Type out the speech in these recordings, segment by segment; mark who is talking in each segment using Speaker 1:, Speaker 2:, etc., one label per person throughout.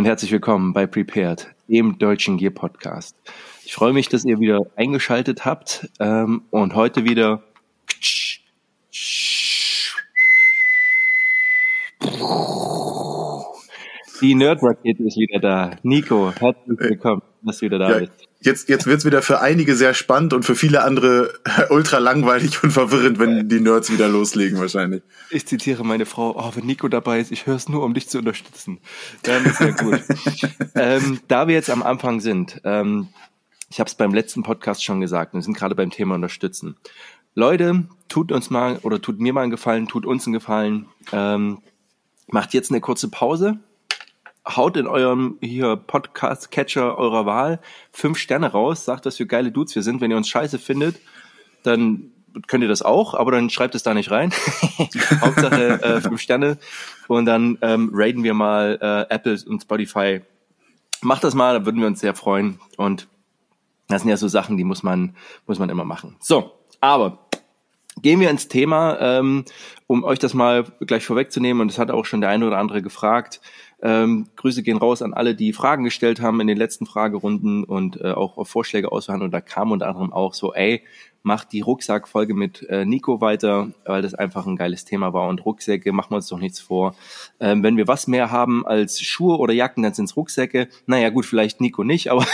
Speaker 1: Und herzlich willkommen bei Prepared, dem deutschen Gear Podcast. Ich freue mich, dass ihr wieder eingeschaltet habt ähm, und heute wieder die Nerd-Rakete ist wieder da. Nico, herzlich willkommen, dass du wieder da
Speaker 2: ja,
Speaker 1: bist.
Speaker 2: Jetzt, jetzt wird's wieder für einige sehr spannend und für viele andere ultra langweilig und verwirrend, wenn die Nerds wieder loslegen wahrscheinlich.
Speaker 1: Ich zitiere meine Frau, oh, wenn Nico dabei ist, ich höre es nur, um dich zu unterstützen. Dann ist ja gut. ähm, da wir jetzt am Anfang sind, ähm, ich habe es beim letzten Podcast schon gesagt, wir sind gerade beim Thema Unterstützen. Leute, tut uns mal oder tut mir mal einen Gefallen, tut uns einen Gefallen. Ähm, macht jetzt eine kurze Pause, haut in eurem hier Podcast-Catcher eurer Wahl fünf Sterne raus, sagt, dass wir geile Dudes wir sind. Wenn ihr uns scheiße findet, dann könnt ihr das auch, aber dann schreibt es da nicht rein. Hauptsache äh, fünf Sterne und dann ähm, raten wir mal äh, Apple und Spotify. Macht das mal, da würden wir uns sehr freuen. Und das sind ja so Sachen, die muss man muss man immer machen. So, aber Gehen wir ins Thema, ähm, um euch das mal gleich vorwegzunehmen. Und das hat auch schon der eine oder andere gefragt. Ähm, Grüße gehen raus an alle, die Fragen gestellt haben in den letzten Fragerunden und äh, auch auf Vorschläge ausverhandeln. Und da kam unter anderem auch so, ey, macht die Rucksackfolge mit äh, Nico weiter, weil das einfach ein geiles Thema war. Und Rucksäcke, machen wir uns doch nichts vor. Ähm, wenn wir was mehr haben als Schuhe oder Jacken, dann sind's Rucksäcke. Naja, gut, vielleicht Nico nicht, aber,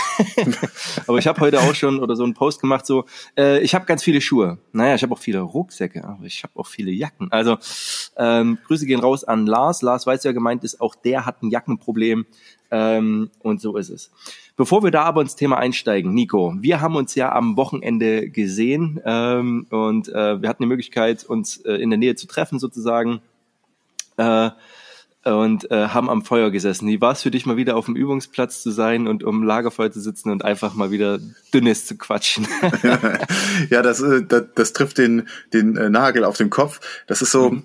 Speaker 1: aber ich habe heute auch schon oder so einen Post gemacht, so, äh, ich habe ganz viele Schuhe. Naja, ich habe auch viele Rucksäcke, aber ich habe auch viele Jacken. Also ähm, Grüße gehen raus an Lars. Lars weiß ja gemeint ist, auch der hat ein Jackenproblem. Ähm, und so ist es. Bevor wir da aber ins Thema einsteigen, Nico, wir haben uns ja am Wochenende gesehen ähm, und äh, wir hatten die Möglichkeit, uns äh, in der Nähe zu treffen sozusagen. Äh, und äh, haben am Feuer gesessen. Wie war es für dich, mal wieder auf dem Übungsplatz zu sein und um Lagerfeuer zu sitzen und einfach mal wieder Dünnes zu quatschen?
Speaker 2: ja, das, äh, das, das trifft den, den äh, Nagel auf den Kopf. Das ist so, mhm.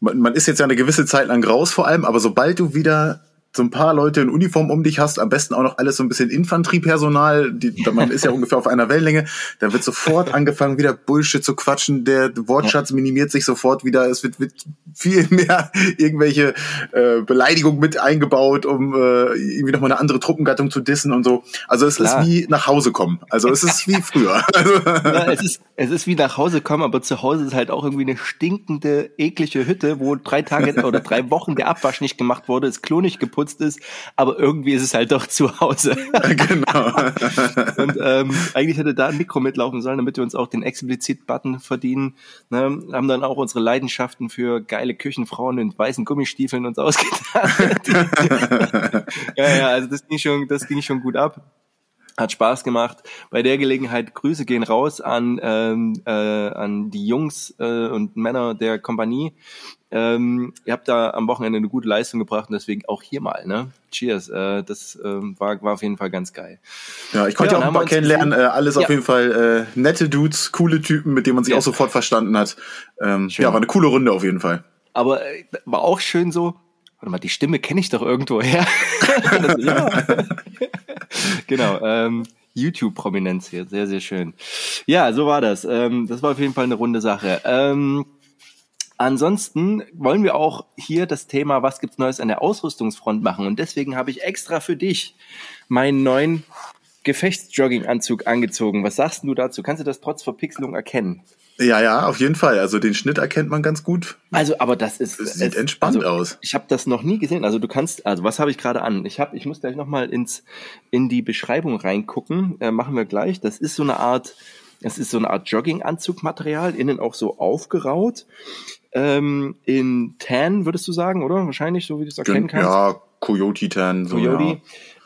Speaker 2: man, man ist jetzt ja eine gewisse Zeit lang raus vor allem, aber sobald du wieder so ein paar Leute in Uniform um dich hast, am besten auch noch alles so ein bisschen Infanteriepersonal, die, man ist ja ungefähr auf einer Wellenlänge, da wird sofort angefangen, wieder Bullshit zu quatschen, der Wortschatz minimiert sich sofort wieder, es wird, wird viel mehr irgendwelche äh, Beleidigungen mit eingebaut, um äh, irgendwie nochmal eine andere Truppengattung zu dissen und so. Also es Klar. ist wie nach Hause kommen. Also es ist wie früher.
Speaker 1: ja, es, ist, es ist wie nach Hause kommen, aber zu Hause ist halt auch irgendwie eine stinkende, eklige Hütte, wo drei Tage oder drei Wochen der Abwasch nicht gemacht wurde, das Klo nicht geputzt geputzt ist, aber irgendwie ist es halt doch zu Hause. genau. und ähm, eigentlich hätte da ein Mikro mitlaufen sollen, damit wir uns auch den Explizit-Button verdienen. Ne? Haben dann auch unsere Leidenschaften für geile Küchenfrauen in weißen Gummistiefeln uns ausgetan. ja, ja, also das ging schon, das ging schon gut ab. Hat Spaß gemacht. Bei der Gelegenheit Grüße gehen raus an, ähm, äh, an die Jungs äh, und Männer der Kompanie. Ähm, ihr habt da am Wochenende eine gute Leistung gebracht und deswegen auch hier mal, ne? Cheers. Äh, das ähm, war, war auf jeden Fall ganz geil.
Speaker 2: Ja, ich konnte ja, auch ein paar kennenlernen. Äh, alles ja. auf jeden Fall äh, nette Dudes, coole Typen, mit denen man sich ja. auch sofort verstanden hat. Ähm, ja, war eine coole Runde auf jeden Fall.
Speaker 1: Aber äh, war auch schön so, warte mal, die Stimme kenne ich doch irgendwo her. ja. genau. Ähm, YouTube-Prominenz hier, sehr, sehr schön. Ja, so war das. Ähm, das war auf jeden Fall eine runde Sache. Ähm, ansonsten wollen wir auch hier das Thema, was gibt's Neues an der Ausrüstungsfront machen. Und deswegen habe ich extra für dich meinen neuen Gefechtsjogginganzug angezogen. Was sagst du dazu? Kannst du das trotz Verpixelung erkennen?
Speaker 2: Ja, ja, auf jeden Fall. Also den Schnitt erkennt man ganz gut.
Speaker 1: Also, aber das ist
Speaker 2: das sieht es, entspannt
Speaker 1: also,
Speaker 2: aus.
Speaker 1: Ich habe das noch nie gesehen. Also du kannst, also was habe ich gerade an? Ich habe, ich muss gleich noch mal ins in die Beschreibung reingucken. Äh, machen wir gleich. Das ist so eine Art, das ist so eine Art Jogginganzugmaterial, innen auch so aufgeraut. Ähm, in Tan würdest du sagen, oder? Wahrscheinlich, so wie du es erkennen kannst.
Speaker 2: Ja, Coyote Tan.
Speaker 1: So, Coyote. Ja.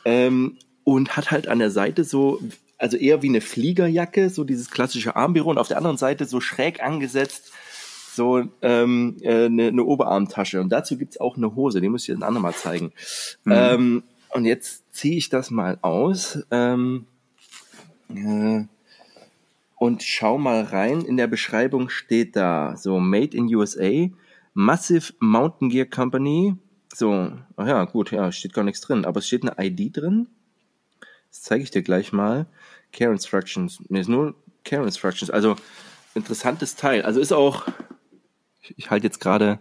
Speaker 1: Ähm, und hat halt an der Seite so also eher wie eine Fliegerjacke, so dieses klassische Armbüro und auf der anderen Seite so schräg angesetzt so ähm, äh, eine, eine Oberarmtasche. Und dazu gibt's auch eine Hose, die muss ich dir ein andermal zeigen. Mhm. Ähm, und jetzt ziehe ich das mal aus ähm, äh, und schau mal rein. In der Beschreibung steht da so Made in USA, Massive Mountain Gear Company. So, ach ja, gut, ja, steht gar nichts drin, aber es steht eine ID drin. Das zeige ich dir gleich mal. Care Instructions. Ne, ist nur Care Instructions. Also interessantes Teil. Also ist auch, ich, ich halte jetzt gerade,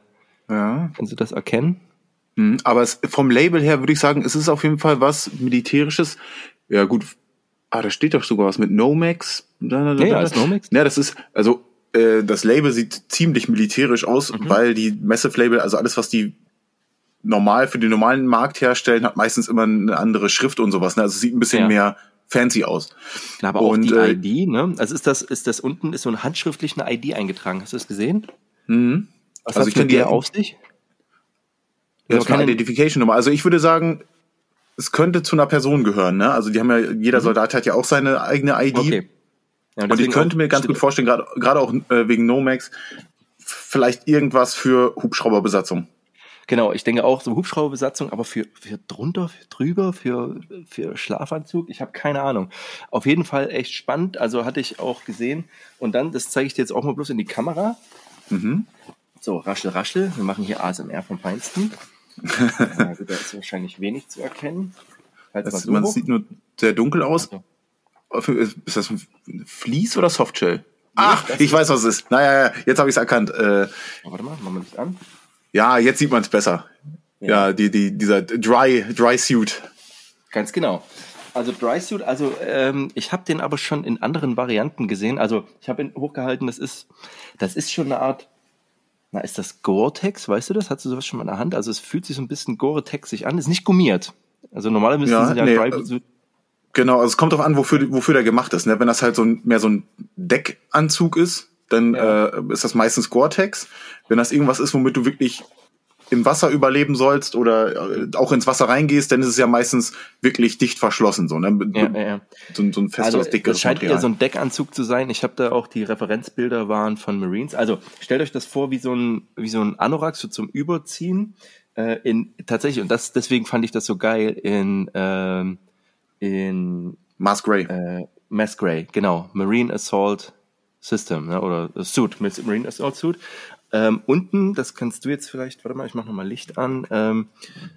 Speaker 1: ja. kannst du das erkennen?
Speaker 2: Mhm, aber es, vom Label her würde ich sagen, es ist auf jeden Fall was Militärisches. Ja, gut. Ah, da steht doch sogar was mit Nomex.
Speaker 1: Da, da, da, ja, ist Nomex.
Speaker 2: Ja, das ist, also äh, das Label sieht ziemlich militärisch aus, mhm. weil die Massive Label, also alles, was die normal für den normalen Markt herstellen, hat meistens immer eine andere Schrift und sowas. Ne? Also es sieht ein bisschen ja. mehr fancy aus.
Speaker 1: Aber auch und, die äh, ID, ne? Also ist das, ist das unten, ist so ein handschriftlich eine ID eingetragen. Hast du das gesehen?
Speaker 2: Mhm.
Speaker 1: Was also ich kann die auf sich?
Speaker 2: Das ist eine Identification-Nummer. Also ich würde sagen, es könnte zu einer Person gehören, ne? Also die haben ja, jeder mhm. Soldat hat ja auch seine eigene ID. Okay. Ja, und, ich könnte mir ganz gut vorstellen, gerade gerade auch äh, wegen Nomax, vielleicht irgendwas für Hubschrauberbesatzung.
Speaker 1: Genau, ich denke auch so Hubschrauberbesatzung, aber für, für drunter, für drüber, für, für Schlafanzug, ich habe keine Ahnung. Auf jeden Fall echt spannend, also hatte ich auch gesehen. Und dann, das zeige ich dir jetzt auch mal bloß in die Kamera. Mhm. So, raschel, raschel. Wir machen hier ASMR vom Feinsten. Also, da ist wahrscheinlich wenig zu erkennen.
Speaker 2: Das, man sieht nur sehr dunkel aus. Also. Ist das ein Vlies oder Softshell? Ach, ich weiß, was es ist. Naja, jetzt habe ich es erkannt. Äh,
Speaker 1: warte mal, machen wir Licht an.
Speaker 2: Ja, jetzt sieht man es besser. Ja. ja, die, die, dieser Dry, Dry Suit.
Speaker 1: Ganz genau. Also Dry Suit, also ähm, ich habe den aber schon in anderen Varianten gesehen. Also ich habe ihn hochgehalten, das ist, das ist schon eine Art, na, ist das Gore-Tex, weißt du das? Hast du sowas schon mal in der Hand? Also es fühlt sich so ein bisschen Gore-Tex sich an, ist nicht gummiert. Also normalerweise ja, sind ja nee, Dry Suit.
Speaker 2: Genau, also es kommt darauf an, wofür, wofür der gemacht ist. Ne? Wenn das halt so ein, mehr so ein Deckanzug ist, dann ja. äh, ist das meistens Gore-Tex. Wenn das irgendwas ist, womit du wirklich im Wasser überleben sollst oder äh, auch ins Wasser reingehst, dann ist es ja meistens wirklich dicht verschlossen. So, ne?
Speaker 1: ja, ja, ja.
Speaker 2: so, so ein festes,
Speaker 1: also, dickeres Das scheint Material. eher so ein Deckanzug zu sein. Ich habe da auch die Referenzbilder waren von Marines. Also stellt euch das vor wie so ein, wie so ein Anorak so zum Überziehen. Äh, in, tatsächlich, und das deswegen fand ich das so geil, in, ähm, in
Speaker 2: Mass Grey.
Speaker 1: Äh, Mass Grey, genau. Marine Assault System ne, oder Suit, Marine Assault Suit. Ähm, unten, das kannst du jetzt vielleicht, warte mal, ich mache nochmal Licht an, ähm,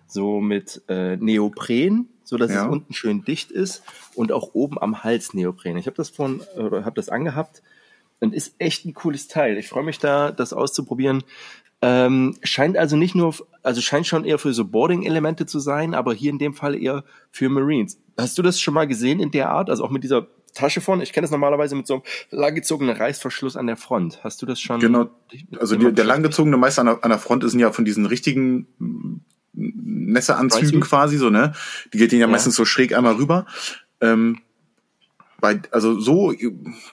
Speaker 1: so mit äh, Neopren, so dass ja. es unten schön dicht ist und auch oben am Hals Neopren. Ich habe das von oder habe das angehabt und ist echt ein cooles Teil. Ich freue mich da, das auszuprobieren. Ähm, scheint also nicht nur, also scheint schon eher für so Boarding-Elemente zu sein, aber hier in dem Fall eher für Marines. Hast du das schon mal gesehen in der Art? Also auch mit dieser Tasche von. Ich kenne das normalerweise mit so einem langgezogenen Reißverschluss an der Front. Hast du das schon?
Speaker 2: Genau. Also die, der langgezogene meist an der, an der Front ist ja von diesen richtigen Nässeanzügen quasi so, ne? Die geht ja, ja meistens so schräg einmal rüber. Ähm, bei, also so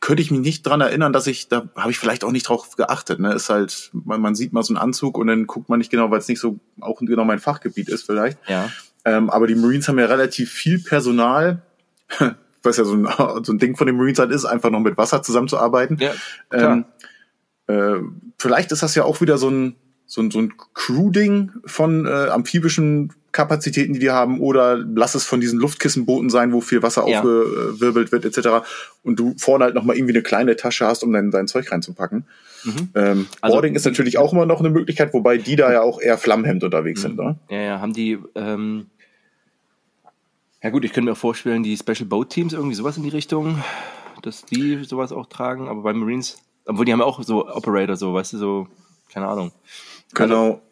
Speaker 2: könnte ich mich nicht dran erinnern, dass ich, da habe ich vielleicht auch nicht drauf geachtet. Ne? Ist halt, man, man sieht mal so einen Anzug und dann guckt man nicht genau, weil es nicht so auch genau mein Fachgebiet ist vielleicht.
Speaker 1: Ja.
Speaker 2: Ähm, aber die Marines haben ja relativ viel Personal, was ja so ein, so ein Ding von den Marines halt ist, einfach noch mit Wasser zusammenzuarbeiten. Ja, ähm, äh, vielleicht ist das ja auch wieder so ein, so ein, so ein Crew-Ding von äh, amphibischen Kapazitäten, die die haben, oder lass es von diesen Luftkissenbooten sein, wo viel Wasser ja. aufgewirbelt wird, etc. Und du vorne halt nochmal irgendwie eine kleine Tasche hast, um dein, dein Zeug reinzupacken. Mhm. Ähm, also, Boarding ist natürlich auch immer noch eine Möglichkeit, wobei die da ja auch eher Flammhemd unterwegs mhm. sind, ne?
Speaker 1: Ja, ja, haben die, ähm, ja gut, ich könnte mir vorstellen, die Special Boat Teams irgendwie sowas in die Richtung, dass die sowas auch tragen, aber bei Marines, obwohl die haben auch so Operator, so, weißt du, so, keine Ahnung.
Speaker 2: Genau.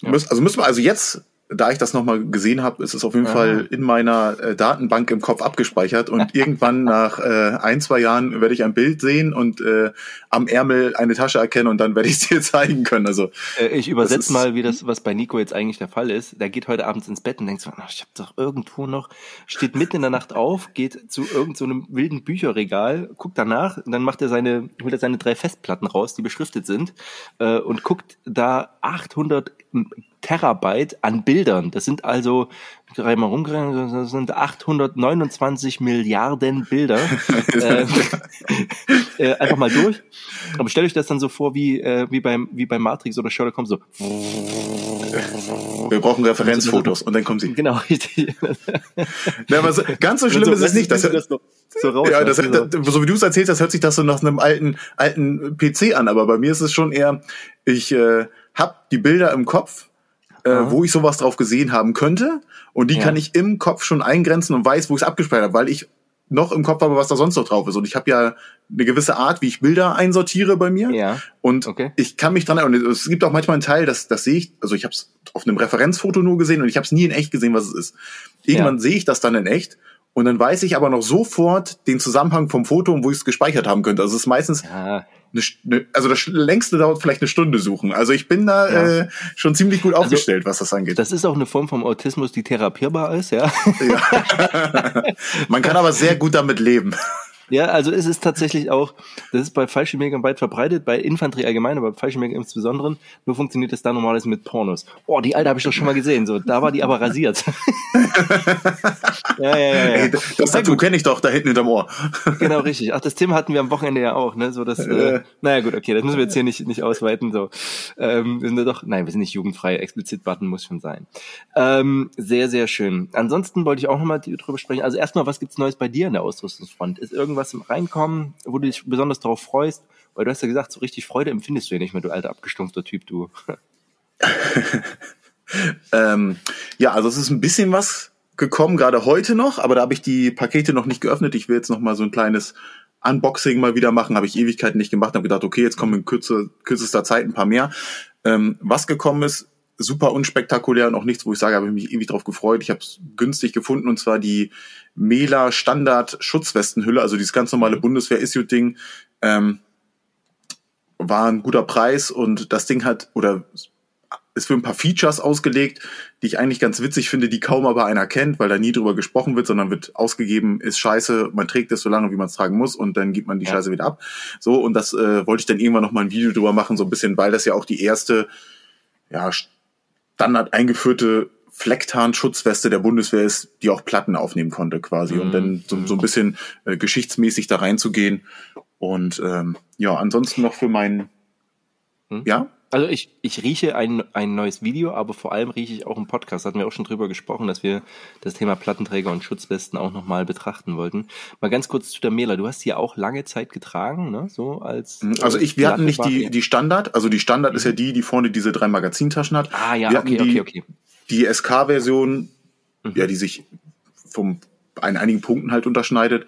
Speaker 2: Also, ja. Also müssen wir also jetzt da ich das nochmal gesehen habe, ist es auf jeden ja. Fall in meiner äh, Datenbank im Kopf abgespeichert und irgendwann nach äh, ein, zwei Jahren werde ich ein Bild sehen und äh, am Ärmel eine Tasche erkennen und dann werde ich es dir zeigen können. Also
Speaker 1: äh, ich übersetze mal, wie das, was bei Nico jetzt eigentlich der Fall ist. Der geht heute abends ins Bett und denkt so, ach, ich habe doch irgendwo noch, steht mitten in der Nacht auf, geht zu irgendeinem so wilden Bücherregal, guckt danach und dann macht er seine, holt er seine drei Festplatten raus, die beschriftet sind äh, und guckt da 800 Terabyte an Bildern. Das sind also, mal rumgegangen, das sind 829 Milliarden Bilder. äh, äh, einfach mal durch. Aber stellt euch das dann so vor, wie, äh, wie, beim, wie bei Matrix oder Sherlock Holmes, so.
Speaker 2: Wir brauchen Referenzfotos und dann kommen sie.
Speaker 1: Genau, richtig.
Speaker 2: ja, aber so, ganz so schlimm so, ist es nicht. Das, das so raus, ja, das, das, so wie du es erzählst, das hört sich das so nach einem alten, alten PC an, aber bei mir ist es schon eher, ich äh, hab die Bilder im Kopf, äh, wo ich sowas drauf gesehen haben könnte. Und die ja. kann ich im Kopf schon eingrenzen und weiß, wo ich es abgespeichert habe, weil ich noch im Kopf habe, was da sonst noch drauf ist. Und ich habe ja eine gewisse Art, wie ich Bilder einsortiere bei mir.
Speaker 1: Ja.
Speaker 2: Und
Speaker 1: Okay.
Speaker 2: ich kann mich dran erinnern. Es gibt auch manchmal einen Teil, das, das sehe ich, also ich habe es auf einem Referenzfoto nur gesehen und ich habe es nie in echt gesehen, was es ist. Irgendwann
Speaker 1: Ja.
Speaker 2: sehe ich das dann in echt. Und dann weiß ich aber noch sofort den Zusammenhang vom Foto und wo ich es gespeichert haben könnte. Also es ist meistens
Speaker 1: Ja,
Speaker 2: eine, also das längste dauert vielleicht eine Stunde suchen. Also ich bin da
Speaker 1: Ja.
Speaker 2: äh, schon ziemlich gut aufgestellt, was das angeht.
Speaker 1: das ist auch eine Form vom Autismus, die therapierbar ist, ja.
Speaker 2: ja. Man kann aber sehr gut damit leben.
Speaker 1: Ja, also es ist tatsächlich auch, das ist bei Fallschirmjägern weit verbreitet, bei Infanterie allgemein, aber bei Fallschirmjägern insbesondere, nur funktioniert das da normalerweise mit Pornos. Oh, die alte habe ich doch schon mal gesehen, so, da war die aber rasiert. ja, ja, ja, ja.
Speaker 2: Ey, das Tattoo kenne ich doch da hinten hinterm Ohr.
Speaker 1: Genau, richtig. Ach, das Thema hatten wir am Wochenende ja auch, ne? So das, äh, naja gut, okay, das müssen wir jetzt hier nicht, nicht ausweiten. So. Ähm, wir sind doch, nein, wir sind nicht jugendfrei, explizit Button muss schon sein. Ähm, sehr, sehr schön. Ansonsten wollte ich auch nochmal drüber sprechen. Also erstmal, was gibt's Neues bei dir in der Ausrüstungsfront? Ist irgendwas im Reinkommen, wo du dich besonders darauf freust? Weil du hast ja gesagt, so richtig Freude empfindest du ja nicht mehr, du alter abgestumpfter Typ, du.
Speaker 2: Ähm, ja, also es ist ein bisschen was gekommen, gerade heute noch, aber da habe ich die Pakete noch nicht geöffnet. Ich will jetzt noch mal so ein kleines Unboxing mal wieder machen. Habe ich Ewigkeiten nicht gemacht. Habe gedacht, okay, jetzt kommen in kürze, kürzester Zeit ein paar mehr. Ähm, was gekommen ist, super unspektakulär und auch nichts, wo ich sage, habe ich mich ewig drauf gefreut. Ich habe es günstig gefunden und zwar die Mela Standard Schutzwestenhülle, also dieses ganz normale Bundeswehr-Issue-Ding. Ähm, war ein guter Preis und das Ding hat, oder ist für ein paar Features ausgelegt, die ich eigentlich ganz witzig finde, die kaum aber einer kennt, weil da nie drüber gesprochen wird, sondern wird ausgegeben, ist scheiße, man trägt es so lange, wie man es tragen muss und dann gibt man die
Speaker 1: Ja.
Speaker 2: Scheiße wieder ab. So, und das äh, wollte ich dann irgendwann noch mal ein Video drüber machen, so ein bisschen, weil das ja auch die erste, ja, Standard eingeführte Flecktarn-Schutzweste der Bundeswehr ist, die auch Platten aufnehmen konnte quasi. Und dann so, so ein bisschen äh, geschichtsmäßig da reinzugehen. Und ähm, ja, ansonsten noch für meinen,
Speaker 1: Hm?
Speaker 2: ja,
Speaker 1: Also ich, ich rieche ein, ein neues Video, aber vor allem rieche ich auch einen Podcast. Da hatten wir auch schon drüber gesprochen, dass wir das Thema Plattenträger und Schutzwesten auch nochmal betrachten wollten. Mal ganz kurz zu der Mela. Du hast die ja auch lange Zeit getragen, ne? So als.
Speaker 2: Also
Speaker 1: äh,
Speaker 2: ich, wir hatten nicht die, die Standard, also die Standard ist ja die, die vorne diese drei Magazintaschen hat.
Speaker 1: Ah ja,
Speaker 2: wir
Speaker 1: okay,
Speaker 2: die,
Speaker 1: okay, okay.
Speaker 2: Die SK-Version,
Speaker 1: Mhm.
Speaker 2: ja, die sich vom an einigen Punkten halt unterschneidet.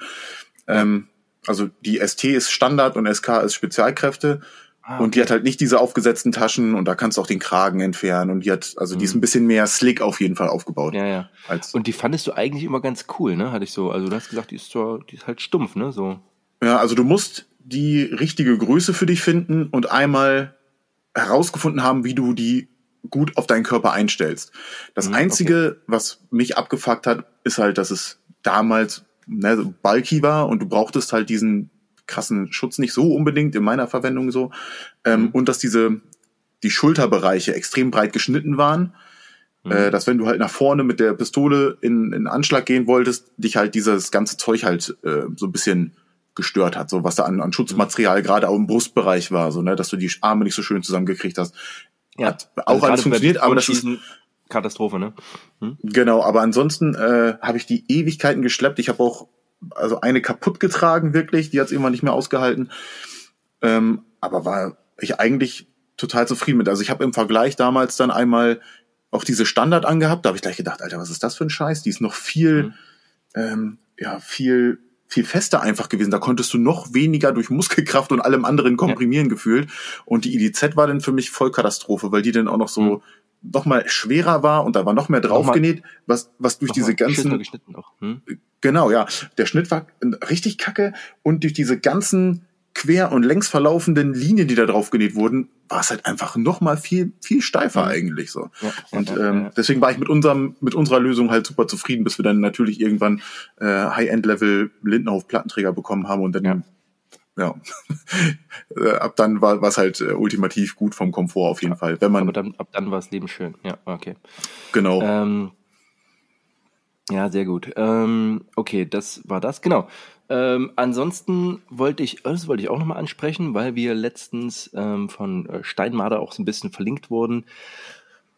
Speaker 2: Ähm, also die ST ist Standard und SK ist Spezialkräfte.
Speaker 1: Ah,
Speaker 2: Und die hat halt nicht diese aufgesetzten Taschen und da kannst du auch den Kragen entfernen und die hat, also die ist ein bisschen mehr slick auf jeden Fall aufgebaut.
Speaker 1: Mhm. Ja, ja.
Speaker 2: Als,
Speaker 1: Und die fandest du eigentlich immer ganz cool, ne? Hatte ich so. Also du hast gesagt, die ist zwar, die ist halt stumpf, ne? So.
Speaker 2: Ja, also du musst die richtige Größe für dich finden und einmal herausgefunden haben, wie du die gut auf deinen Körper einstellst. Das
Speaker 1: Mhm,
Speaker 2: Einzige, was mich abgefuckt hat, ist halt, dass es damals ne, so bulky war und du brauchtest halt diesen krassen Schutz nicht so unbedingt in meiner Verwendung so. Ähm,
Speaker 1: Mhm.
Speaker 2: Und dass diese die Schulterbereiche extrem breit geschnitten waren.
Speaker 1: Mhm.
Speaker 2: Äh, dass wenn du halt nach vorne mit der Pistole in, in Anschlag gehen wolltest, dich halt dieses ganze Zeug halt äh, so ein bisschen gestört hat, so was da an, an Schutzmaterial gerade auch im Brustbereich war, so ne, dass du die Arme nicht so schön zusammengekriegt hast. Hat auch
Speaker 1: Also
Speaker 2: alles
Speaker 1: gerade bei
Speaker 2: funktioniert, aber das ist
Speaker 1: Katastrophe, ne?
Speaker 2: genau. Aber ansonsten äh, habe ich die Ewigkeiten geschleppt. Ich habe auch also eine kaputt getragen wirklich, die hat es irgendwann nicht mehr ausgehalten. Ähm, aber war ich eigentlich total zufrieden mit. Also ich habe im Vergleich damals dann einmal auch diese Standard angehabt. Da habe ich gleich gedacht, Alter, was ist das für ein Scheiß? Die ist noch viel,
Speaker 1: Mhm.
Speaker 2: ähm, ja, viel, viel fester einfach gewesen. Da konntest du noch weniger durch Muskelkraft und allem anderen komprimieren gefühlt. Und die IDZ war dann für mich voll Katastrophe, weil die dann auch noch so
Speaker 1: Mhm.
Speaker 2: Noch mal schwerer war und da war noch mehr draufgenäht, was, was durch diese ganzen.
Speaker 1: Hm?
Speaker 2: Genau, ja. Der Schnitt war richtig kacke und durch diese ganzen quer und längs verlaufenden Linien, die da drauf genäht wurden, war es halt einfach noch mal viel viel steifer
Speaker 1: Mhm.
Speaker 2: eigentlich so.
Speaker 1: Ja,
Speaker 2: Und
Speaker 1: ja,
Speaker 2: ähm,
Speaker 1: ja.
Speaker 2: deswegen war ich mit unserem mit unserer Lösung halt super zufrieden, bis wir dann natürlich irgendwann äh, High-End-Level Lindenhof Plattenträger bekommen haben und dann
Speaker 1: Ja.
Speaker 2: ja, Äh, ab dann war es halt äh, ultimativ gut vom Komfort auf jeden Fall, wenn man
Speaker 1: Aber dann, ab dann war das Leben schön. Ja, okay.
Speaker 2: genau
Speaker 1: Ähm, ja, sehr gut. Ähm, okay, das war das. Genau. Ähm, ansonsten wollte ich, das wollte ich auch nochmal ansprechen, weil wir letztens ähm, von äh, Steinmarder auch so ein bisschen verlinkt wurden.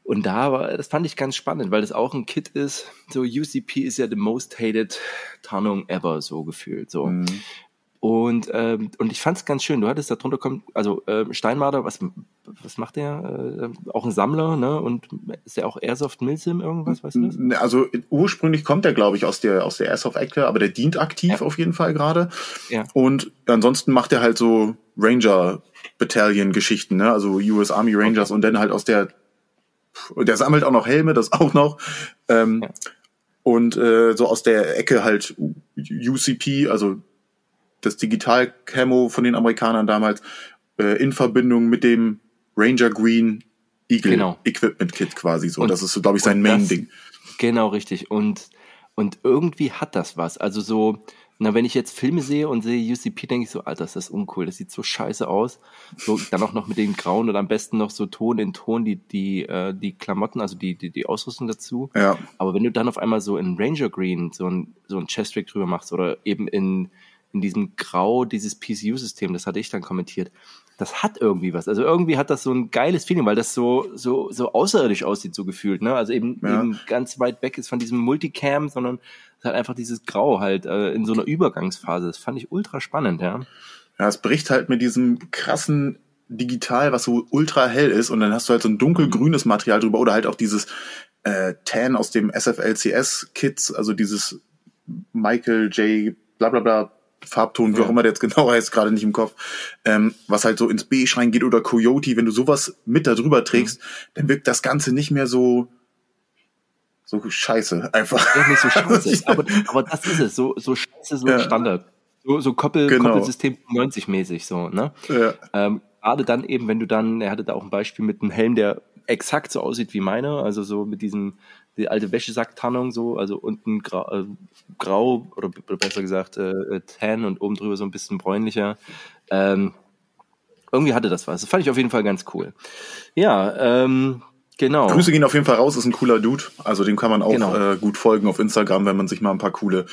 Speaker 1: Und da war, das fand ich ganz spannend, weil das auch ein Kit ist. So UCP ist ja the most hated Tarnung ever, so gefühlt. So.
Speaker 2: Mhm.
Speaker 1: Und, ähm, und ich fand es ganz schön. Du hattest da drunter kommt, also ähm, Steinmarder, was was macht der? Äh, auch ein Sammler, ne? Und ist der auch Airsoft Milsim irgendwas, weißt du das?
Speaker 2: Also ursprünglich kommt der, glaube ich, aus der aus der Airsoft-Ecke, aber der dient aktiv ja. auf jeden Fall gerade. Ja. Und ansonsten macht er halt so Ranger Battalion-Geschichten, ne? Also US Army Rangers okay. und dann halt aus der und der sammelt auch noch Helme, das auch noch. Ähm, ja. Und äh, so aus der Ecke halt UCP, also das Digital-Camo von den Amerikanern damals, äh, in Verbindung mit dem Ranger Green Eagle genau. Equipment Kit quasi so. Und, das ist so, glaube ich, sein Main-Ding.
Speaker 1: Genau, richtig. Und, und irgendwie hat das was. Also so, na, wenn ich jetzt Filme sehe und sehe UCP, denke ich so, Alter, ist das uncool, das sieht so scheiße aus. So, dann auch noch mit den Grauen oder am besten noch so Ton in Ton, die, die, äh, die Klamotten, also die, die, die Ausrüstung dazu. Ja. Aber wenn du dann auf einmal so in Ranger Green so ein, so ein Chest-Rig drüber machst oder eben in, in diesem Grau dieses PCU-System, das hatte ich dann kommentiert, das hat irgendwie was. Also irgendwie hat das so ein geiles Feeling, weil das so, so, so außerirdisch aussieht, so gefühlt, ne? Also eben, ja. eben ganz weit weg ist von diesem Multicam, sondern halt einfach dieses Grau halt äh, in so einer Übergangsphase. Das fand ich ultra spannend, ja.
Speaker 2: Ja, es bricht halt mit diesem krassen Digital, was so ultra hell ist, und dann hast du halt so ein dunkelgrünes Material drüber oder halt auch dieses äh, Tan aus dem SFLCS-Kits, also dieses Michael J. bla bla bla Farbton, ja. wie auch immer der jetzt genau heißt, gerade nicht im Kopf, ähm, was halt so ins Beige reingeht oder Coyote, wenn du sowas mit da drüber trägst, mhm. dann wirkt das Ganze nicht mehr so so scheiße einfach. Ja, nicht so
Speaker 1: scheiße, aber, aber das ist es, so, so scheiße, so ja. Standard. So, so Koppel, genau. Koppelsystem 90 mäßig so, ne? Ja. Ähm, Gerade dann eben, wenn du dann, er hatte da auch ein Beispiel mit einem Helm, der exakt so aussieht wie meiner, also so mit diesem, die alte Wäschesacktarnung so, also unten grau, äh, grau oder, oder, besser gesagt äh, äh, tan und oben drüber so ein bisschen bräunlicher. Ähm, irgendwie hatte das was. Das fand ich auf jeden Fall ganz cool. Ja, ähm, Genau.
Speaker 2: Grüße gehen auf jeden Fall raus, ist ein cooler Dude. Also dem kann man auch genau. äh, gut folgen auf Instagram, wenn man sich mal ein paar coole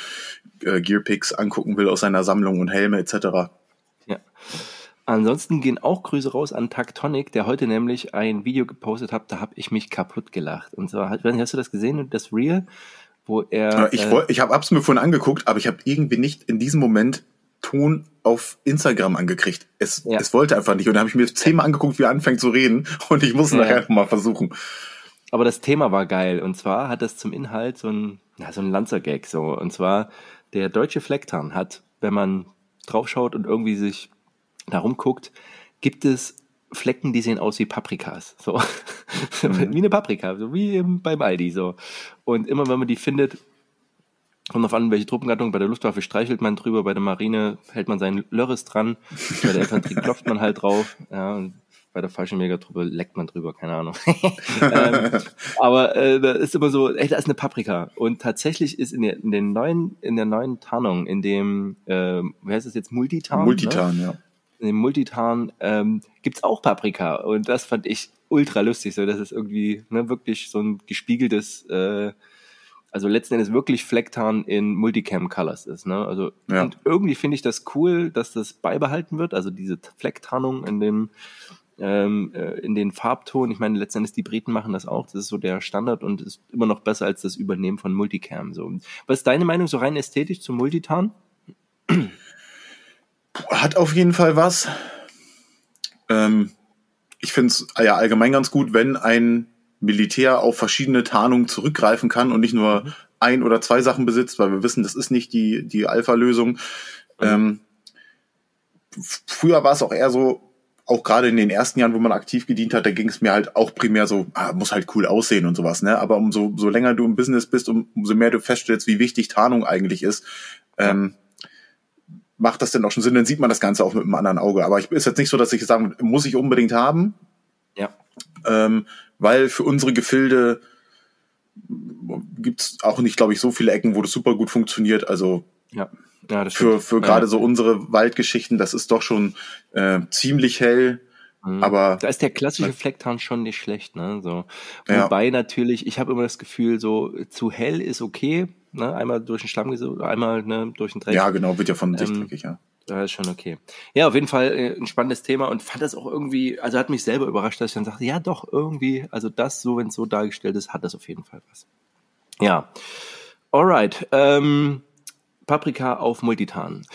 Speaker 2: äh, Gearpicks angucken will aus seiner Sammlung und Helme etc.
Speaker 1: Ja. Ansonsten gehen auch Grüße raus an Tactonic, der heute nämlich ein Video gepostet hat, da habe ich mich kaputt gelacht. Und zwar, hast du das gesehen, das Reel, wo er...
Speaker 2: Ich, äh, ich habe es mir vorhin angeguckt, aber ich habe irgendwie nicht in diesem Moment Ton auf Instagram angekriegt. Es, ja. es wollte einfach nicht. Und da habe ich mir zehnmal angeguckt, wie er anfängt zu reden. Und ich muss ja. nachher mal versuchen.
Speaker 1: Aber das Thema war geil. Und zwar hat das zum Inhalt so ein, ja, so ein Lanzer-Gag. So. Und zwar, der deutsche Flecktarn hat, wenn man draufschaut und irgendwie sich darum guckt, gibt es Flecken, die sehen aus wie Paprikas. So. Mhm. wie eine Paprika, so wie beim Aldi. So. Und immer wenn man die findet, Kommt auf an, welche Truppengattung. Bei der Luftwaffe streichelt man drüber, bei der Marine hält man seinen Lörres dran, bei der Infanterie klopft man halt drauf, ja, und bei der Fallschirmjägertruppe leckt man drüber, keine Ahnung. ähm, aber äh, da ist immer so, ey, da ist eine Paprika. Und tatsächlich ist in der, in den neuen, in der neuen Tarnung, in dem, äh, wie heißt das jetzt, Multitarn?
Speaker 2: Multitarn,
Speaker 1: ne?
Speaker 2: ja.
Speaker 1: In dem Multitarn ähm, gibt's auch Paprika. Und das fand ich ultra lustig, so dass es irgendwie ne, wirklich so ein gespiegeltes äh, also letzten Endes wirklich Flecktarn in Multicam Colors ist. Ne? Also ja. und irgendwie finde ich das cool, dass das beibehalten wird. Also diese Flecktarnung in dem ähm, äh, in den Farbton. Ich meine, letzten Endes die Briten machen das auch. Das ist so der Standard und ist immer noch besser als das Übernehmen von Multicam. So, was ist deine Meinung so rein ästhetisch zum Multitarn?
Speaker 2: Hat auf jeden Fall was. Ähm, ich finde es ja allgemein ganz gut, wenn ein Militär auf verschiedene Tarnungen zurückgreifen kann und nicht nur mhm. ein oder zwei Sachen besitzt, weil wir wissen, das ist nicht die, die Alpha-Lösung. Mhm. Ähm, früher war es auch eher so, auch gerade in den ersten Jahren, wo man aktiv gedient hat, da ging es mir halt auch primär so, ah, muss halt cool aussehen und sowas, ne? Aber umso so länger du im Business bist, um, umso mehr du feststellst, wie wichtig Tarnung eigentlich ist, ähm, macht das denn auch schon Sinn, dann sieht man das Ganze auch mit einem anderen Auge. Aber ich ist jetzt nicht so, dass ich sagen, muss ich unbedingt haben. Ja. Ähm, weil für unsere Gefilde gibt's auch nicht, glaube ich, so viele Ecken, wo das super gut funktioniert. Also ja. Ja, das für, für gerade ja. so unsere Waldgeschichten, das ist doch schon äh, ziemlich hell. Mhm. Aber
Speaker 1: da ist der klassische Flecktarn schon nicht schlecht, ne? So. Wobei ja. natürlich, ich habe immer das Gefühl, so zu hell ist okay, ne? Einmal durch den Schlamm, einmal ne, durch den Dreck.
Speaker 2: Ja, genau, wird ja von sich ähm, dreckig, ja.
Speaker 1: Das ist schon okay. Ja, auf jeden Fall äh, ein spannendes Thema und fand das auch irgendwie, also hat mich selber überrascht, dass ich dann sagte, ja doch, irgendwie, also das, so wenn es so dargestellt ist, hat das auf jeden Fall was. Ja. Alright. Ähm, Paprika auf Multitan.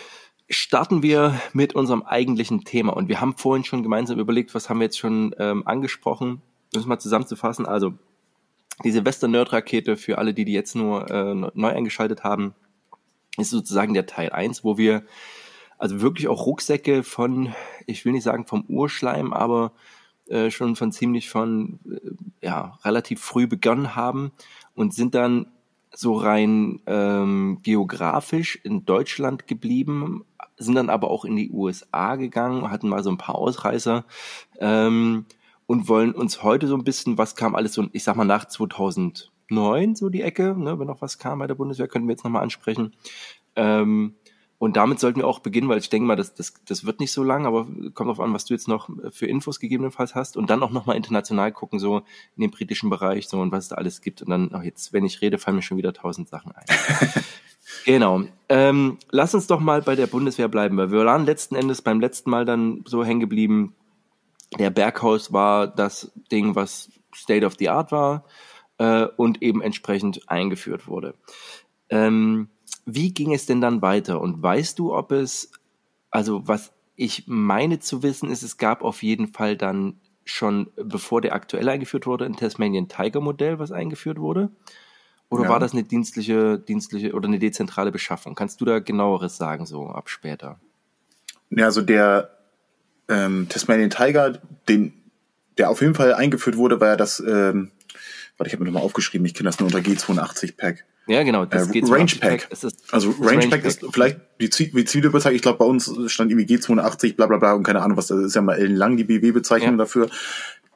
Speaker 1: starten wir mit unserem eigentlichen Thema. Und wir haben vorhin schon gemeinsam überlegt, was haben wir jetzt schon ähm, angesprochen. Um es mal zusammenzufassen. Also die Silvester-Nerd-Rakete für alle, die die jetzt nur äh, neu eingeschaltet haben, ist sozusagen der Teil 1, wo wir also wirklich auch Rucksäcke von, ich will nicht sagen vom Urschleim, aber äh, schon von ziemlich von, äh, ja, relativ früh begonnen haben und sind dann so rein ähm, geografisch in Deutschland geblieben, sind dann aber auch in die USA gegangen, hatten mal so ein paar Ausreißer ähm, und wollen uns heute so ein bisschen, was kam alles so, ich sag mal nach 2009 so die Ecke, ne, wenn noch was kam bei der Bundeswehr, könnten wir jetzt nochmal ansprechen. Ähm, und damit sollten wir auch beginnen, weil ich denke mal, das, das, das wird nicht so lang, aber kommt darauf an, was du jetzt noch für Infos gegebenenfalls hast. Und dann auch nochmal international gucken, so in den britischen Bereich, so und was es da alles gibt. Und dann, ach jetzt, wenn ich rede, fallen mir schon wieder tausend Sachen ein. genau. Ähm, lass uns doch mal bei der Bundeswehr bleiben, weil wir waren letzten Endes beim letzten Mal dann so hängen geblieben. Der Berghaus war das Ding, was State of the Art war äh, und eben entsprechend eingeführt wurde. Ähm, wie ging es denn dann weiter? Und weißt du, ob es, also was ich meine zu wissen, ist, es gab auf jeden Fall dann schon, bevor der aktuell eingeführt wurde, ein Tasmanian Tiger Modell, was eingeführt wurde? Oder ja. war das eine dienstliche, dienstliche oder eine dezentrale Beschaffung? Kannst du da genaueres sagen, so ab später?
Speaker 2: Ja, also der ähm, Tasmanian Tiger, den, der auf jeden Fall eingeführt wurde, war ja das, ähm, warte, ich habe mir nochmal aufgeschrieben, ich kenne das nur unter G82 Pack.
Speaker 1: Ja, genau.
Speaker 2: Das äh, Range Pack. Pack. also Range Pack, Pack ist vielleicht die, die Zielbezeichnung. Ich glaube, bei uns stand irgendwie G82, bla bla bla und keine Ahnung was. Das ist ja mal ellenlang die BW-Bezeichnung ja. dafür.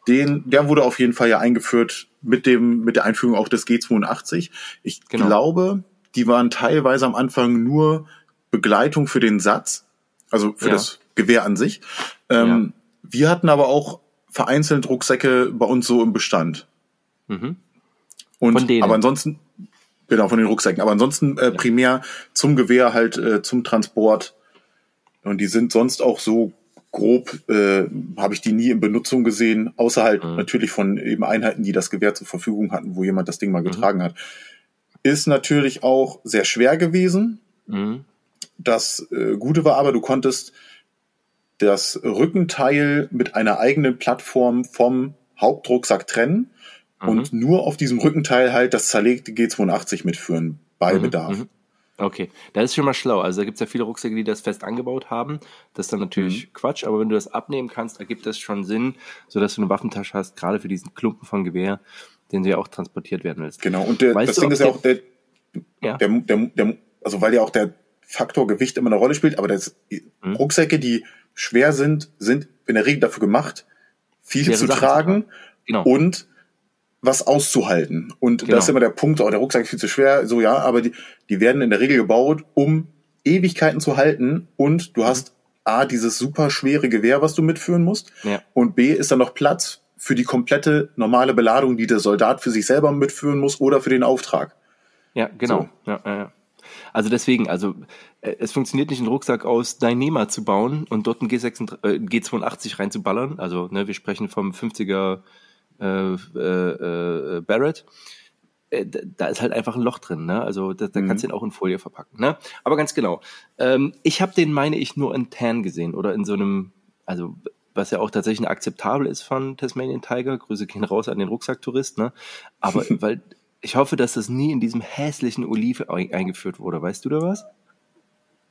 Speaker 2: Den, der wurde auf jeden Fall ja eingeführt mit dem mit der Einführung auch des G82. Ich genau. glaube, die waren teilweise am Anfang nur Begleitung für den Satz, also für ja. das Gewehr an sich. Ähm, ja. Wir hatten aber auch vereinzelt Rucksäcke bei uns so im Bestand. Mhm. Und aber ansonsten Genau, von den Rucksäcken. Aber ansonsten äh, primär zum Gewehr halt äh, zum Transport. Und die sind sonst auch so grob, äh, habe ich die nie in Benutzung gesehen, außer halt mhm. natürlich von eben Einheiten, die das Gewehr zur Verfügung hatten, wo jemand das Ding mal mhm. getragen mhm. hat. Ist natürlich auch sehr schwer gewesen. Mhm. Das äh, Gute war aber, du konntest das Rückenteil mit einer eigenen Plattform vom Hauptrucksack trennen und mhm. nur auf diesem Rückenteil halt das zerlegte G82 mitführen bei mhm. Bedarf. Mhm.
Speaker 1: Okay, das ist schon mal schlau. Also da gibt es ja viele Rucksäcke, die das fest angebaut haben. Das ist dann natürlich mhm. Quatsch, aber wenn du das abnehmen kannst, ergibt das schon Sinn, sodass du eine Waffentasche hast, gerade für diesen Klumpen von Gewehr, den du ja auch transportiert werden willst.
Speaker 2: Genau, und der, das Ding ist ja auch der, ja. Der, der, der, also weil ja auch der Faktor Gewicht immer eine Rolle spielt, aber das, mhm. Rucksäcke, die schwer sind, sind in der Regel dafür gemacht, viel Schwere zu Sachen tragen genau. und was auszuhalten. Und genau. das ist immer der Punkt, oh, der Rucksack ist viel zu schwer, so ja, aber die, die werden in der Regel gebaut, um Ewigkeiten zu halten und du mhm. hast A, dieses super schwere Gewehr, was du mitführen musst ja. und B, ist dann noch Platz für die komplette normale Beladung, die der Soldat für sich selber mitführen muss oder für den Auftrag.
Speaker 1: Ja, genau. So. Ja, ja, ja. Also deswegen, also äh, es funktioniert nicht, einen Rucksack aus Dyneema zu bauen und dort ein G86, äh, G82 reinzuballern. Also ne, wir sprechen vom 50er äh, äh, äh, Barrett, äh, da ist halt einfach ein Loch drin, ne? Also da, da mhm. kannst du ihn auch in Folie verpacken, ne? Aber ganz genau. Ähm, ich habe den, meine ich, nur in Tan gesehen oder in so einem, also was ja auch tatsächlich akzeptabel ist von Tasmanian Tiger. Grüße gehen raus an den Rucksacktourist, ne? Aber weil ich hoffe, dass das nie in diesem hässlichen Olive eingeführt wurde. Weißt du da was?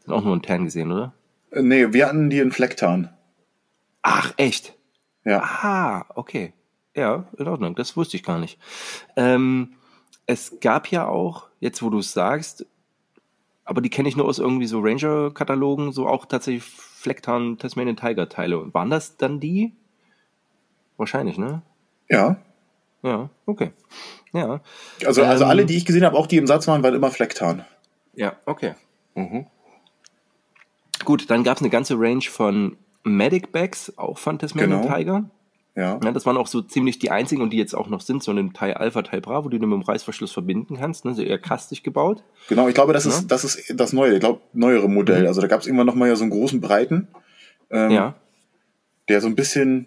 Speaker 1: Sind auch nur in Tan gesehen, oder?
Speaker 2: Nee, wir hatten die in Flecktarn.
Speaker 1: Ach, echt?
Speaker 2: Ja.
Speaker 1: Ah, okay. Ja, in Ordnung, das wusste ich gar nicht. Ähm, es gab ja auch, jetzt wo du es sagst, aber die kenne ich nur aus irgendwie so Ranger-Katalogen, so auch tatsächlich Flecktarn Tasmanian Tiger-Teile. Waren das dann die? Wahrscheinlich, ne?
Speaker 2: Ja.
Speaker 1: Ja, okay. Ja.
Speaker 2: Also, also alle, ähm, die ich gesehen habe, auch die im Satz waren, waren immer Flecktarn.
Speaker 1: Ja, okay. Mhm. Gut, dann gab es eine ganze Range von Medic Bags, auch von Tasmanian genau. Tiger. Ja. ja. Das waren auch so ziemlich die einzigen und die jetzt auch noch sind, so ein Teil Alpha, Teil Bravo, die du mit dem Reißverschluss verbinden kannst, ne? so eher kastig gebaut.
Speaker 2: Genau, ich glaube, das ja. ist das ist das neue, ich glaube, neuere Modell. Mhm. Also da gab es irgendwann noch mal ja so einen großen Breiten, ähm, ja. der so ein bisschen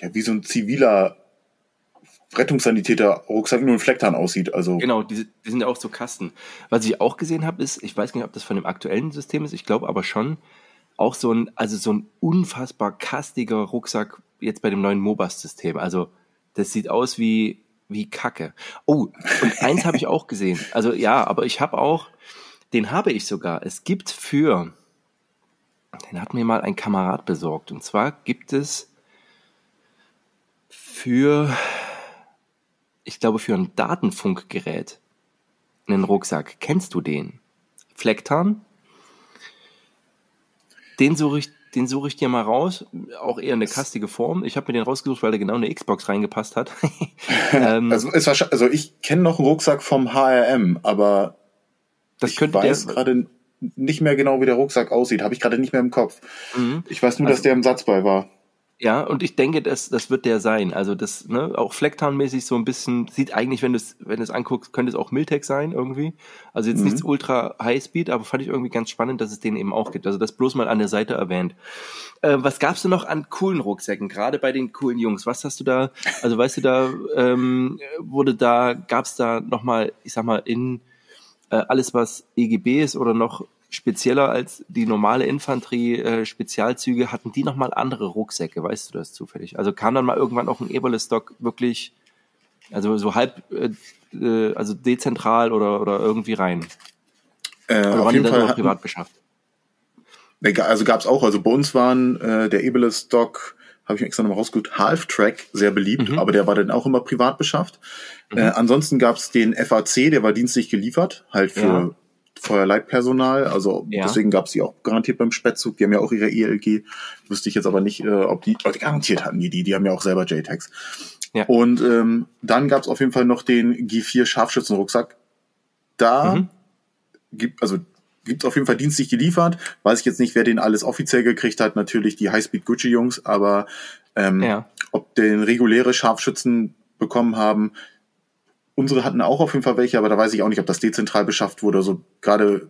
Speaker 2: ja, wie so ein ziviler Rettungssanitäter Rucksack nur ein Flecktarn aussieht. Also
Speaker 1: genau, die, die sind ja auch so Kasten. Was ich auch gesehen habe, ist, ich weiß nicht, ob das von dem aktuellen System ist, ich glaube aber schon, auch so ein, also so ein unfassbar kastiger Rucksack jetzt bei dem neuen Mobas-System. Also das sieht aus wie, wie Kacke. Oh, und eins habe ich auch gesehen. Also ja, aber ich habe auch, den habe ich sogar. Es gibt für, den hat mir mal ein Kamerad besorgt. Und zwar gibt es für, ich glaube, für ein Datenfunkgerät einen Rucksack. Kennst du den? Flecktarn? Den suche ich, den suche ich dir mal raus. Auch eher eine kastige Form. Ich habe mir den rausgesucht, weil der genau eine Xbox reingepasst hat.
Speaker 2: ähm, also, ist also ich kenne noch einen Rucksack vom HRM, aber
Speaker 1: das
Speaker 2: ich
Speaker 1: könnte
Speaker 2: weiß gerade nicht mehr genau, wie der Rucksack aussieht. Habe ich gerade nicht mehr im Kopf. Mhm. Ich weiß nur, also, dass der im Satz bei war.
Speaker 1: Ja, und ich denke, das, das wird der sein. Also das, ne, auch Flecktarn-mäßig so ein bisschen, sieht eigentlich, wenn du es, wenn du es anguckst, könnte es auch Miltech sein irgendwie. Also jetzt mhm. nichts ultra High-Speed, aber fand ich irgendwie ganz spannend, dass es den eben auch gibt. Also das bloß mal an der Seite erwähnt. Äh, was gab's denn noch an coolen Rucksäcken, gerade bei den coolen Jungs? Was hast du da, also weißt du, da ähm, wurde da, gab's da nochmal, ich sag mal, in äh, alles, was EGB ist oder noch spezieller als die normale Infanterie äh, Spezialzüge, hatten die nochmal andere Rucksäcke, weißt du das zufällig? Also kam dann mal irgendwann auch ein Eberle-Stock wirklich, also so halb, äh, äh, also dezentral oder, oder irgendwie rein?
Speaker 2: Äh, oder auf jeden Fall privat beschafft? Also gab es auch, also bei uns waren äh, der Eberle-Stock, habe ich mir extra nochmal rausgeholt, Half-Track, sehr beliebt, mhm. aber der war dann auch immer privat beschafft. Mhm. Äh, ansonsten gab es den FAC, der war dienstlich geliefert, halt für ja Feuerleitpersonal, also ja. deswegen gab es die auch garantiert beim Spätzug. Die haben ja auch ihre ELG. Wüsste ich jetzt aber nicht, äh, ob die, oh, die garantiert hatten die die. Die haben ja auch selber JTAGs. Ja. Und ähm, dann gab es auf jeden Fall noch den G4 Scharfschützenrucksack. Da mhm. gibt also gibt's auf jeden Fall dienstlich geliefert. Weiß ich jetzt nicht, wer den alles offiziell gekriegt hat. Natürlich die Highspeed Gucci Jungs, aber ähm, ja. ob den reguläre Scharfschützen bekommen haben, Unsere hatten auch auf jeden Fall welche, aber da weiß ich auch nicht, ob das dezentral beschafft wurde. Also gerade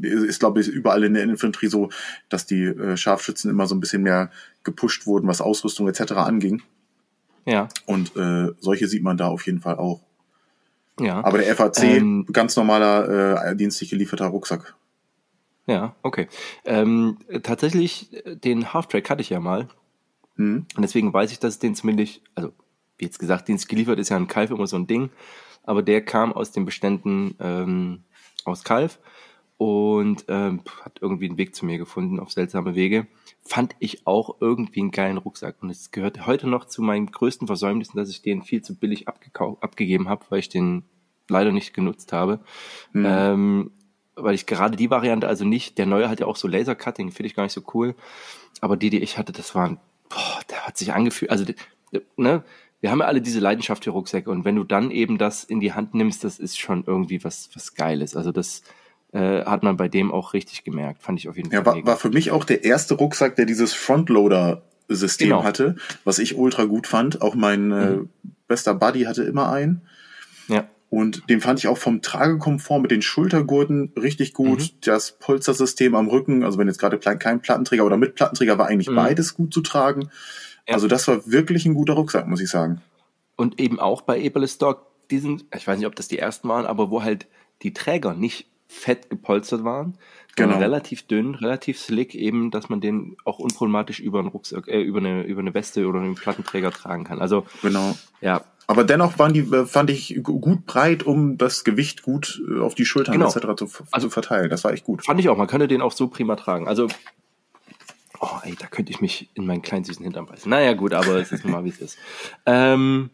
Speaker 2: ist, glaube ich, überall in der Infanterie so, dass die äh, Scharfschützen immer so ein bisschen mehr gepusht wurden, was Ausrüstung etc. anging.
Speaker 1: Ja.
Speaker 2: Und äh, solche sieht man da auf jeden Fall auch. Ja. Aber der FAC, ähm, ganz normaler äh, dienstlich gelieferter Rucksack.
Speaker 1: Ja, okay. Ähm, tatsächlich, den Halftrack hatte ich ja mal. Hm. Und deswegen weiß ich, dass es den zumindest, also wie jetzt gesagt, Dienst geliefert ist ja ein Kalf immer so ein Ding, aber der kam aus den Beständen ähm, aus Kalf und ähm, hat irgendwie einen Weg zu mir gefunden auf seltsame Wege. Fand ich auch irgendwie einen geilen Rucksack und es gehört heute noch zu meinen größten Versäumnissen, dass ich den viel zu billig abgegeben habe, weil ich den leider nicht genutzt habe. Mhm. Ähm, weil ich gerade die Variante also nicht, der neue hat ja auch so Laser-Cutting, finde ich gar nicht so cool. Aber die, die ich hatte, das waren, boah, der hat sich angefühlt, also ne, wir haben ja alle diese Leidenschaft für Rucksäcke und wenn du dann eben das in die Hand nimmst, das ist schon irgendwie was, was Geiles. Also das äh, hat man bei dem auch richtig gemerkt, fand ich auf jeden
Speaker 2: Fall. Ja, war, war für mich auch der erste Rucksack, der dieses Frontloader-System genau. hatte, was ich ultra gut fand. Auch mein äh, mhm. äh, bester Buddy hatte immer einen.
Speaker 1: Ja.
Speaker 2: Und den fand ich auch vom Tragekomfort mit den Schultergurten richtig gut. Mhm. Das Polstersystem am Rücken, also wenn jetzt gerade kein Plattenträger oder mit Plattenträger war eigentlich mhm. beides gut zu tragen. Ja. Also das war wirklich ein guter Rucksack, muss ich sagen.
Speaker 1: Und eben auch bei Eberle Stock, diesen, ich weiß nicht, ob das die ersten waren, aber wo halt die Träger nicht fett gepolstert waren, genau. relativ dünn, relativ slick, eben, dass man den auch unproblematisch über einen Rucksack, äh, über eine, über eine Weste oder einen Plattenträger tragen kann. Also,
Speaker 2: genau. Ja. Aber dennoch waren die, äh, fand ich gut breit, um das Gewicht gut äh, auf die Schultern genau. etc. Zu, also, zu verteilen. Das war echt gut.
Speaker 1: Fand ich auch. Man könnte den auch so prima tragen. Also Oh, ey, da könnte ich mich in meinen kleinen süßen Hintern beißen. Naja, gut, aber es ist mal, wie es ist. Ähm,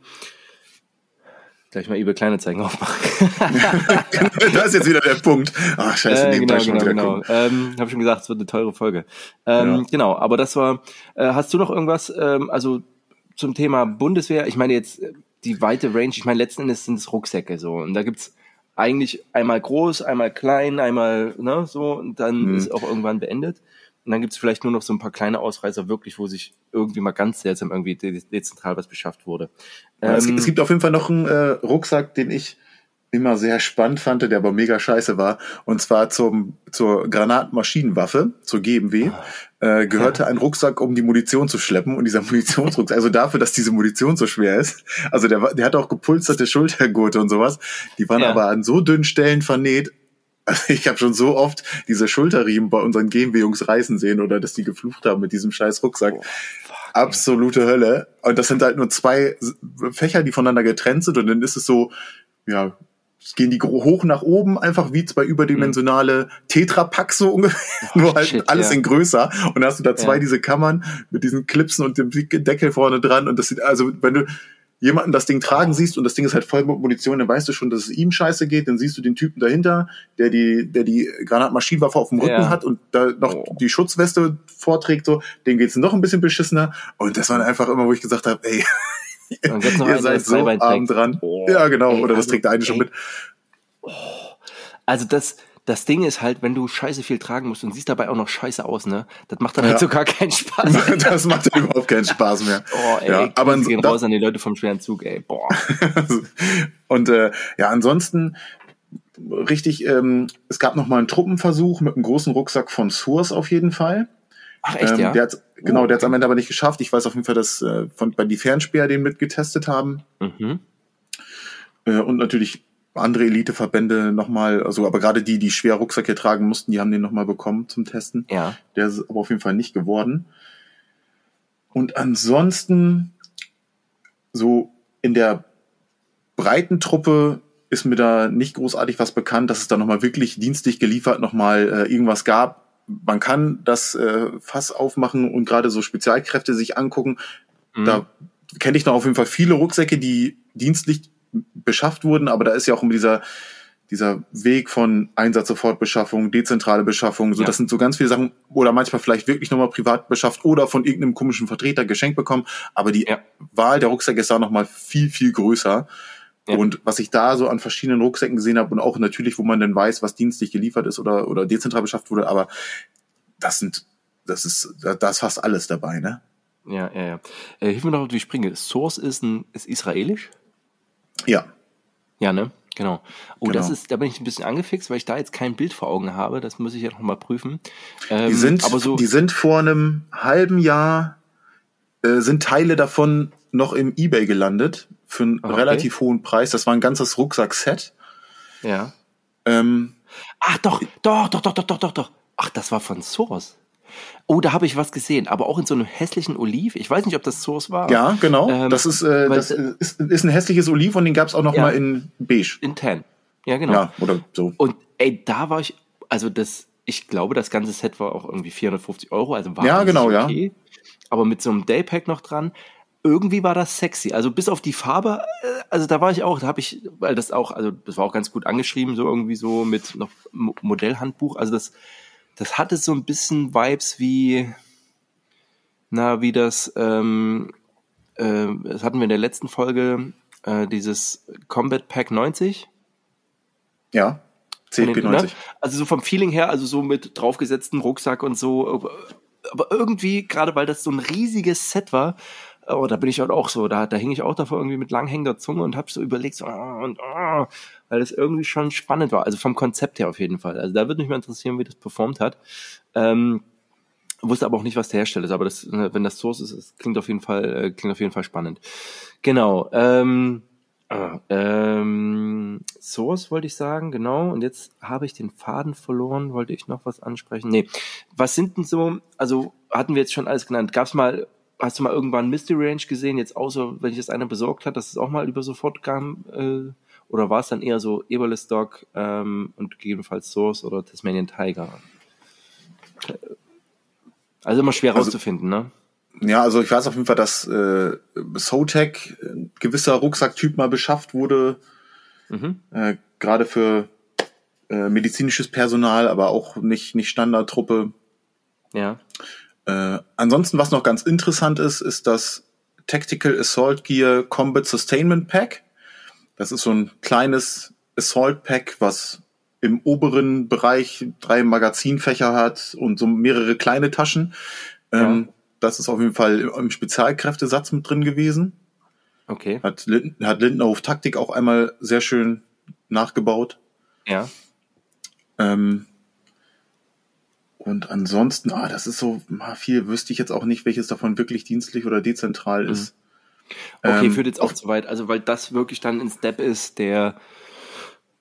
Speaker 1: gleich mal über kleine Zeigen aufmachen.
Speaker 2: da ist jetzt wieder der Punkt. Ach, scheiße,
Speaker 1: äh, genau, genau, genau. Ähm, Habe schon gesagt, es wird eine teure Folge. Ähm, ja. Genau, aber das war, äh, hast du noch irgendwas, ähm, also zum Thema Bundeswehr? Ich meine jetzt äh, die weite Range, ich meine letzten Endes sind es Rucksäcke so und da gibt's eigentlich einmal groß, einmal klein, einmal ne, so und dann mhm. ist auch irgendwann beendet. Und dann gibt es vielleicht nur noch so ein paar kleine Ausreißer wirklich, wo sich irgendwie mal ganz seltsam irgendwie dezentral was beschafft wurde.
Speaker 2: Ähm, es, gibt, es, gibt, auf jeden Fall noch einen äh, Rucksack, den ich immer sehr spannend fand, der aber mega scheiße war. Und zwar zum, zur Granatmaschinenwaffe, zur GMW, äh, gehörte ja. ein Rucksack, um die Munition zu schleppen. Und dieser Munitionsrucksack, also dafür, dass diese Munition so schwer ist, also der, der hat auch gepulsterte Schultergurte und sowas, die waren ja. aber an so dünnen Stellen vernäht, Also ich habe schon so oft diese Schulterriemen bei unseren GMW-Jungs reißen sehen oder dass die geflucht haben mit diesem scheiß Rucksack. Oh, Absolute Hölle. Und das sind halt nur zwei Fächer, die voneinander getrennt sind und dann ist es so, ja, gehen die hoch nach oben, einfach wie zwei überdimensionale Tetrapacks so ungefähr, oh, nur halt shit, alles ja. in größer. Und dann hast du da zwei ja. diese Kammern mit diesen Clipsen und dem Deckel vorne dran. Und das sieht, also wenn du jemanden das Ding tragen siehst und das Ding ist halt voll mit Munition, dann weißt du schon, dass es ihm scheiße geht. Dann siehst du den Typen dahinter, der die, der die Granatmaschinenwaffe auf dem Rücken ja. hat und da noch oh. die Schutzweste vorträgt, so, dem geht's noch ein bisschen beschissener. Und das war einfach immer, wo ich gesagt habe, ey, ihr seid so arm dran. Oh. Ja, genau. Oder das also, trägt der eine schon mit.
Speaker 1: Oh. Also das, das Ding ist halt, wenn du scheiße viel tragen musst und siehst dabei auch noch scheiße aus, ne? Das macht dann halt ja. halt so gar keinen Spaß.
Speaker 2: das macht dann überhaupt keinen Spaß mehr.
Speaker 1: Oh, ey, ja, aber gehen raus an die Leute vom schweren Zug, ey. Boah.
Speaker 2: und äh, ja, ansonsten richtig, ähm, es gab noch mal einen Truppenversuch mit einem großen Rucksack von Source auf jeden Fall.
Speaker 1: Ach echt, ähm, ja?
Speaker 2: Der hat's, genau, oh, der hat es am Ende aber nicht geschafft. Ich weiß auf jeden Fall, dass äh, von, bei die Fernspeer den mitgetestet haben. Mhm. Äh, und natürlich andere Eliteverbände nochmal, also aber gerade die, die schwer Rucksäcke tragen mussten, die haben den nochmal bekommen zum Testen.
Speaker 1: Ja.
Speaker 2: Der ist aber auf jeden Fall nicht geworden. Und ansonsten, so in der breiten Truppe ist mir da nicht großartig was bekannt, dass es da nochmal wirklich dienstlich geliefert nochmal äh, irgendwas gab. Man kann das äh, Fass aufmachen und gerade so Spezialkräfte sich angucken. Mhm. Da kenne ich noch auf jeden Fall viele Rucksäcke, die dienstlich beschafft wurden, aber da ist ja auch immer dieser, dieser Weg von Einsatz-Sofortbeschaffung, dezentrale Beschaffung, so ja. das sind so ganz viele Sachen, oder manchmal vielleicht wirklich nochmal privat beschafft oder von irgendeinem komischen Vertreter geschenkt bekommen, aber die ja. Wahl der Rucksäcke ist da nochmal viel, viel größer. Ja. Und was ich da so an verschiedenen Rucksäcken gesehen habe und auch natürlich, wo man dann weiß, was dienstlich geliefert ist oder, oder dezentral beschafft wurde, aber das sind, das ist, da ist fast alles dabei, ne?
Speaker 1: Ja, ja, ja. Äh, hilf mir noch, wie ich springe. Source ist ein, ist israelisch?
Speaker 2: Ja.
Speaker 1: Ja, ne? Genau. Oh, genau. das ist, da bin ich ein bisschen angefixt, weil ich da jetzt kein Bild vor Augen habe. Das muss ich ja noch mal prüfen.
Speaker 2: Ähm, die sind, aber so die sind vor einem halben Jahr äh, sind Teile davon noch im eBay gelandet für einen okay. relativ hohen Preis. Das war ein ganzes Rucksackset.
Speaker 1: Ja. Ähm, Ach doch, doch, doch, doch, doch, doch, doch, doch. Ach, das war von Source. Oh, da habe ich was gesehen, aber auch in so einem hässlichen Oliv. Ich weiß nicht, ob das Source war.
Speaker 2: Ja, genau. Ähm, das ist, äh, das ist, ist ein hässliches Oliv und den gab es auch noch ja, mal in beige.
Speaker 1: In tan. Ja, genau.
Speaker 2: Ja, oder so.
Speaker 1: Und ey, da war ich, also das, ich glaube, das ganze Set war auch irgendwie 450 Euro, also war
Speaker 2: ja, genau, okay.
Speaker 1: Ja. Aber mit so einem Daypack noch dran, irgendwie war das sexy. Also bis auf die Farbe, äh, also da war ich auch, da habe ich, weil das auch, also das war auch ganz gut angeschrieben, so irgendwie so mit noch Modellhandbuch. Also das das hatte so ein bisschen Vibes wie, na, wie das, ähm, äh, das hatten wir in der letzten Folge, äh, dieses Combat Pack 90.
Speaker 2: Ja, CP 90. Ne?
Speaker 1: Also so vom Feeling her, also so mit draufgesetzten Rucksack und so, aber irgendwie, gerade weil das so ein riesiges Set war, oh, da bin ich halt auch so, da, da hing ich auch davor irgendwie mit langhängender Zunge und habe so überlegt, so, oh, und, oh, weil das irgendwie schon spannend war. Also vom Konzept her auf jeden Fall. Also da würde mich mal interessieren, wie das performt hat. Ähm, wusste aber auch nicht, was der Hersteller ist, aber das, ne, wenn das Source ist, das klingt auf jeden Fall, äh, klingt auf jeden Fall spannend. Genau. Ähm, ah, ähm, Source wollte ich sagen, genau. Und jetzt habe ich den Faden verloren. Wollte ich noch was ansprechen? Nee. Was sind denn so, also hatten wir jetzt schon alles genannt. Gab es mal, hast du mal irgendwann Mystery Range gesehen? Jetzt außer, wenn ich das einer besorgt hat, dass es auch mal über sofort kam, äh, oder war es dann eher so Eberle Stock ähm, und gegebenenfalls Source oder Tasmanian Tiger? Also immer schwer also, rauszufinden, ne?
Speaker 2: Ja, also ich weiß auf jeden Fall, dass äh, Sotec ein gewisser Rucksacktyp mal beschafft wurde, mhm. äh, gerade für äh, medizinisches Personal, aber auch nicht, nicht Standardtruppe.
Speaker 1: Ja.
Speaker 2: Äh, ansonsten, was noch ganz interessant ist, ist das Tactical Assault Gear Combat Sustainment Pack. Das ist so ein kleines Assault Pack, was im oberen Bereich drei Magazinfächer hat und so mehrere kleine Taschen. Ja. Ähm, das ist auf jeden Fall im Spezialkräftesatz mit drin gewesen.
Speaker 1: Okay.
Speaker 2: Hat, Lind hat Lindenhof Taktik auch einmal sehr schön nachgebaut.
Speaker 1: Ja.
Speaker 2: Ähm, und ansonsten, ah, das ist so viel, wüsste ich jetzt auch nicht, welches davon wirklich dienstlich oder dezentral mhm. ist.
Speaker 1: Okay, ähm, führt jetzt auch zu weit. Also, weil das wirklich dann ein Step ist, der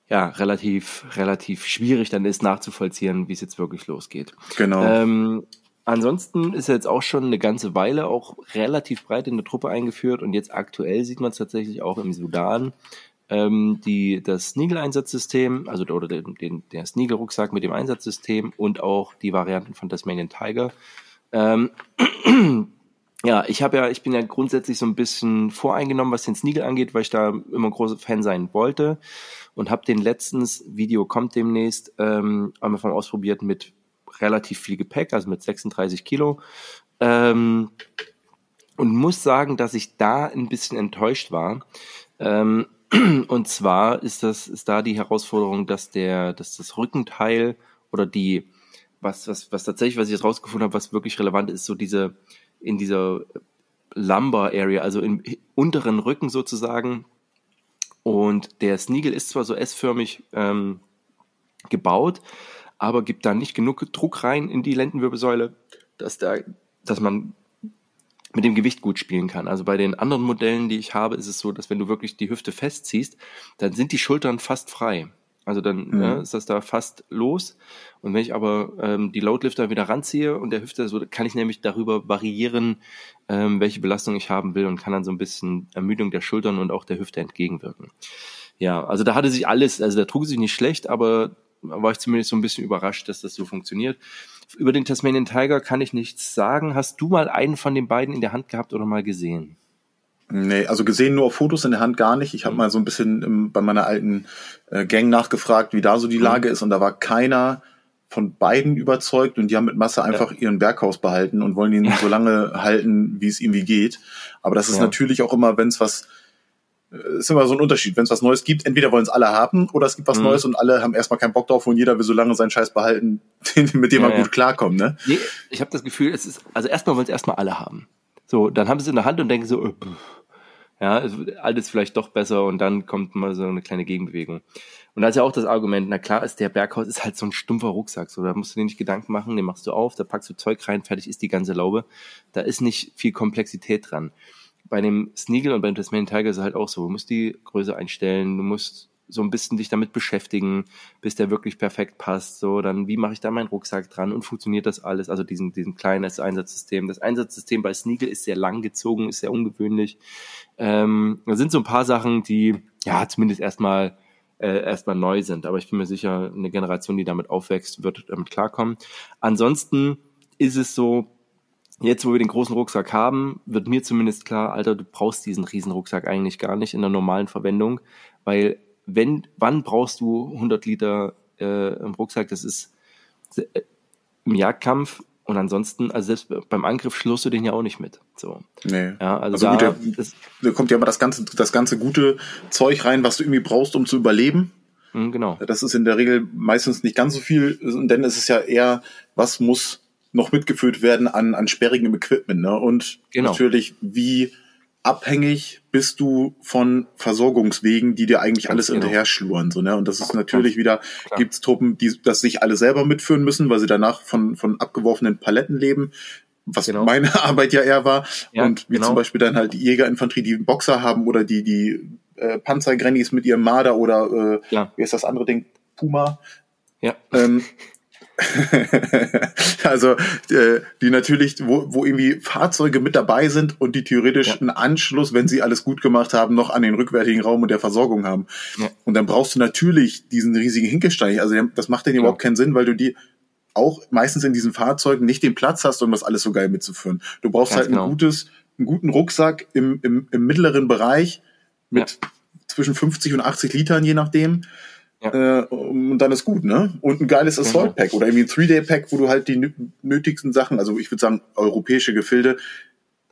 Speaker 1: ja relativ relativ schwierig dann ist nachzuvollziehen, wie es jetzt wirklich losgeht.
Speaker 2: Genau.
Speaker 1: Ähm, ansonsten ist er jetzt auch schon eine ganze Weile auch relativ breit in der Truppe eingeführt und jetzt aktuell sieht man es tatsächlich auch im Sudan. Ähm, die, das Sneagle-Einsatzsystem, also oder den, den, der Sneagle-Rucksack mit dem Einsatzsystem und auch die Varianten von Tasmanian Tiger. Ähm, ja, ich habe ja, ich bin ja grundsätzlich so ein bisschen voreingenommen, was den Sneagle angeht, weil ich da immer ein großer Fan sein wollte und habe den letztens, Video kommt demnächst, ähm, einmal vom ausprobiert mit relativ viel Gepäck, also mit 36 Kilo. Ähm, und muss sagen, dass ich da ein bisschen enttäuscht war. Ähm, und zwar ist das, ist da die Herausforderung, dass der, dass das Rückenteil oder die, was, was, was tatsächlich, was ich jetzt rausgefunden habe, was wirklich relevant ist, so diese, in dieser Lumbar Area, also im unteren Rücken sozusagen. Und der Sneagle ist zwar so S-förmig ähm, gebaut, aber gibt da nicht genug Druck rein in die Lendenwirbelsäule, dass da, dass man mit dem Gewicht gut spielen kann. Also bei den anderen Modellen, die ich habe, ist es so, dass wenn du wirklich die Hüfte festziehst, dann sind die Schultern fast frei. Also dann mhm. ne, ist das da fast los. Und wenn ich aber ähm, die Loadlifter wieder ranziehe und der Hüfte, so kann ich nämlich darüber variieren, ähm, welche Belastung ich haben will und kann dann so ein bisschen Ermüdung der Schultern und auch der Hüfte entgegenwirken. Ja, also da hatte sich alles, also der trug sich nicht schlecht, aber war ich zumindest so ein bisschen überrascht, dass das so funktioniert. Über den Tasmanian Tiger kann ich nichts sagen. Hast du mal einen von den beiden in der Hand gehabt oder mal gesehen?
Speaker 2: Nee, also gesehen nur auf Fotos in der Hand gar nicht. Ich habe mhm. mal so ein bisschen im, bei meiner alten äh, Gang nachgefragt, wie da so die mhm. Lage ist und da war keiner von beiden überzeugt und die haben mit Masse einfach ja. ihren Berghaus behalten und wollen ihn ja. so lange halten, wie es irgendwie geht. Aber das ist ja. natürlich auch immer, wenn es was ist immer so ein Unterschied. Wenn es was Neues gibt, entweder wollen es alle haben oder es gibt was mhm. Neues und alle haben erstmal keinen Bock drauf und jeder will so lange seinen Scheiß behalten, mit dem ja, man gut klarkommt. Ne?
Speaker 1: Nee, ich habe das Gefühl, es ist, also erstmal wollen es erstmal alle haben. So, dann haben sie es in der Hand und denken so, äh, ja, alles vielleicht doch besser und dann kommt mal so eine kleine Gegenbewegung. Und da ist ja auch das Argument, na klar ist der Berghaus ist halt so ein stumpfer Rucksack, so da musst du dir nicht Gedanken machen, den machst du auf, da packst du Zeug rein, fertig ist die ganze Laube. Da ist nicht viel Komplexität dran bei dem Sneagle und beim Tasmanian Tiger ist es halt auch so. Du musst die Größe einstellen, du musst so ein bisschen dich damit beschäftigen, bis der wirklich perfekt passt. So, dann wie mache ich da meinen Rucksack dran und funktioniert das alles? Also diesen, diesen kleines Einsatzsystem. Das Einsatzsystem bei Sneagle ist sehr lang gezogen, ist sehr ungewöhnlich. Ähm, da sind so ein paar Sachen, die ja zumindest erstmal äh, erstmal neu sind. Aber ich bin mir sicher, eine Generation, die damit aufwächst, wird damit klarkommen. Ansonsten ist es so, Jetzt, wo wir den großen Rucksack haben, wird mir zumindest klar, Alter, du brauchst diesen riesen Rucksack eigentlich gar nicht in der normalen Verwendung, weil wenn, wann brauchst du 100 Liter äh, im Rucksack? Das ist äh, im Jagdkampf und ansonsten, also selbst beim Angriff schlurst du den ja auch nicht mit. So.
Speaker 2: Nee. Ja, also, also da, gut, der, da kommt ja immer das ganze, das ganze gute Zeug rein, was du irgendwie brauchst, um zu überleben.
Speaker 1: Mhm, genau.
Speaker 2: Das ist in der Regel meistens nicht ganz so viel, denn es ist ja eher, was muss noch mitgeführt werden an, an sperrigem Equipment. Ne? Und genau. natürlich, wie abhängig bist du von Versorgungswegen, die dir eigentlich alles genau. hinterher schluren. So, ne? Und das ist natürlich wieder, Klar. gibt's Truppen, die das sich alle selber mitführen müssen, weil sie danach von, von abgeworfenen Paletten leben, was genau. meine Arbeit ja eher war. Ja, und wie genau. zum Beispiel dann halt die Jägerinfanterie, die einen Boxer haben oder die, die äh, Panzergrannies mit ihrem Marder oder äh, ja. wie ist das andere Ding? Puma.
Speaker 1: Ja.
Speaker 2: Ähm, also äh, die natürlich, wo, wo irgendwie Fahrzeuge mit dabei sind und die theoretisch ja. einen Anschluss, wenn sie alles gut gemacht haben, noch an den rückwärtigen Raum und der Versorgung haben. Ja. Und dann brauchst du natürlich diesen riesigen Hinkelstein. Also das macht dann ja. überhaupt keinen Sinn, weil du die auch meistens in diesen Fahrzeugen nicht den Platz hast, um das alles so geil mitzuführen. Du brauchst Ganz halt ein genau. gutes, einen guten Rucksack im, im, im mittleren Bereich mit zwischen 50 und 80 Litern, je nachdem ja. Äh, und dann ist gut, ne? Und ein geiles genau. Assault Pack oder irgendwie ein Three-Day-Pack, wo du halt die nötigsten Sachen, also ich würde sagen, europäische Gefilde,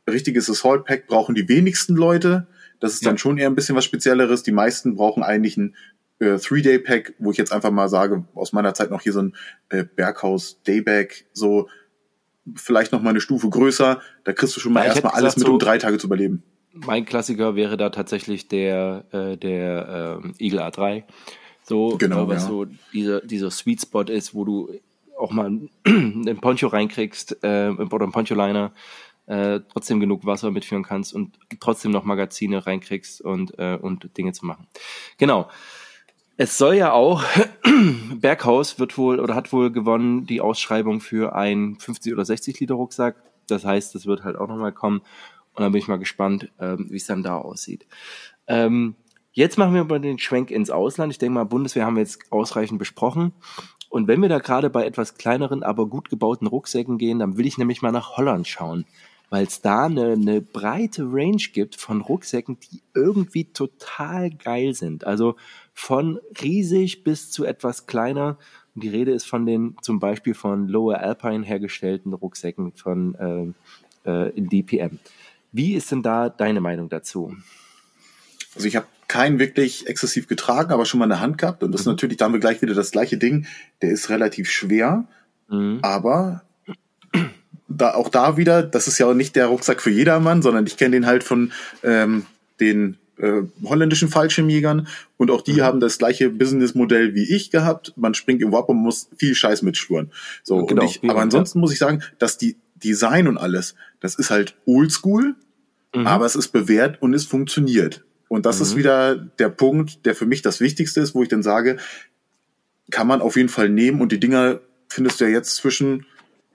Speaker 2: richtiges Assault Pack brauchen die wenigsten Leute. Das ist ja. dann schon eher ein bisschen was Spezielleres. Die meisten brauchen eigentlich ein äh, Three-Day-Pack, wo ich jetzt einfach mal sage, aus meiner Zeit noch hier so ein äh, Berghaus Dayback, so vielleicht noch mal eine Stufe größer. Da kriegst du schon mal erstmal alles mit, um drei Tage zu überleben.
Speaker 1: Mein Klassiker wäre da tatsächlich der, äh, der äh, Eagle A3 so, genau, was ja. so dieser, dieser Sweet Spot ist, wo du auch mal einen Poncho reinkriegst äh, oder einen Poncho-Liner, äh, trotzdem genug Wasser mitführen kannst und trotzdem noch Magazine reinkriegst und, äh, und Dinge zu machen. Genau. Es soll ja auch, Berghaus wird wohl oder hat wohl gewonnen die Ausschreibung für einen 50 oder 60 Liter Rucksack. Das heißt, das wird halt auch nochmal kommen. Und dann bin ich mal gespannt, ähm, wie es dann da aussieht. Ähm, jetzt machen wir mal den Schwenk ins Ausland. Ich denke mal, Bundeswehr haben wir jetzt ausreichend besprochen. Und wenn wir da gerade bei etwas kleineren, aber gut gebauten Rucksäcken gehen, dann will ich nämlich mal nach Holland schauen, weil es da eine, eine breite Range gibt von Rucksäcken, die irgendwie total geil sind. Also von riesig bis zu etwas kleiner. Und die Rede ist von den zum Beispiel von Lower Alpine hergestellten Rucksäcken von äh, äh, in DPM. Wie ist denn da deine Meinung dazu?
Speaker 2: Also ich habe keinen wirklich exzessiv getragen, aber schon mal eine Hand gehabt. Und das mhm. ist natürlich, da haben wir gleich wieder das gleiche Ding. Der ist relativ schwer, mhm. aber da, auch da wieder, das ist ja auch nicht der Rucksack für jedermann, sondern ich kenne den halt von ähm, den äh, holländischen Fallschirmjägern und auch die mhm. haben das gleiche Businessmodell wie ich gehabt. Man springt irgendwo ab und muss viel Scheiß mitschluren. So, genau, ich, aber ansonsten ja. muss ich sagen, dass die Design und alles, das ist halt oldschool, mhm. aber es ist bewährt und es funktioniert. Und das mhm. ist wieder der Punkt, der für mich das Wichtigste ist, wo ich dann sage, kann man auf jeden Fall nehmen und die Dinger findest du ja jetzt zwischen,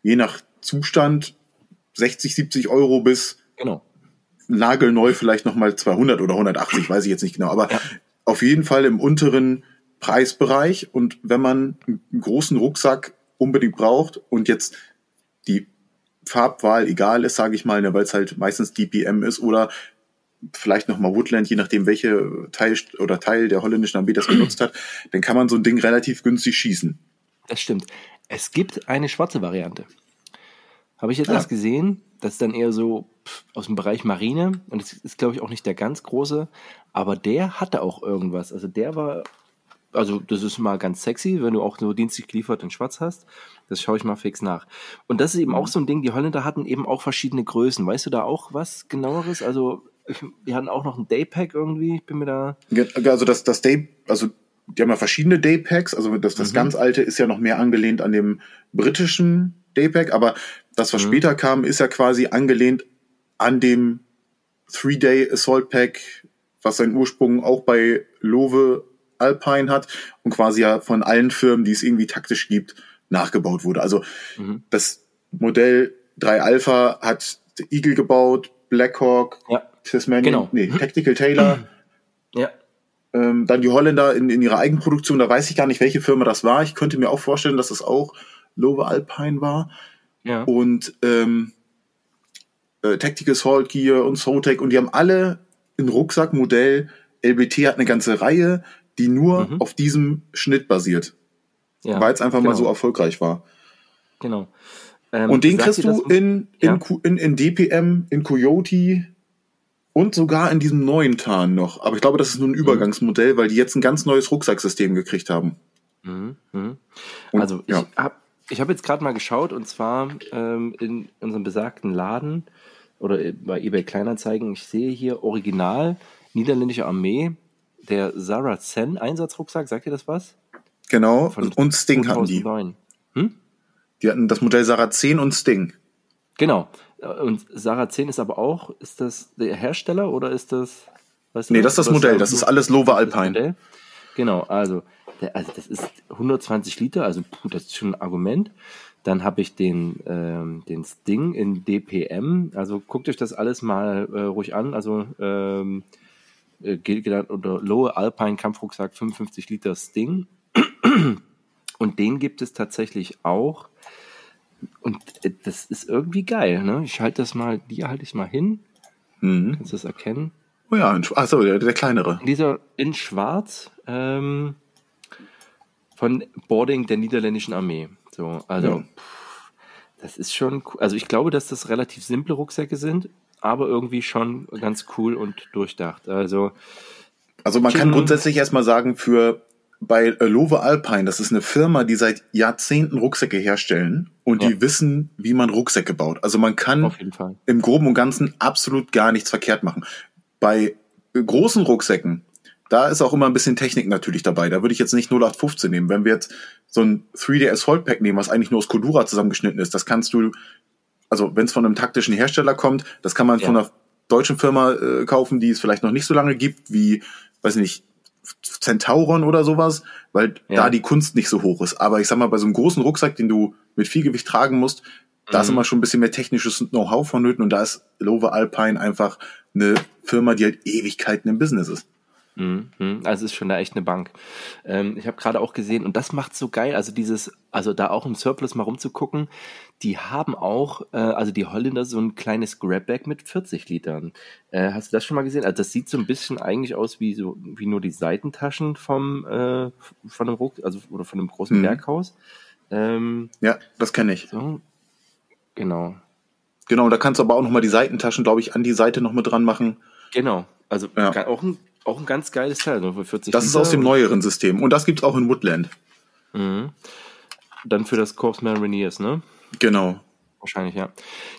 Speaker 2: je nach Zustand, 60, 70 Euro bis genau. nagelneu vielleicht nochmal 200 oder 180, weiß ich jetzt nicht genau, aber ja. auf jeden Fall im unteren Preisbereich und wenn man einen großen Rucksack unbedingt braucht und jetzt die Farbwahl egal ist, sage ich mal, ne, weil es halt meistens DPM ist oder vielleicht nochmal Woodland, je nachdem, welche Teil oder Teil der holländischen Armee das genutzt hat, dann kann man so ein Ding relativ günstig schießen.
Speaker 1: Das stimmt. Es gibt eine schwarze Variante. Habe ich jetzt ja. erst gesehen. Das ist dann eher so aus dem Bereich Marine und es ist, glaube ich, auch nicht der ganz große, aber der hatte auch irgendwas. Also der war, also das ist mal ganz sexy, wenn du auch so dienstlich geliefert in Schwarz hast. Das schaue ich mal fix nach. Und das ist eben auch mhm. so ein Ding, die Holländer hatten eben auch verschiedene Größen. Weißt du da auch was genaueres? Also die hatten auch noch ein Daypack irgendwie. Ich bin mir da.
Speaker 2: Also das, das Day, also die haben ja verschiedene Daypacks. Also das, das mhm. ganz alte ist ja noch mehr angelehnt an dem britischen Daypack, aber das, was mhm. später kam, ist ja quasi angelehnt an dem Three-Day Assault Pack, was seinen Ursprung auch bei Lowe Alpine hat und quasi ja von allen Firmen, die es irgendwie taktisch gibt, nachgebaut wurde. Also mhm. das Modell 3 Alpha hat Eagle gebaut, Blackhawk, ja. Tasmanian, genau. nee, Tactical Taylor. Ja. Ähm, dann die Holländer in, in ihrer Eigenproduktion, da weiß ich gar nicht, welche Firma das war. Ich könnte mir auch vorstellen, dass es das auch Lowe Alpine war. Ja. Und ähm, äh, Tactical Salt Gear und Sotec und die haben alle ein Rucksackmodell. LBT hat eine ganze Reihe, die nur mhm. auf diesem Schnitt basiert. Ja, weil es einfach genau. mal so erfolgreich war.
Speaker 1: Genau.
Speaker 2: Ähm, und den kriegst du in, in, ja. in, in DPM, in Coyote, und sogar in diesem neuen Tarn noch. Aber ich glaube, das ist nur ein mhm. Übergangsmodell, weil die jetzt ein ganz neues Rucksacksystem gekriegt haben.
Speaker 1: Mhm. Mhm. Also ich ja. habe ich hab jetzt gerade mal geschaut und zwar ähm, in unserem besagten Laden oder bei eBay Kleinanzeigen. Ich sehe hier Original niederländische Armee, der Saracen Einsatzrucksack. Sagt ihr das was?
Speaker 2: Genau. Von und Sting 2009. hatten die. Hm? Die hatten das Modell Saracen und Sting.
Speaker 1: Genau. Und Saracen ist aber auch, ist das der Hersteller oder ist das?
Speaker 2: Weißt du nee, das ist das Modell, das ist alles Lova Alpine.
Speaker 1: Genau, also, der, also das ist 120 Liter, also puh, das ist schon ein Argument. Dann habe ich den, ähm, den Sting in DPM. Also guckt euch das alles mal äh, ruhig an. Also ähm, äh, genannt unter Lowe Alpine Kampfrucksack 55 Liter Sting. Und den gibt es tatsächlich auch und äh, das ist irgendwie geil, ne? Ich halte das mal, die halte ich mal hin. Mhm. Kannst du das erkennen?
Speaker 2: Oh ja, achso, der, der kleinere.
Speaker 1: Dieser in Schwarz ähm, von Boarding der niederländischen Armee. So, also ja. pff, das ist schon, also ich glaube, dass das relativ simple Rucksäcke sind, aber irgendwie schon ganz cool und durchdacht. Also
Speaker 2: also man kann grundsätzlich erstmal sagen, für bei Love Alpine, das ist eine Firma, die seit Jahrzehnten Rucksäcke herstellen und ja. die wissen, wie man Rucksäcke baut. Also man kann im Groben und Ganzen absolut gar nichts verkehrt machen. Bei großen Rucksäcken, da ist auch immer ein bisschen Technik natürlich dabei. Da würde ich jetzt nicht 0815 nehmen. Wenn wir jetzt so ein 3D Assault Pack nehmen, was eigentlich nur aus Kodura zusammengeschnitten ist, das kannst du, also wenn es von einem taktischen Hersteller kommt, das kann man ja. von einer deutschen Firma äh, kaufen, die es vielleicht noch nicht so lange gibt, wie, weiß nicht, Centauron oder sowas, weil
Speaker 1: Ja.
Speaker 2: da die Kunst nicht so hoch ist. Aber ich sag mal, bei so einem großen Rucksack, den du mit viel Gewicht tragen musst, da ist
Speaker 1: Mhm.
Speaker 2: immer schon ein bisschen mehr technisches Know-how vonnöten und da ist Love Alpine einfach eine Firma, die halt Ewigkeiten im Business ist.
Speaker 1: Mhm. Also ist schon da echt eine Bank. Ähm, ich habe gerade auch gesehen, und das macht so geil, also dieses, also da auch im Surplus mal rumzugucken, die haben auch, äh, also die Holländer, so ein kleines Grabbag mit 40 Litern. Äh, hast du das schon mal gesehen? Also das sieht so ein bisschen eigentlich aus wie so, wie nur die Seitentaschen vom, äh, von einem Ruck, also oder von einem großen
Speaker 2: Mhm.
Speaker 1: Berghaus. Ähm,
Speaker 2: Ja, das kenne ich.
Speaker 1: so, genau.
Speaker 2: Genau, da kannst du aber auch nochmal die Seitentaschen, glaube ich, an die Seite noch mit dran machen.
Speaker 1: Genau. Also
Speaker 2: Ja.
Speaker 1: auch, ein, auch ein ganz geiles Teil, so für 40
Speaker 2: Das ist aus dem neueren System. Und das gibt's auch in Woodland.
Speaker 1: Mhm. Dann für das Corps Mariniers, ne?
Speaker 2: Genau.
Speaker 1: Wahrscheinlich, ja.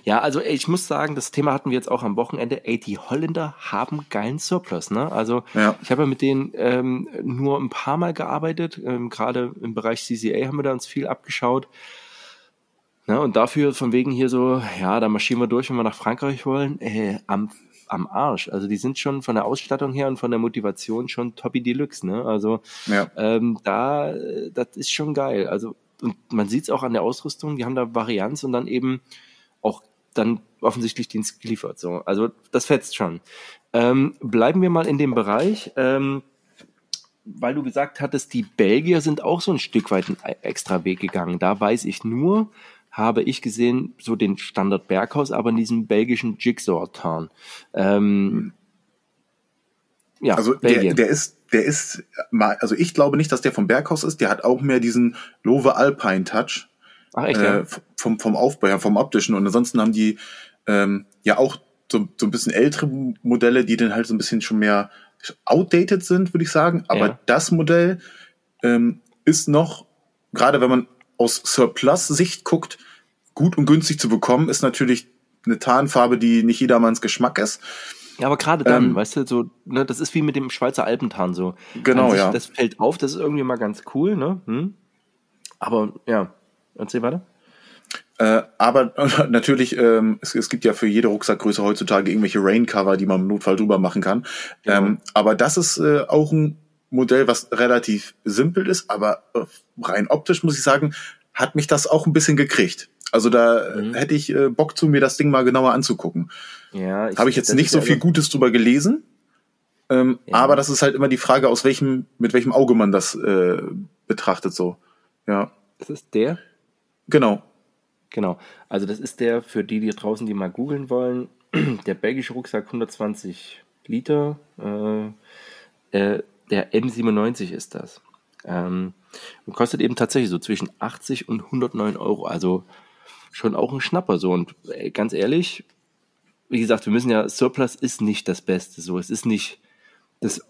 Speaker 1: Ja, also ich muss sagen, das Thema hatten wir jetzt auch am Wochenende. Ey, die Holländer haben geilen Surplus, ne? Also
Speaker 2: Ja.
Speaker 1: ich habe ja mit denen ähm, nur ein paar Mal gearbeitet. Ähm, Gerade im Bereich CCA haben wir da uns viel abgeschaut. Ne? Und dafür von wegen hier so, ja, da marschieren wir durch, wenn wir nach Frankreich wollen. Äh, am, am Arsch. Also die sind schon von der Ausstattung her und von der Motivation schon Toppy Deluxe, ne? Also
Speaker 2: Ja.
Speaker 1: ähm, da, das ist schon geil. Also, und man sieht es auch an der Ausrüstung, die haben da Varianz und dann eben auch dann offensichtlich Dienst geliefert. So. Also das fetzt schon. Ähm, bleiben wir mal in dem Bereich, ähm, weil du gesagt hattest, die Belgier sind auch so ein Stück weit einen extra Weg gegangen. Da weiß ich nur, habe ich gesehen, so den Standard Berghaus, aber in diesem belgischen Jigsaw-Tarn. Ähm, ja,
Speaker 2: Also der, der ist, der ist also ich glaube nicht, dass der vom Berghaus ist. Der hat auch mehr diesen Love Alpine Touch
Speaker 1: Ach echt, ja?
Speaker 2: äh, vom vom Aufbau her, vom optischen. Und ansonsten haben die ähm, ja auch so, so ein bisschen ältere Modelle, die dann halt so ein bisschen schon mehr outdated sind, würde ich sagen. Aber
Speaker 1: Ja.
Speaker 2: das Modell ähm, ist noch, gerade wenn man aus Surplus-Sicht guckt, gut und günstig zu bekommen, ist natürlich eine Tarnfarbe, die nicht jedermanns Geschmack ist.
Speaker 1: Ja, aber gerade dann,
Speaker 2: Ähm,
Speaker 1: weißt du, so, ne, das ist wie mit dem Schweizer Alpentarn so.
Speaker 2: Genau,
Speaker 1: sich,
Speaker 2: ja.
Speaker 1: Das fällt auf, das ist irgendwie mal ganz cool, ne? Hm? Aber ja, erzähl weiter.
Speaker 2: Äh, aber natürlich, ähm, es, es gibt ja für jede Rucksackgröße heutzutage irgendwelche Raincover, die man im Notfall drüber machen kann.
Speaker 1: Genau.
Speaker 2: Ähm, aber das ist äh, auch ein Modell, was relativ simpel ist, aber äh, rein optisch muss ich sagen, hat mich das auch ein bisschen gekriegt. Also da
Speaker 1: Mhm.
Speaker 2: hätte ich äh, Bock zu, mir das Ding mal genauer anzugucken.
Speaker 1: Ja,
Speaker 2: Habe ich jetzt nicht so viel Gutes drüber gelesen. Ähm,
Speaker 1: Ja.
Speaker 2: Aber das ist halt immer die Frage, aus welchem, mit welchem Auge man das äh, betrachtet so. Ja,
Speaker 1: Das ist der,
Speaker 2: genau.
Speaker 1: genau. Also das ist der, für die, die draußen, die mal googeln wollen, der belgische Rucksack 120 Liter, äh, äh, der M97 ist das. Ähm, und kostet eben tatsächlich so zwischen 80 und 109 Euro. Also schon auch ein Schnapper so. Und ey, ganz ehrlich, wie gesagt, wir müssen ja, Surplus ist nicht das Beste so. Es ist nicht das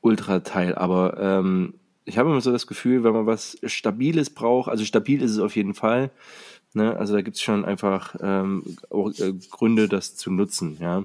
Speaker 1: Ultrateil, aber ähm, ich habe immer so das Gefühl, wenn man was Stabiles braucht, also stabil ist es auf jeden Fall. Ne? Also da gibt es schon einfach ähm, auch, äh, Gründe, das zu nutzen, ja.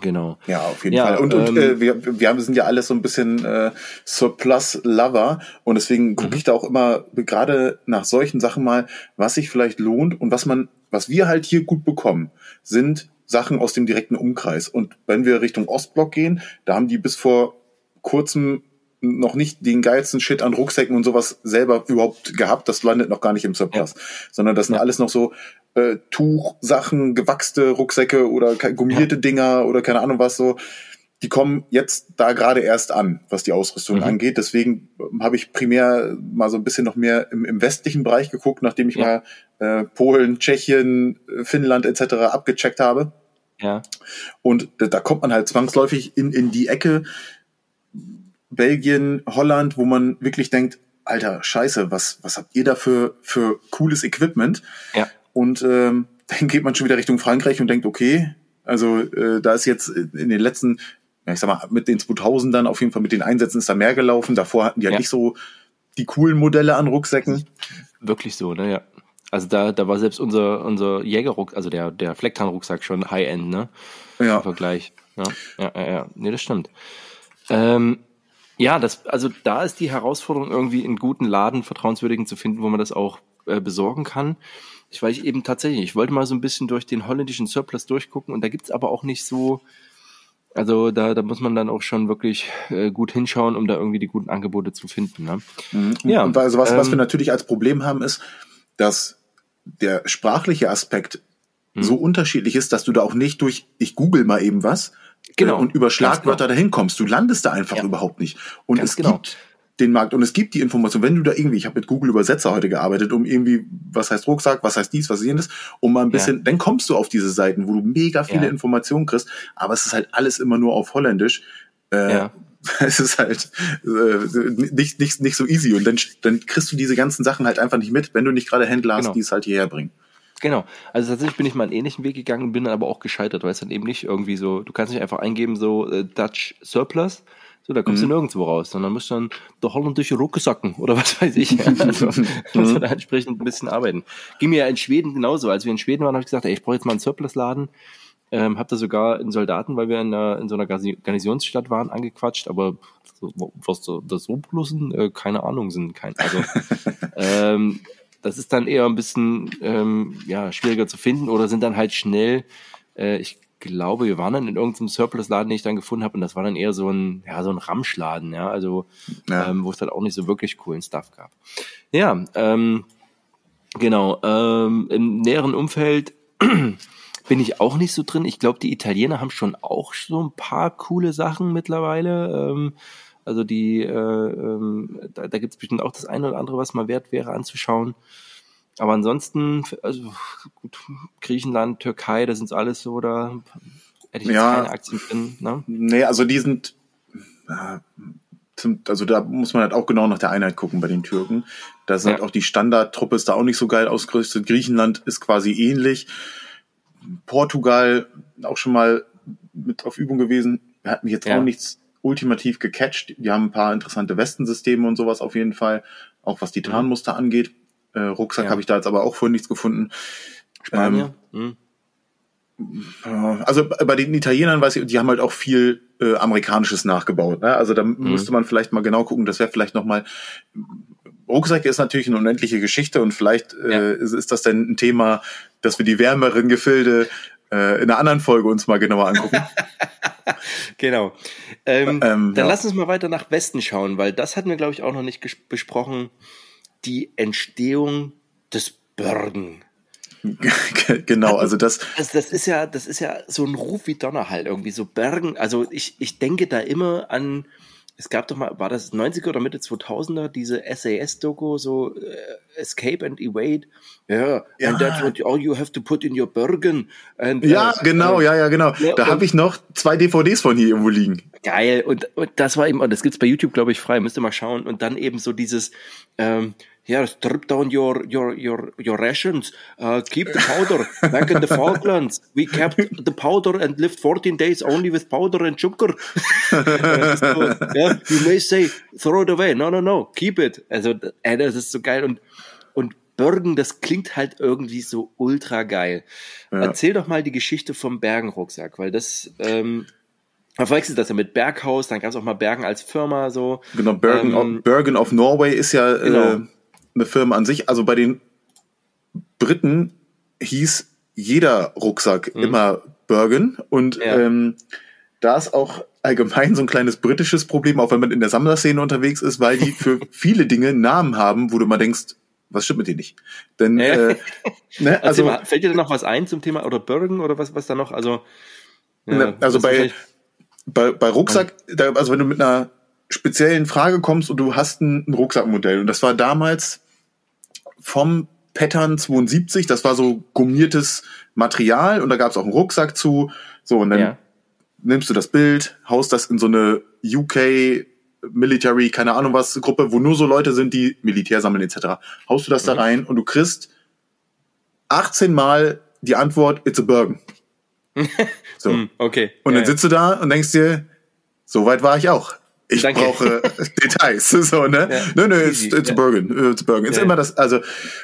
Speaker 1: Genau.
Speaker 2: Ja, auf jeden
Speaker 1: Ja,
Speaker 2: Fall. Und, und
Speaker 1: ähm,
Speaker 2: äh, wir, wir haben- sind ja alles so ein bisschen äh, Surplus-Lover und deswegen gucke
Speaker 1: Mhm.
Speaker 2: ich da auch immer gerade nach solchen Sachen mal, was sich vielleicht lohnt und was man, was wir halt hier gut bekommen, sind Sachen aus dem direkten Umkreis. Und wenn wir Richtung Ostblock gehen, da haben die bis vor kurzem noch nicht den geilsten Shit an Rucksäcken und sowas selber überhaupt gehabt. Das landet noch gar nicht im Surplus, sondern das sind
Speaker 1: Ja.
Speaker 2: alles noch so äh, Tuchsachen, gewachste Rucksäcke oder gummierte Dinger oder keine Ahnung was so. Die kommen jetzt da gerade erst an, was die Ausrüstung
Speaker 1: Mhm.
Speaker 2: angeht. Deswegen ähm, habe ich primär mal so ein bisschen noch mehr im, im westlichen Bereich geguckt, nachdem ich
Speaker 1: Ja.
Speaker 2: mal äh, Polen, Tschechien, äh, Finnland etc. abgecheckt habe.
Speaker 1: Ja.
Speaker 2: Und da, da kommt man halt zwangsläufig in, in die Ecke Belgien, Holland, wo man wirklich denkt, Alter, scheiße, was, was habt ihr da für, für cooles Equipment?
Speaker 1: Ja.
Speaker 2: Und ähm, dann geht man schon wieder Richtung Frankreich und denkt, okay, also äh, da ist jetzt in den letzten, ja, ich sag mal, mit den 2000ern auf jeden Fall mit den Einsätzen ist da mehr gelaufen. Davor hatten die halt
Speaker 1: Ja.
Speaker 2: nicht so die coolen Modelle an Rucksäcken.
Speaker 1: Wirklich so, ne? Ja. Also da, da war selbst unser, unser Jägerruck, also der, der Flecktarnrucksack schon High-End, ne? Im
Speaker 2: Ja,
Speaker 1: Vergleich. Ja, ja, ja, ja. Nee, das stimmt. Ähm, ja, das, also da ist die Herausforderung, irgendwie einen guten Laden, vertrauenswürdigen zu finden, wo man das auch äh, besorgen kann. Ich weiß eben tatsächlich, ich wollte mal so ein bisschen durch den holländischen Surplus durchgucken und da gibt's aber auch nicht so, Also da, da muss man dann auch schon wirklich äh, gut hinschauen, um da irgendwie die guten Angebote zu finden. Ne?
Speaker 2: Mhm. Ja, und also was, ähm, was wir natürlich als Problem haben, ist, dass der sprachliche Aspekt mhm. so unterschiedlich ist, dass du da auch nicht durch, ich google mal eben was genau. Und über Schlagwörter genau. dahin kommst. Du landest da einfach ja. überhaupt nicht. Und Ganz es genau. gibt den Markt und es gibt die Information, wenn du da irgendwie, ich habe mit Google Übersetzer heute gearbeitet, um irgendwie, was heißt Rucksack, was heißt dies, was ist jenes, um mal ein bisschen, ja. dann kommst du auf diese Seiten, wo du mega viele ja. Informationen kriegst, aber es ist halt alles immer nur auf Holländisch. Äh, ja. Es ist halt äh, nicht, nicht, nicht so easy und dann, dann kriegst du diese ganzen Sachen halt einfach nicht mit, wenn du nicht gerade Händler hast, genau. die es halt hierher bringen.
Speaker 1: Genau. Also tatsächlich bin ich mal einen ähnlichen Weg gegangen, bin dann aber auch gescheitert, weil es dann eben nicht irgendwie so, du kannst nicht einfach eingeben so äh, Dutch Surplus, so, da kommst mhm. du nirgendwo raus, sondern musst dann der holländische Rucksacken oder was weiß ich. Also musst du da entsprechend ein bisschen arbeiten. Ging mir ja in Schweden genauso. Als wir in Schweden waren, habe ich gesagt, ey, ich brauche jetzt mal einen Surplusladen. Ähm, hab da sogar in Soldaten, weil wir in, einer, in so einer Garnisonsstadt waren, angequatscht, aber so, was da, da so bloßen, äh, keine Ahnung sind. Kein, also ähm, das ist dann eher ein bisschen ähm, ja, schwieriger zu finden oder sind dann halt schnell, äh, ich glaube, wir waren dann in irgendeinem Surplus-Laden, den ich dann gefunden habe, und das war dann eher so ein, ja, so ein Ramschladen, ja, also ja. Ähm, wo es dann auch nicht so wirklich coolen Stuff gab. Ja, ähm, genau. Ähm, Im näheren Umfeld bin ich auch nicht so drin. Ich glaube, die Italiener haben schon auch so ein paar coole Sachen mittlerweile. Ähm, also die, äh, ähm, da, da gibt es bestimmt auch das eine oder andere, was mal wert wäre anzuschauen. Aber ansonsten, also gut, Griechenland, Türkei, das sind alles so, da hätte ich ja, keine Aktien drin. Ne?
Speaker 2: Nee, also die sind, äh, also da muss man halt auch genau nach der Einheit gucken bei den Türken. Da sind ja. halt auch die Standardtruppe ist da auch nicht so geil ausgerüstet. Griechenland ist quasi ähnlich. Portugal auch schon mal mit auf Übung gewesen. Hat mich jetzt ja. auch nichts ultimativ gecatcht. Die haben ein paar interessante Westensysteme und sowas auf jeden Fall. Auch was die mhm. Tarnmuster mhm. angeht. Äh, Rucksack ja. habe ich da jetzt aber auch vorhin nichts gefunden. Spanien? Ähm, hm. Also bei den Italienern weiß ich, die haben halt auch viel äh, Amerikanisches nachgebaut. Ne? Also da mhm. müsste man vielleicht mal genau gucken, das wäre vielleicht nochmal. Rucksack ist natürlich eine unendliche Geschichte und vielleicht äh, ja. ist, ist, das denn ein Thema, dass wir die wärmeren Gefilde äh, in einer anderen Folge uns mal genauer angucken.
Speaker 1: genau. Ähm, ähm, dann ja. lass uns mal weiter nach Westen schauen, weil das hatten wir, glaube ich, auch noch nicht besprochen die Entstehung des Bergen.
Speaker 2: genau, also das.
Speaker 1: Also das ist ja, das ist ja so ein Ruf wie Donner halt irgendwie, so Bergen. Also ich, ich denke da immer an, es gab doch mal, war das 90er oder Mitte 2000er, diese SAS-Doku, so uh, Escape and Evade. Yeah, ja, and that's what all you have to put in your Bergen.
Speaker 2: And, ja, uh, genau, uh, ja, ja, genau. Ja, da habe ich noch zwei DVDs von hier irgendwo liegen.
Speaker 1: Geil, und, und das war eben, und das gibt's bei YouTube, glaube ich, frei, müsst ihr mal schauen. Und dann eben so dieses, ähm, yeah, strip down your your your your rations. Uh, keep the powder. Back in the Falklands, we kept the powder and lived 14 days only with powder and sugar. so, yeah, you may say throw it away. No, no, no, keep it. Also, äh, das ist so geil und und Bergen, das klingt halt irgendwie so ultra geil. Ja. Erzähl doch mal die Geschichte vom Bergenrucksack, weil das ähm, man verwechselt das ja mit Berghaus, dann gab es auch mal Bergen als Firma so.
Speaker 2: Genau, Bergen, ähm, Bergen of Norway ist ja genau. äh, eine Firma an sich. Also bei den Briten hieß jeder Rucksack mhm. immer Bergen und ja. ähm, da ist auch allgemein so ein kleines britisches Problem, auch wenn man in der Sammlerszene unterwegs ist, weil die für viele Dinge Namen haben, wo du mal denkst, was stimmt mit denen nicht? Denn äh,
Speaker 1: ne, also mal, fällt dir da noch was ein zum Thema oder Bergen oder was was da noch? Also
Speaker 2: ja, ne, also bei, bei bei Rucksack, da, also wenn du mit einer speziellen Frage kommst und du hast ein, ein Rucksackmodell und das war damals vom Pattern 72, das war so gummiertes Material und da gab es auch einen Rucksack zu. So, und dann ja. nimmst du das Bild, haust das in so eine UK Military, keine Ahnung was, Gruppe, wo nur so Leute sind, die Militär sammeln etc. Haust du das mhm. da rein und du kriegst 18 Mal die Antwort, it's a Bergen.
Speaker 1: so. Hm, okay.
Speaker 2: Und ja, dann sitzt du da und denkst dir, so weit war ich auch ich Danke. brauche Details. So, ne? Ja. Nö, nö, it's, it's ja. Bergen. It's Bergen. Ist ja. immer das, also,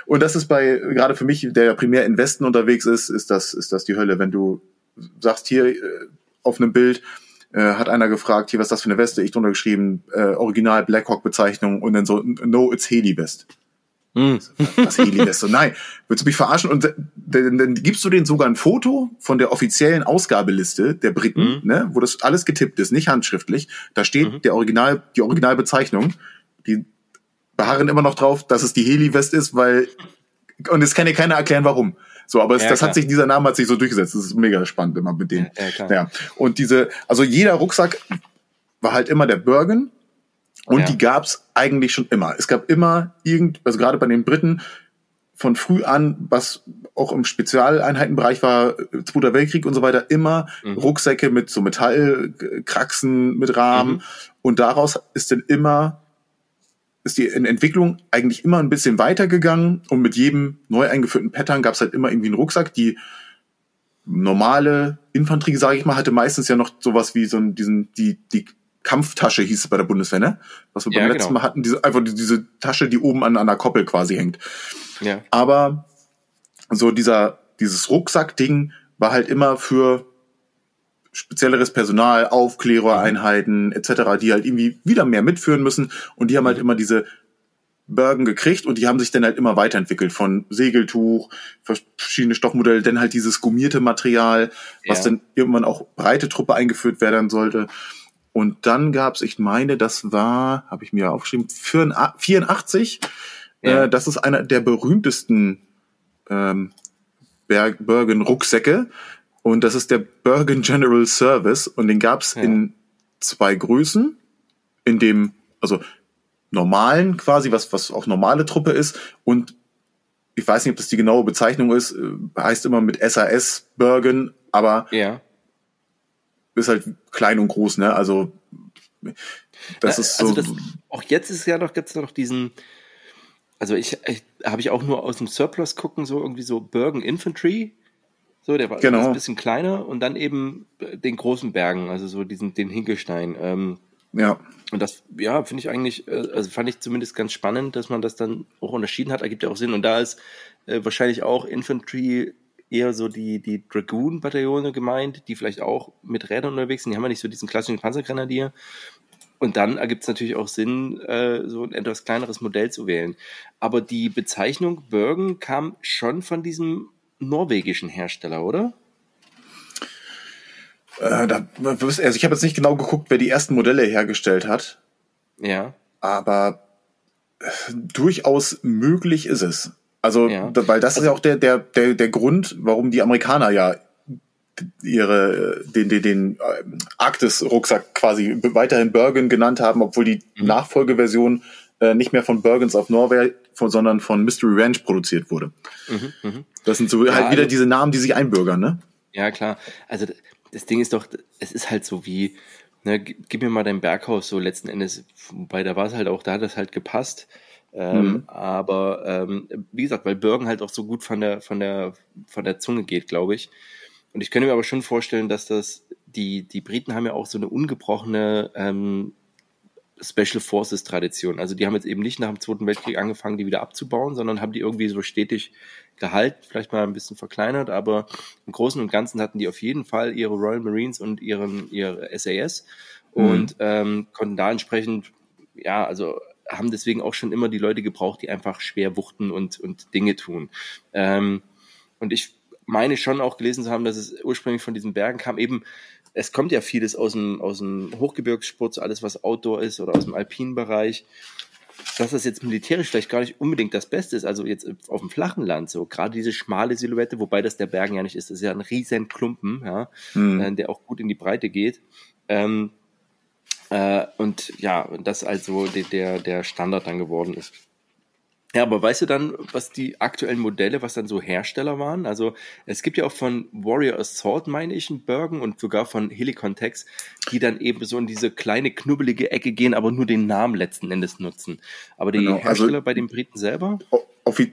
Speaker 2: und das ist bei, gerade für mich, der primär in Westen unterwegs ist, ist das, ist das die Hölle. Wenn du sagst, hier äh, auf einem Bild, äh, hat einer gefragt, hier, was ist das für eine Weste? Ich drunter geschrieben, äh, Original Blackhawk-Bezeichnung und dann so, no, it's Heli Mhm. Was Heli-Weste? Nein, willst du mich verarschen? Und dann, dann gibst du denen sogar ein Foto von der offiziellen Ausgabeliste der Briten, mhm. ne, wo das alles getippt ist, nicht handschriftlich. Da steht mhm. der Original, die Originalbezeichnung. Die beharren immer noch drauf, dass es die Heli-West ist, weil und es kann dir keiner erklären, warum. So, aber es, ja, das hat sich, dieser Name hat sich so durchgesetzt. Das ist mega spannend immer mit denen. Ja, ja, Und diese, also jeder Rucksack war halt immer der Bergen und ja. die gab's eigentlich schon immer. Es gab immer irgend, also gerade bei den Briten von früh an, was auch im Spezialeinheitenbereich war, Zweiter Weltkrieg und so weiter, immer mhm. Rucksäcke mit so Metallkraxen mit Rahmen. Mhm. Und daraus ist dann immer ist die Entwicklung eigentlich immer ein bisschen weitergegangen und mit jedem neu eingeführten Pattern gab es halt immer irgendwie einen Rucksack. Die normale Infanterie, sage ich mal, hatte meistens ja noch sowas wie so ein, diesen, die, die Kampftasche hieß es bei der Bundeswehr, ne? Was wir ja, beim letzten genau. Mal hatten, diese, einfach diese Tasche, die oben an, an der Koppel quasi hängt. Ja. Aber so dieser, dieses Rucksack-Ding war halt immer für spezielleres Personal, Aufklärereinheiten etc., die halt irgendwie wieder mehr mitführen müssen und die haben halt immer diese Bergen gekriegt und die haben sich dann halt immer weiterentwickelt von Segeltuch, verschiedene Stoffmodelle, dann halt dieses gummierte Material, was ja. dann irgendwann auch breite Truppe eingeführt werden sollte. Und dann gab's, ich meine, das war, habe ich mir aufgeschrieben, 84. Ja. Äh, das ist einer der berühmtesten ähm, Bergen-Rucksäcke. Und das ist der Bergen General Service und den gab's ja. in zwei Größen, in dem, also normalen quasi, was, was auch normale Truppe ist und ich weiß nicht, ob das die genaue Bezeichnung ist, äh, heißt immer mit SAS Bergen, aber ja. Ist halt klein und groß, ne? Also das
Speaker 1: Na,
Speaker 2: ist so.
Speaker 1: Also das, auch jetzt ist ja noch, gibt's noch diesen, also ich, ich habe ich auch nur aus dem Surplus gucken, so irgendwie so Bergen Infantry, so, der war genau. ein bisschen kleiner und dann eben äh, den großen Bergen, also so diesen, den Hinkelstein. Ähm, ja. Und das, ja, finde ich eigentlich, äh, also fand ich zumindest ganz spannend, dass man das dann auch unterschieden hat, ergibt ja auch Sinn. Und da ist äh, wahrscheinlich auch Infantry eher so die, die Dragoon-Bataillone gemeint, die vielleicht auch mit Rädern unterwegs sind. Die haben ja nicht so diesen klassischen Panzergrenadier. Und dann ergibt es natürlich auch Sinn, äh, so ein etwas kleineres Modell zu wählen. Aber die Bezeichnung Bergen kam schon von diesem norwegischen Hersteller, oder?
Speaker 2: Äh, da, also ich habe jetzt nicht genau geguckt, wer die ersten Modelle hergestellt hat. Ja. Aber äh, durchaus möglich ist es. Also, ja. weil das also, ist ja auch der, der, der, der Grund, warum die Amerikaner ja ihre den den, den äh, Arktis-Rucksack quasi weiterhin Bergen genannt haben, obwohl die mhm. Nachfolgeversion äh, nicht mehr von Bergens auf Norway, von, sondern von Mystery Ranch produziert wurde. Mhm, mh. Das sind so ja, halt wieder also, diese Namen, die sich einbürgern, ne?
Speaker 1: Ja, klar. Also das Ding ist doch, es ist halt so wie, ne, gib mir mal dein Berghaus so letzten Endes, wobei da war es halt auch, da hat das halt gepasst. Ähm, mhm. Aber ähm, wie gesagt, weil Bergen halt auch so gut von der, von der, von der Zunge geht, glaube ich. Und ich könnte mir aber schon vorstellen, dass das, die, die Briten haben ja auch so eine ungebrochene ähm, Special Forces Tradition. Also die haben jetzt eben nicht nach dem Zweiten Weltkrieg angefangen, die wieder abzubauen, sondern haben die irgendwie so stetig gehalten, vielleicht mal ein bisschen verkleinert, aber im Großen und Ganzen hatten die auf jeden Fall ihre Royal Marines und ihren ihre SAS mhm. und ähm, konnten da entsprechend, ja, also haben deswegen auch schon immer die Leute gebraucht, die einfach schwer wuchten und und Dinge tun. Ähm, und ich meine schon auch gelesen zu haben, dass es ursprünglich von diesen Bergen kam, eben es kommt ja vieles aus dem, aus dem Hochgebirgssport, alles, was Outdoor ist oder aus dem alpinen Bereich. Dass das jetzt militärisch vielleicht gar nicht unbedingt das Beste ist, also jetzt auf dem flachen Land, so gerade diese schmale Silhouette, wobei das der Bergen ja nicht ist, das ist ja ein riesen Klumpen, ja, mhm. äh, der auch gut in die Breite geht. Ähm, äh, und ja, das also der, der Standard dann geworden ist. Ja, aber weißt du dann, was die aktuellen Modelle, was dann so Hersteller waren? Also es gibt ja auch von Warrior Assault, meine ich, einen Bergen und sogar von Helicon Tex, die dann eben so in diese kleine knubbelige Ecke gehen, aber nur den Namen letzten Endes nutzen. Aber die genau, also Hersteller also bei den Briten selber?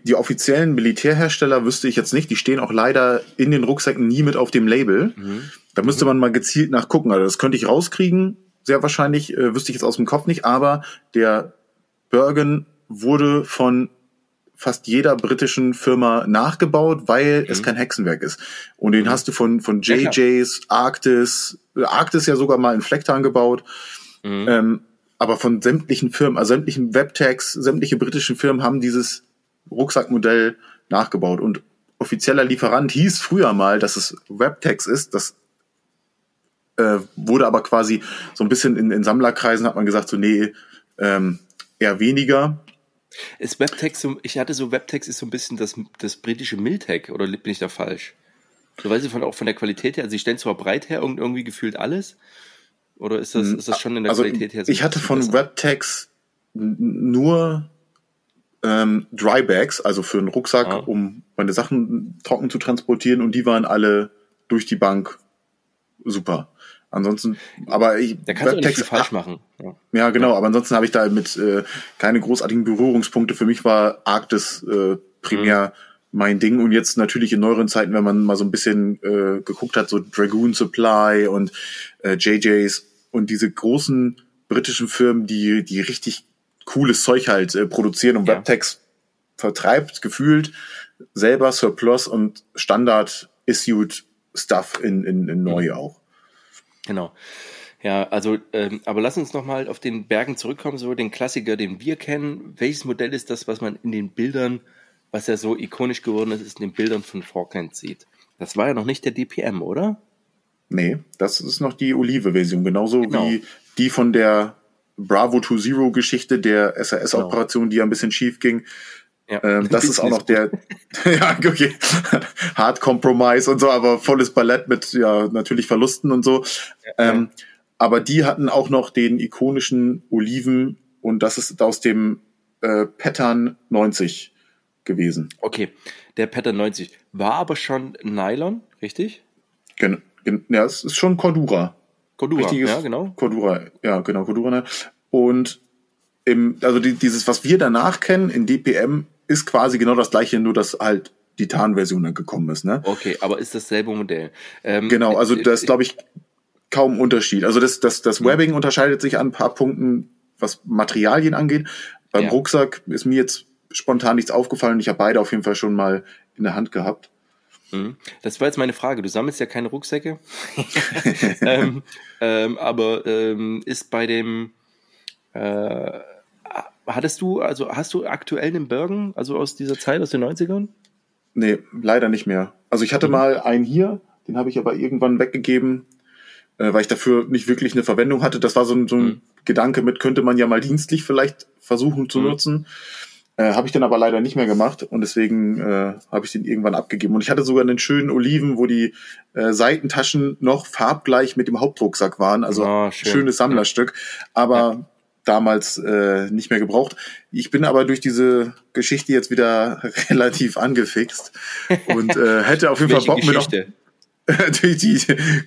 Speaker 2: Die offiziellen Militärhersteller wüsste ich jetzt nicht, die stehen auch leider in den Rucksäcken nie mit auf dem Label. Mhm. Da müsste mhm. man mal gezielt nachgucken. Also das könnte ich rauskriegen, sehr wahrscheinlich, äh, wüsste ich jetzt aus dem Kopf nicht, aber der Bergen wurde von fast jeder britischen Firma nachgebaut, weil mhm. es kein Hexenwerk ist. Und den mhm. hast du von, von JJs, ja, Arktis, Arktis ja sogar mal in Flecktarn gebaut. Mhm. Ähm, aber von sämtlichen Firmen, also sämtlichen Webtags, sämtliche britischen Firmen haben dieses Rucksackmodell nachgebaut. Und offizieller Lieferant hieß früher mal, dass es Webtex ist. Das äh, wurde aber quasi so ein bisschen in, in Sammlerkreisen hat man gesagt, so nee, ähm, eher weniger.
Speaker 1: Ist Webtex so, ich hatte so, Webtex ist so ein bisschen das, das britische Miltech, oder bin ich da falsch? So weiß ich von, auch von der Qualität her, also sie stellen zwar breit her und irgendwie gefühlt alles, oder ist das, ist das schon in der
Speaker 2: also
Speaker 1: Qualität her?
Speaker 2: So ich hatte von besser? Webtex nur ähm, Drybags, also für einen Rucksack, ah. um meine Sachen trocken zu transportieren und die waren alle durch die Bank super. Ansonsten, aber ich.
Speaker 1: Da kannst du nicht falsch machen.
Speaker 2: Ja, ja genau, ja. aber ansonsten habe ich da mit äh, keine großartigen Berührungspunkte. Für mich war Arktis äh, primär mhm. mein Ding und jetzt natürlich in neueren Zeiten, wenn man mal so ein bisschen äh, geguckt hat, so Dragoon Supply und äh, JJs und diese großen britischen Firmen, die, die richtig cooles Zeug halt äh, produzieren und ja. Webtex vertreibt, gefühlt selber Surplus und Standard issued Stuff in, in, in neu mhm. auch.
Speaker 1: Genau. Ja, also, ähm, aber lass uns nochmal auf den Bergen zurückkommen, so den Klassiker, den wir kennen. Welches Modell ist das, was man in den Bildern, was ja so ikonisch geworden ist, ist in den Bildern von Falkland sieht? Das war ja noch nicht der DPM, oder?
Speaker 2: Nee, das ist noch die Olive-Version, genauso genau. wie die von der Bravo to Zero Geschichte der SAS-Operation, genau. die ja ein bisschen schief ging. Ja, ähm, das ist auch noch der, ja, okay, Hard Compromise und so, aber volles Ballett mit, ja, natürlich Verlusten und so. Ja, ähm, ja. Aber die hatten auch noch den ikonischen Oliven und das ist aus dem äh, Pattern 90 gewesen.
Speaker 1: Okay, der Pattern 90 war aber schon Nylon, richtig?
Speaker 2: Gen, gen ja, es ist schon Cordura.
Speaker 1: Cordura, Richtiges ja, genau.
Speaker 2: Cordura, ja, genau, Cordura. Ne? Und im, also die, dieses, was wir danach kennen in DPM, ist quasi genau das gleiche, nur dass halt die Tarnversion dann gekommen ist. Ne?
Speaker 1: Okay, aber ist dasselbe Modell.
Speaker 2: Ähm, genau, also das ist, glaube ich, kaum Unterschied. Also das, das, das hm. Webbing unterscheidet sich an ein paar Punkten, was Materialien angeht. Beim ja. Rucksack ist mir jetzt spontan nichts aufgefallen. Ich habe beide auf jeden Fall schon mal in der Hand gehabt.
Speaker 1: Hm. Das war jetzt meine Frage. Du sammelst ja keine Rucksäcke. ähm, ähm, aber ähm, ist bei dem äh, Hattest du, also hast du aktuell einen Bergen, also aus dieser Zeit, aus den 90ern?
Speaker 2: Nee, leider nicht mehr. Also ich hatte mhm. mal einen hier, den habe ich aber irgendwann weggegeben, äh, weil ich dafür nicht wirklich eine Verwendung hatte. Das war so ein, so ein mhm. Gedanke mit, könnte man ja mal dienstlich vielleicht versuchen zu mhm. nutzen. Äh, habe ich dann aber leider nicht mehr gemacht und deswegen äh, habe ich den irgendwann abgegeben. Und ich hatte sogar einen schönen Oliven, wo die äh, Seitentaschen noch farbgleich mit dem Hauptrucksack waren. Also oh, schön. schönes Sammlerstück. Aber ja damals äh, nicht mehr gebraucht. Ich bin aber durch diese Geschichte jetzt wieder relativ angefixt und äh, hätte auf jeden Fall Bock mit durch die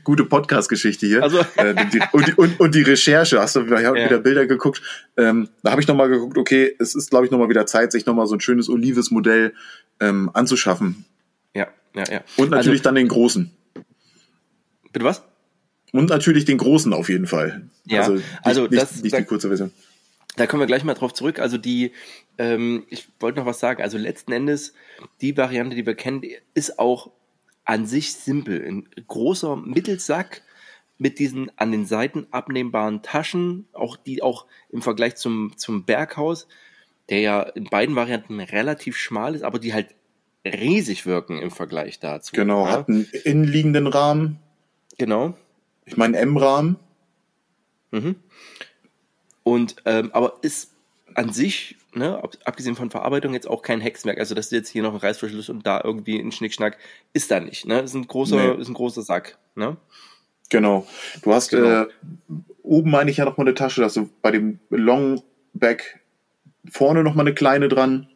Speaker 2: gute Podcast-Geschichte hier also. äh, die, und, die, und, und die Recherche. Hast du wieder, ja. wieder Bilder geguckt? Ähm, da habe ich nochmal geguckt, okay, es ist, glaube ich, nochmal wieder Zeit, sich nochmal so ein schönes olives Modell ähm, anzuschaffen.
Speaker 1: Ja, ja, ja.
Speaker 2: Und natürlich also, dann den großen.
Speaker 1: Bitte was?
Speaker 2: Und natürlich den großen auf jeden Fall.
Speaker 1: Ja, also, nicht, also das,
Speaker 2: nicht, nicht da, die kurze Version.
Speaker 1: Da kommen wir gleich mal drauf zurück. Also die, ähm, ich wollte noch was sagen. Also letzten Endes, die Variante, die wir kennen, ist auch an sich simpel. Ein großer Mittelsack mit diesen an den Seiten abnehmbaren Taschen, auch die auch im Vergleich zum, zum Berghaus, der ja in beiden Varianten relativ schmal ist, aber die halt riesig wirken im Vergleich dazu.
Speaker 2: Genau, ja. hat einen innenliegenden Rahmen.
Speaker 1: Genau.
Speaker 2: Ich meine M-Rahmen.
Speaker 1: Mhm. Und ähm, aber ist an sich, ne, abgesehen von Verarbeitung, jetzt auch kein Hexenwerk. Also, dass du jetzt hier noch einen Reißverschluss und da irgendwie ein Schnickschnack, ist da nicht. Ne? Ist ein großer, nee. ist ein großer Sack. Ne?
Speaker 2: Genau. Du hast genau. Äh, oben meine ich ja noch mal eine Tasche, dass du bei dem Longback vorne noch mal eine kleine dran.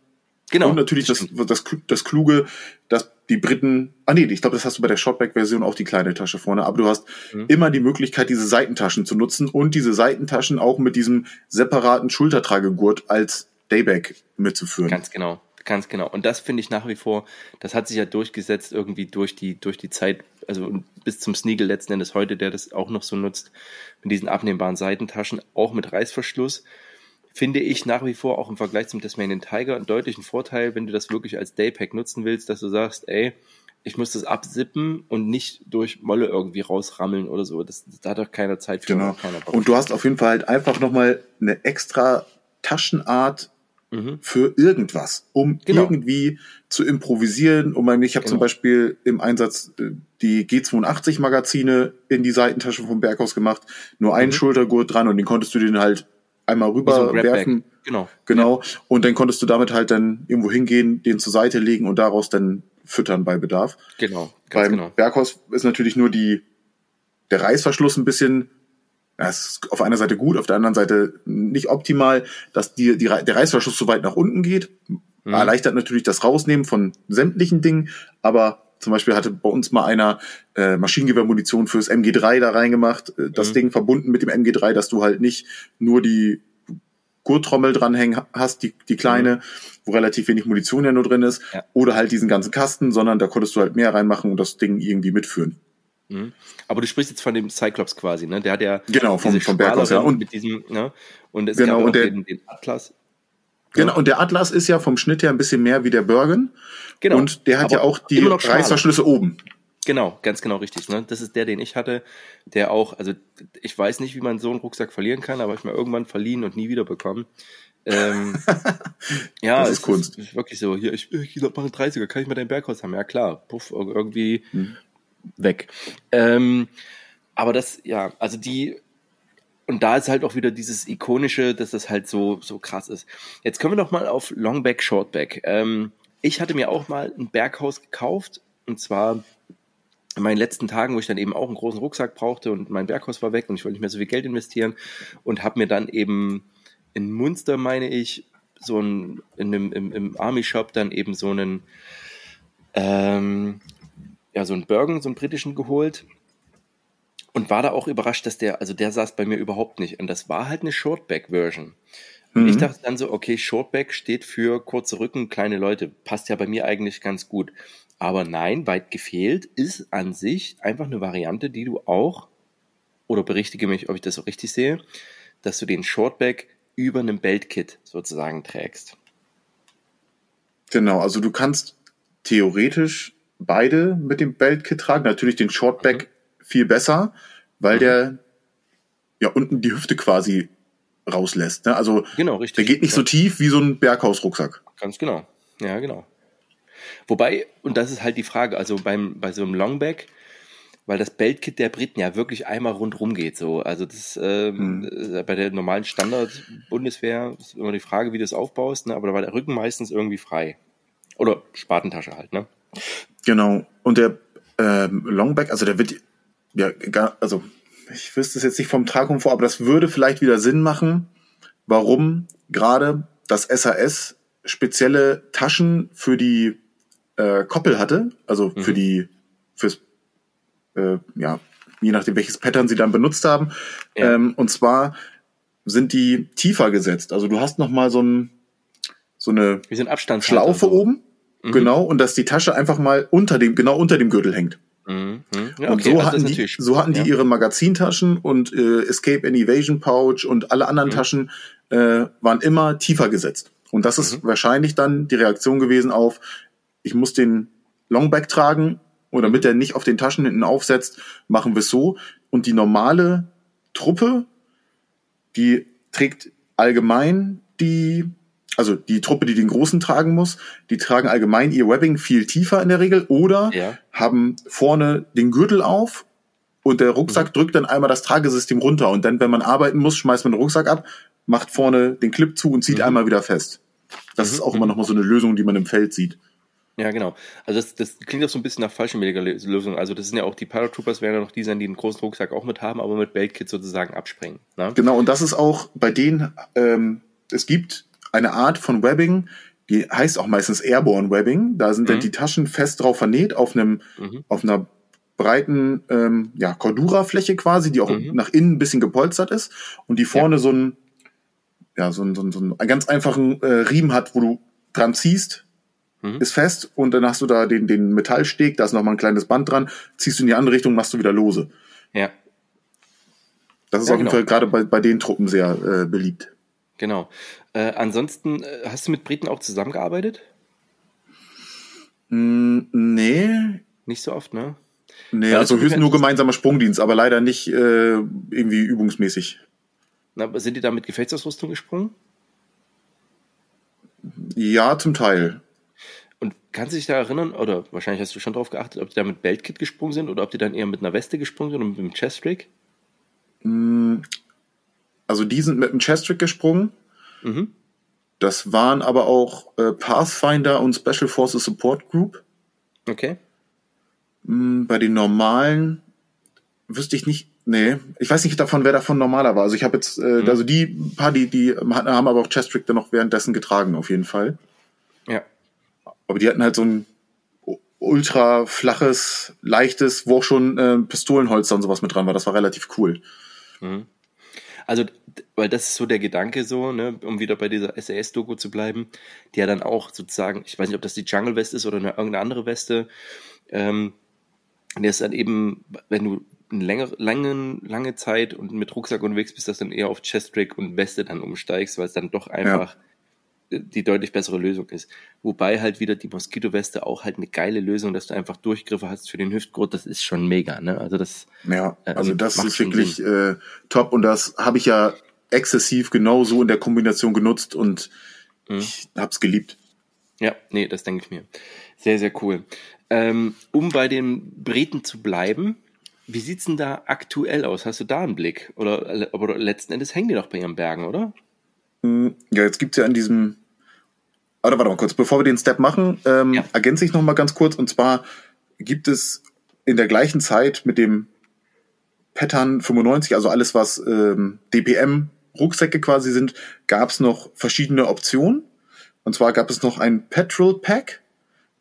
Speaker 2: Genau. Und natürlich das, das, das Kluge, dass die Briten, ah nee, ich glaube, das hast du bei der Shotback-Version auch die kleine Tasche vorne, aber du hast mhm. immer die Möglichkeit, diese Seitentaschen zu nutzen und diese Seitentaschen auch mit diesem separaten Schultertragegurt als Dayback mitzuführen.
Speaker 1: Ganz genau, ganz genau. Und das finde ich nach wie vor, das hat sich ja durchgesetzt irgendwie durch die, durch die Zeit, also bis zum Sneagle letzten Endes heute, der das auch noch so nutzt, mit diesen abnehmbaren Seitentaschen, auch mit Reißverschluss finde ich nach wie vor auch im Vergleich zum Tasmanian Tiger einen deutlichen Vorteil, wenn du das wirklich als Daypack nutzen willst, dass du sagst, ey, ich muss das absippen und nicht durch Molle irgendwie rausrammeln oder so. Das, da hat doch keiner Zeit
Speaker 2: für. Genau. Und du hast auf jeden Fall halt einfach nochmal eine extra Taschenart mhm. für irgendwas, um genau. irgendwie zu improvisieren. Um ich habe genau. zum Beispiel im Einsatz äh, die G82 Magazine in die Seitentasche vom Berghaus gemacht, nur einen mhm. Schultergurt dran und den konntest du den halt einmal rüberwerfen. So
Speaker 1: genau.
Speaker 2: Genau. Ja. Und dann konntest du damit halt dann irgendwo hingehen, den zur Seite legen und daraus dann füttern bei Bedarf.
Speaker 1: Genau.
Speaker 2: Beim genau. Berghaus ist natürlich nur die, der Reißverschluss ein bisschen das ist auf einer Seite gut, auf der anderen Seite nicht optimal, dass die, die, der Reißverschluss so weit nach unten geht. Mhm. Erleichtert natürlich das Rausnehmen von sämtlichen Dingen, aber zum Beispiel hatte bei uns mal einer äh, Maschinengewehrmunition fürs MG3 da reingemacht, äh, das mhm. Ding verbunden mit dem MG3, dass du halt nicht nur die Gurttrommel dranhängen hast, die, die kleine, mhm. wo relativ wenig Munition ja nur drin ist, ja. oder halt diesen ganzen Kasten, sondern da konntest du halt mehr reinmachen und das Ding irgendwie mitführen.
Speaker 1: Mhm. Aber du sprichst jetzt von dem Cyclops quasi, ne? Der hat ja
Speaker 2: genau vom, vom Berghaus, ja.
Speaker 1: Und mit diesem, ne? Und es
Speaker 2: genau,
Speaker 1: gab
Speaker 2: und der, den, den Atlas. Genau, und der Atlas ist ja vom Schnitt her ein bisschen mehr wie der Bergen. Genau. Und der hat Aber ja auch die Reißverschlüsse oben.
Speaker 1: Genau, ganz genau richtig. Ne? Das ist der, den ich hatte, der auch, also ich weiß nicht, wie man so einen Rucksack verlieren kann, aber ich mal irgendwann verliehen und nie wieder bekommen. Ähm, ja, das ist Kunst. Ist wirklich so. Hier, ich, ich mache einen 30er, kann ich mal dein Berghaus haben? Ja klar, puff, irgendwie hm weg. Ähm, aber das, ja, also die, und da ist halt auch wieder dieses ikonische, dass das halt so, so krass ist. Jetzt kommen wir noch mal auf Longback, Shortback. Ähm, ich hatte mir auch mal ein Berghaus gekauft und zwar in meinen letzten Tagen, wo ich dann eben auch einen großen Rucksack brauchte und mein Berghaus war weg und ich wollte nicht mehr so viel Geld investieren und habe mir dann eben in Munster, meine ich, so ein, in einem, im, im Army Shop dann eben so einen ähm, ja, so einen Bergen, so einen britischen geholt und war da auch überrascht, dass der, also der saß bei mir überhaupt nicht. Und das war halt eine Shortback-Version. Und mhm. ich dachte dann so, okay, Shortback steht für kurze Rücken, kleine Leute. Passt ja bei mir eigentlich ganz gut. Aber nein, weit gefehlt ist an sich einfach eine Variante, die du auch, oder berichtige mich, ob ich das so richtig sehe, dass du den Shortback über einem Beltkit sozusagen trägst.
Speaker 2: Genau, also du kannst theoretisch beide mit dem Beltkit tragen. Natürlich den Shortback mhm. Viel besser, weil mhm. der ja unten die Hüfte quasi rauslässt. Ne? Also
Speaker 1: genau, richtig.
Speaker 2: der geht nicht ja. so tief wie so ein Berghausrucksack.
Speaker 1: Ganz genau. Ja, genau. Wobei, und das ist halt die Frage, also beim, bei so einem Longback, weil das Beltkit der Briten ja wirklich einmal rundrum geht. So. Also das ähm, mhm. bei der normalen Standard-Bundeswehr ist immer die Frage, wie du es aufbaust, ne? aber da war der Rücken meistens irgendwie frei. Oder Spatentasche halt, ne?
Speaker 2: Genau. Und der ähm, Longback, also der wird ja gar, also ich wüsste es jetzt nicht vom vor, aber das würde vielleicht wieder Sinn machen, warum gerade das SAS spezielle Taschen für die äh, Koppel hatte, also mhm. für die fürs äh, ja je nachdem welches Pattern sie dann benutzt haben. Ja. Ähm, und zwar sind die tiefer gesetzt. Also du hast noch mal so ein so eine Schlaufe so. oben Mhm. Genau, und dass die Tasche einfach mal unter dem, genau unter dem Gürtel hängt. Mhm. Ja, okay. Und so also hatten, die, so hatten ja. die ihre Magazintaschen und äh, Escape and Evasion Pouch und alle anderen mhm. Taschen äh, waren immer tiefer gesetzt. Und das ist mhm. wahrscheinlich dann die Reaktion gewesen auf, ich muss den Longback tragen und damit er nicht auf den Taschen hinten aufsetzt, machen wir es so. Und die normale Truppe, die trägt allgemein die also die Truppe, die den großen tragen muss, die tragen allgemein ihr Webbing viel tiefer in der Regel oder ja. haben vorne den Gürtel auf und der Rucksack mhm. drückt dann einmal das Tragesystem runter und dann, wenn man arbeiten muss, schmeißt man den Rucksack ab, macht vorne den Clip zu und zieht mhm. einmal wieder fest. Das mhm. ist auch immer noch mal so eine Lösung, die man im Feld sieht.
Speaker 1: Ja, genau. Also das, das klingt auch so ein bisschen nach fallschirmjäger Lösung. Also das sind ja auch die Paratroopers, werden ja noch die sein, die einen großen Rucksack auch mit haben, aber mit Beltkit sozusagen abspringen. Ne?
Speaker 2: Genau, und das ist auch bei denen, ähm, es gibt eine Art von Webbing, die heißt auch meistens Airborne Webbing. Da sind mhm. dann die Taschen fest drauf vernäht auf einem, mhm. auf einer breiten ähm, ja, Cordura-Fläche quasi, die auch mhm. nach innen ein bisschen gepolstert ist und die vorne ja. so ein ja so ein, so ein, so einen ganz einfachen äh, Riemen hat, wo du dran ziehst, mhm. ist fest und dann hast du da den, den Metallsteg, da ist noch mal ein kleines Band dran, ziehst du in die andere Richtung, machst du wieder lose.
Speaker 1: Ja.
Speaker 2: Das ist ja, auf jeden genau. Fall gerade bei, bei den Truppen sehr äh, beliebt.
Speaker 1: Genau. Äh, ansonsten, äh, hast du mit Briten auch zusammengearbeitet?
Speaker 2: Mm, nee.
Speaker 1: Nicht so oft, ne?
Speaker 2: Nee, Weil also höchstens nur gemeinsamer Sprungdienst, aber leider nicht äh, irgendwie übungsmäßig.
Speaker 1: Na, sind die da mit Gefechtsausrüstung gesprungen?
Speaker 2: Ja, zum Teil.
Speaker 1: Und kannst du dich da erinnern, oder wahrscheinlich hast du schon darauf geachtet, ob die da mit Beltkit gesprungen sind oder ob die dann eher mit einer Weste gesprungen sind und mit dem Chest-Rig?
Speaker 2: Also die sind mit dem Chest-Rig gesprungen.
Speaker 1: Mhm.
Speaker 2: Das waren aber auch äh, Pathfinder und Special Forces Support Group.
Speaker 1: Okay.
Speaker 2: Mm, Bei den normalen wüsste ich nicht, nee, ich weiß nicht davon, wer davon normaler war. Also ich habe jetzt, äh, also die paar, die, die haben aber auch Chest-Rig dann noch währenddessen getragen, auf jeden Fall.
Speaker 1: Ja.
Speaker 2: Aber die hatten halt so ein ultra flaches, leichtes, wo auch schon äh, Pistolenholster und sowas mit dran war. Das war relativ cool.
Speaker 1: Also, weil das ist so der Gedanke so, ne, um wieder bei dieser SAS-Doku zu bleiben, die ja dann auch sozusagen, ich weiß nicht, ob das die Jungle West ist oder eine, irgendeine andere Weste, ähm, der ist dann eben, wenn du eine längere, lange, lange Zeit und mit Rucksack unterwegs bist, dass du dann eher auf Chest-Rig und Weste dann umsteigst, weil es dann doch einfach äh, die deutlich bessere Lösung ist. Wobei halt wieder die Moskito-Weste auch halt eine geile Lösung, dass du einfach Durchgriffe hast für den Hüftgurt, das ist schon mega, ne? Also das,
Speaker 2: Ja,
Speaker 1: Ähm,
Speaker 2: also das
Speaker 1: macht
Speaker 2: ist wirklich äh, top und das habe ich ja exzessiv genau so in der Kombination genutzt und
Speaker 1: Mhm.
Speaker 2: ich hab's geliebt.
Speaker 1: Ja, nee, das denke ich mir. Sehr, sehr cool. Ähm, um bei den Briten zu bleiben, wie sieht's denn da aktuell aus? Hast du da einen Blick? Oder, aber letzten Endes hängen die doch bei ihren Bergen, oder?
Speaker 2: Ja, jetzt gibt's ja in diesem. Oder warte mal kurz, bevor wir den Step machen, ähm,
Speaker 1: Ja.
Speaker 2: ergänze ich noch mal ganz kurz. Und zwar gibt es in der gleichen Zeit mit dem Pattern 95, also alles, was ähm, DPM Rucksäcke quasi sind, gab's noch verschiedene Optionen. Und zwar gab es noch ein Petrol Pack.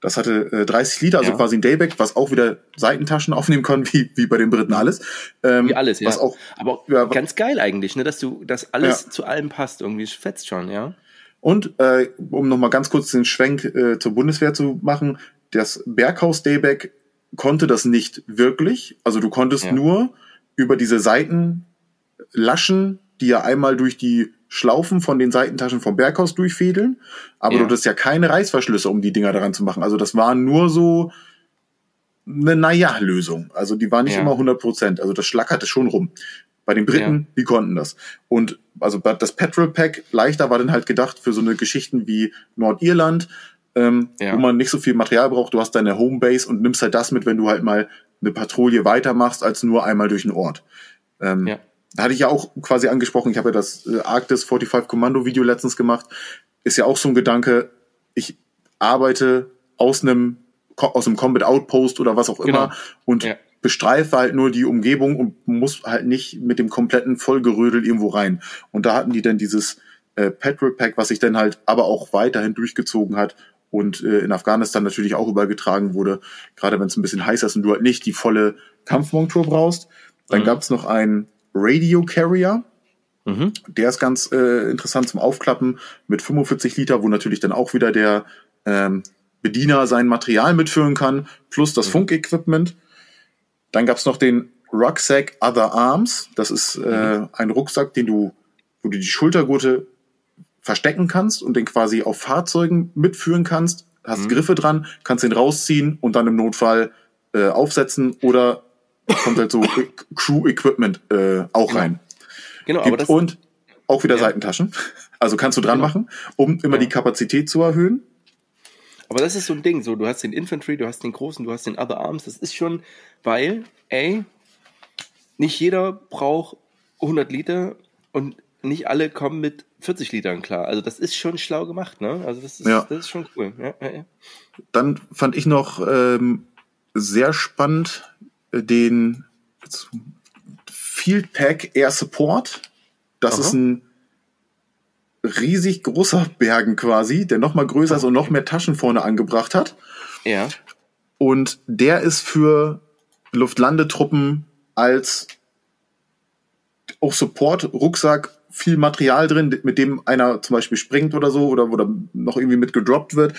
Speaker 2: Das hatte äh, 30 Liter, also
Speaker 1: Ja.
Speaker 2: quasi ein Dayback, was auch wieder Seitentaschen aufnehmen kann, wie, wie bei den Briten alles. Ähm,
Speaker 1: Wie alles, ja.
Speaker 2: Was auch,
Speaker 1: aber
Speaker 2: ja,
Speaker 1: ganz geil eigentlich, ne, dass du, dass alles
Speaker 2: Ja.
Speaker 1: zu allem passt. Irgendwie fetzt schon, ja.
Speaker 2: Und äh, um nochmal ganz kurz den Schwenk äh, zur Bundeswehr zu machen, das Berghaus Dayback konnte das nicht wirklich. Also du konntest
Speaker 1: Ja.
Speaker 2: nur über diese Seitenlaschen, die ja einmal durch die Schlaufen von den Seitentaschen vom Berghaus durchfädeln, aber
Speaker 1: Ja.
Speaker 2: du hattest ja keine Reißverschlüsse, um die Dinger daran zu machen. Also das war nur so eine Naja-Lösung. Also die war nicht
Speaker 1: Ja.
Speaker 2: immer 100 Prozent. Also das schlackerte schon rum. Bei den Briten, die konnten das. Und also das Petrol Pack leichter war dann halt gedacht für so eine Geschichten wie Nordirland, ähm,
Speaker 1: Ja.
Speaker 2: wo man nicht so viel Material braucht. Du hast deine Homebase und nimmst halt das mit, wenn du halt mal eine Patrouille weitermachst, als nur einmal durch den Ort. Ähm,
Speaker 1: Ja.
Speaker 2: Da hatte ich ja auch quasi angesprochen, ich habe ja das äh, Arctis 45 Kommando Video letztens gemacht. Ist ja auch so ein Gedanke, ich arbeite aus einem aus einem Combat Outpost oder was auch immer
Speaker 1: Genau.
Speaker 2: und
Speaker 1: Ja.
Speaker 2: Bestreife halt nur die Umgebung und muss halt nicht mit dem kompletten Vollgerödel irgendwo rein. Und da hatten die dann dieses äh, Petrol Pack, was sich dann halt aber auch weiterhin durchgezogen hat und äh, in Afghanistan natürlich auch übergetragen wurde, gerade wenn es ein bisschen heißer ist und du halt nicht die volle Kampfmontur brauchst. Dann
Speaker 1: Mhm.
Speaker 2: gab's noch einen Radio Carrier,
Speaker 1: Mhm.
Speaker 2: der ist ganz äh, interessant zum Aufklappen mit 45 Liter, wo natürlich dann auch wieder der ähm, Bediener sein Material mitführen kann, plus das Funkequipment. Dann gab's noch den Rucksack Other Arms. Das ist äh, ein Rucksack, den du, wo du die Schultergurte verstecken kannst und den quasi auf Fahrzeugen mitführen kannst. Hast
Speaker 1: Mhm.
Speaker 2: Griffe dran, kannst den rausziehen und dann im Notfall äh, aufsetzen oder kommt halt so Crew-Equipment äh, auch
Speaker 1: Genau.
Speaker 2: rein.
Speaker 1: Genau, aber
Speaker 2: Gibt
Speaker 1: das,
Speaker 2: und auch wieder
Speaker 1: Ja.
Speaker 2: Seitentaschen. Also kannst du dran
Speaker 1: Genau.
Speaker 2: machen, um immer
Speaker 1: Ja.
Speaker 2: die Kapazität zu erhöhen.
Speaker 1: Aber das ist so ein Ding, so, du hast den Infantry, du hast den Großen, du hast den Other Arms, das ist schon, weil, ey, nicht jeder braucht 100 Liter und nicht alle kommen mit 40 Litern klar. Also das ist schon schlau gemacht, ne? Also das ist,
Speaker 2: Ja.
Speaker 1: das ist schon cool. Ja, ja.
Speaker 2: Dann fand ich noch ähm, sehr spannend äh, den Field Pack Air Support. Das
Speaker 1: Aha.
Speaker 2: ist ein riesig großer Bergen quasi, der noch mal größer ist und noch mehr Taschen vorne angebracht hat.
Speaker 1: ja.
Speaker 2: Und der ist für Luftlandetruppen als auch Support, Rucksack, viel Material drin, mit dem einer zum Beispiel springt oder so oder, oder noch irgendwie mit gedroppt wird,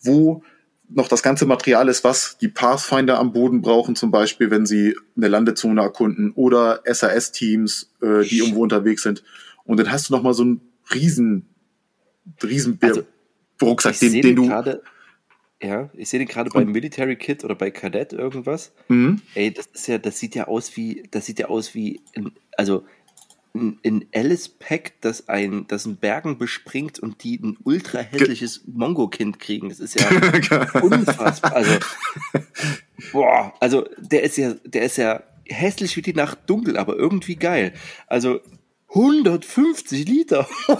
Speaker 2: wo noch das ganze Material ist, was die Pathfinder am Boden brauchen, zum Beispiel, wenn sie eine Landezone erkunden oder SAS-Teams, äh, die irgendwo unterwegs sind. Und dann hast du noch mal so einen riesen, riesen
Speaker 1: Also,
Speaker 2: Rucksack, den, den du.
Speaker 1: gerade, ja, ich sehe den gerade bei Military Kit oder bei Kadett irgendwas.
Speaker 2: Mhm.
Speaker 1: Ey, das ist ja, das sieht ja aus wie, das sieht ja aus wie, ein, also ein, ein Alice-Pack, das ein, das ein Bergen bespringt und die ein ultra hässliches Mongo-Kind kriegen. Das ist ja unfassbar. Also, boah, also der ist ja, der ist ja hässlich wie die Nacht dunkel, aber irgendwie geil. Also 150 Liter.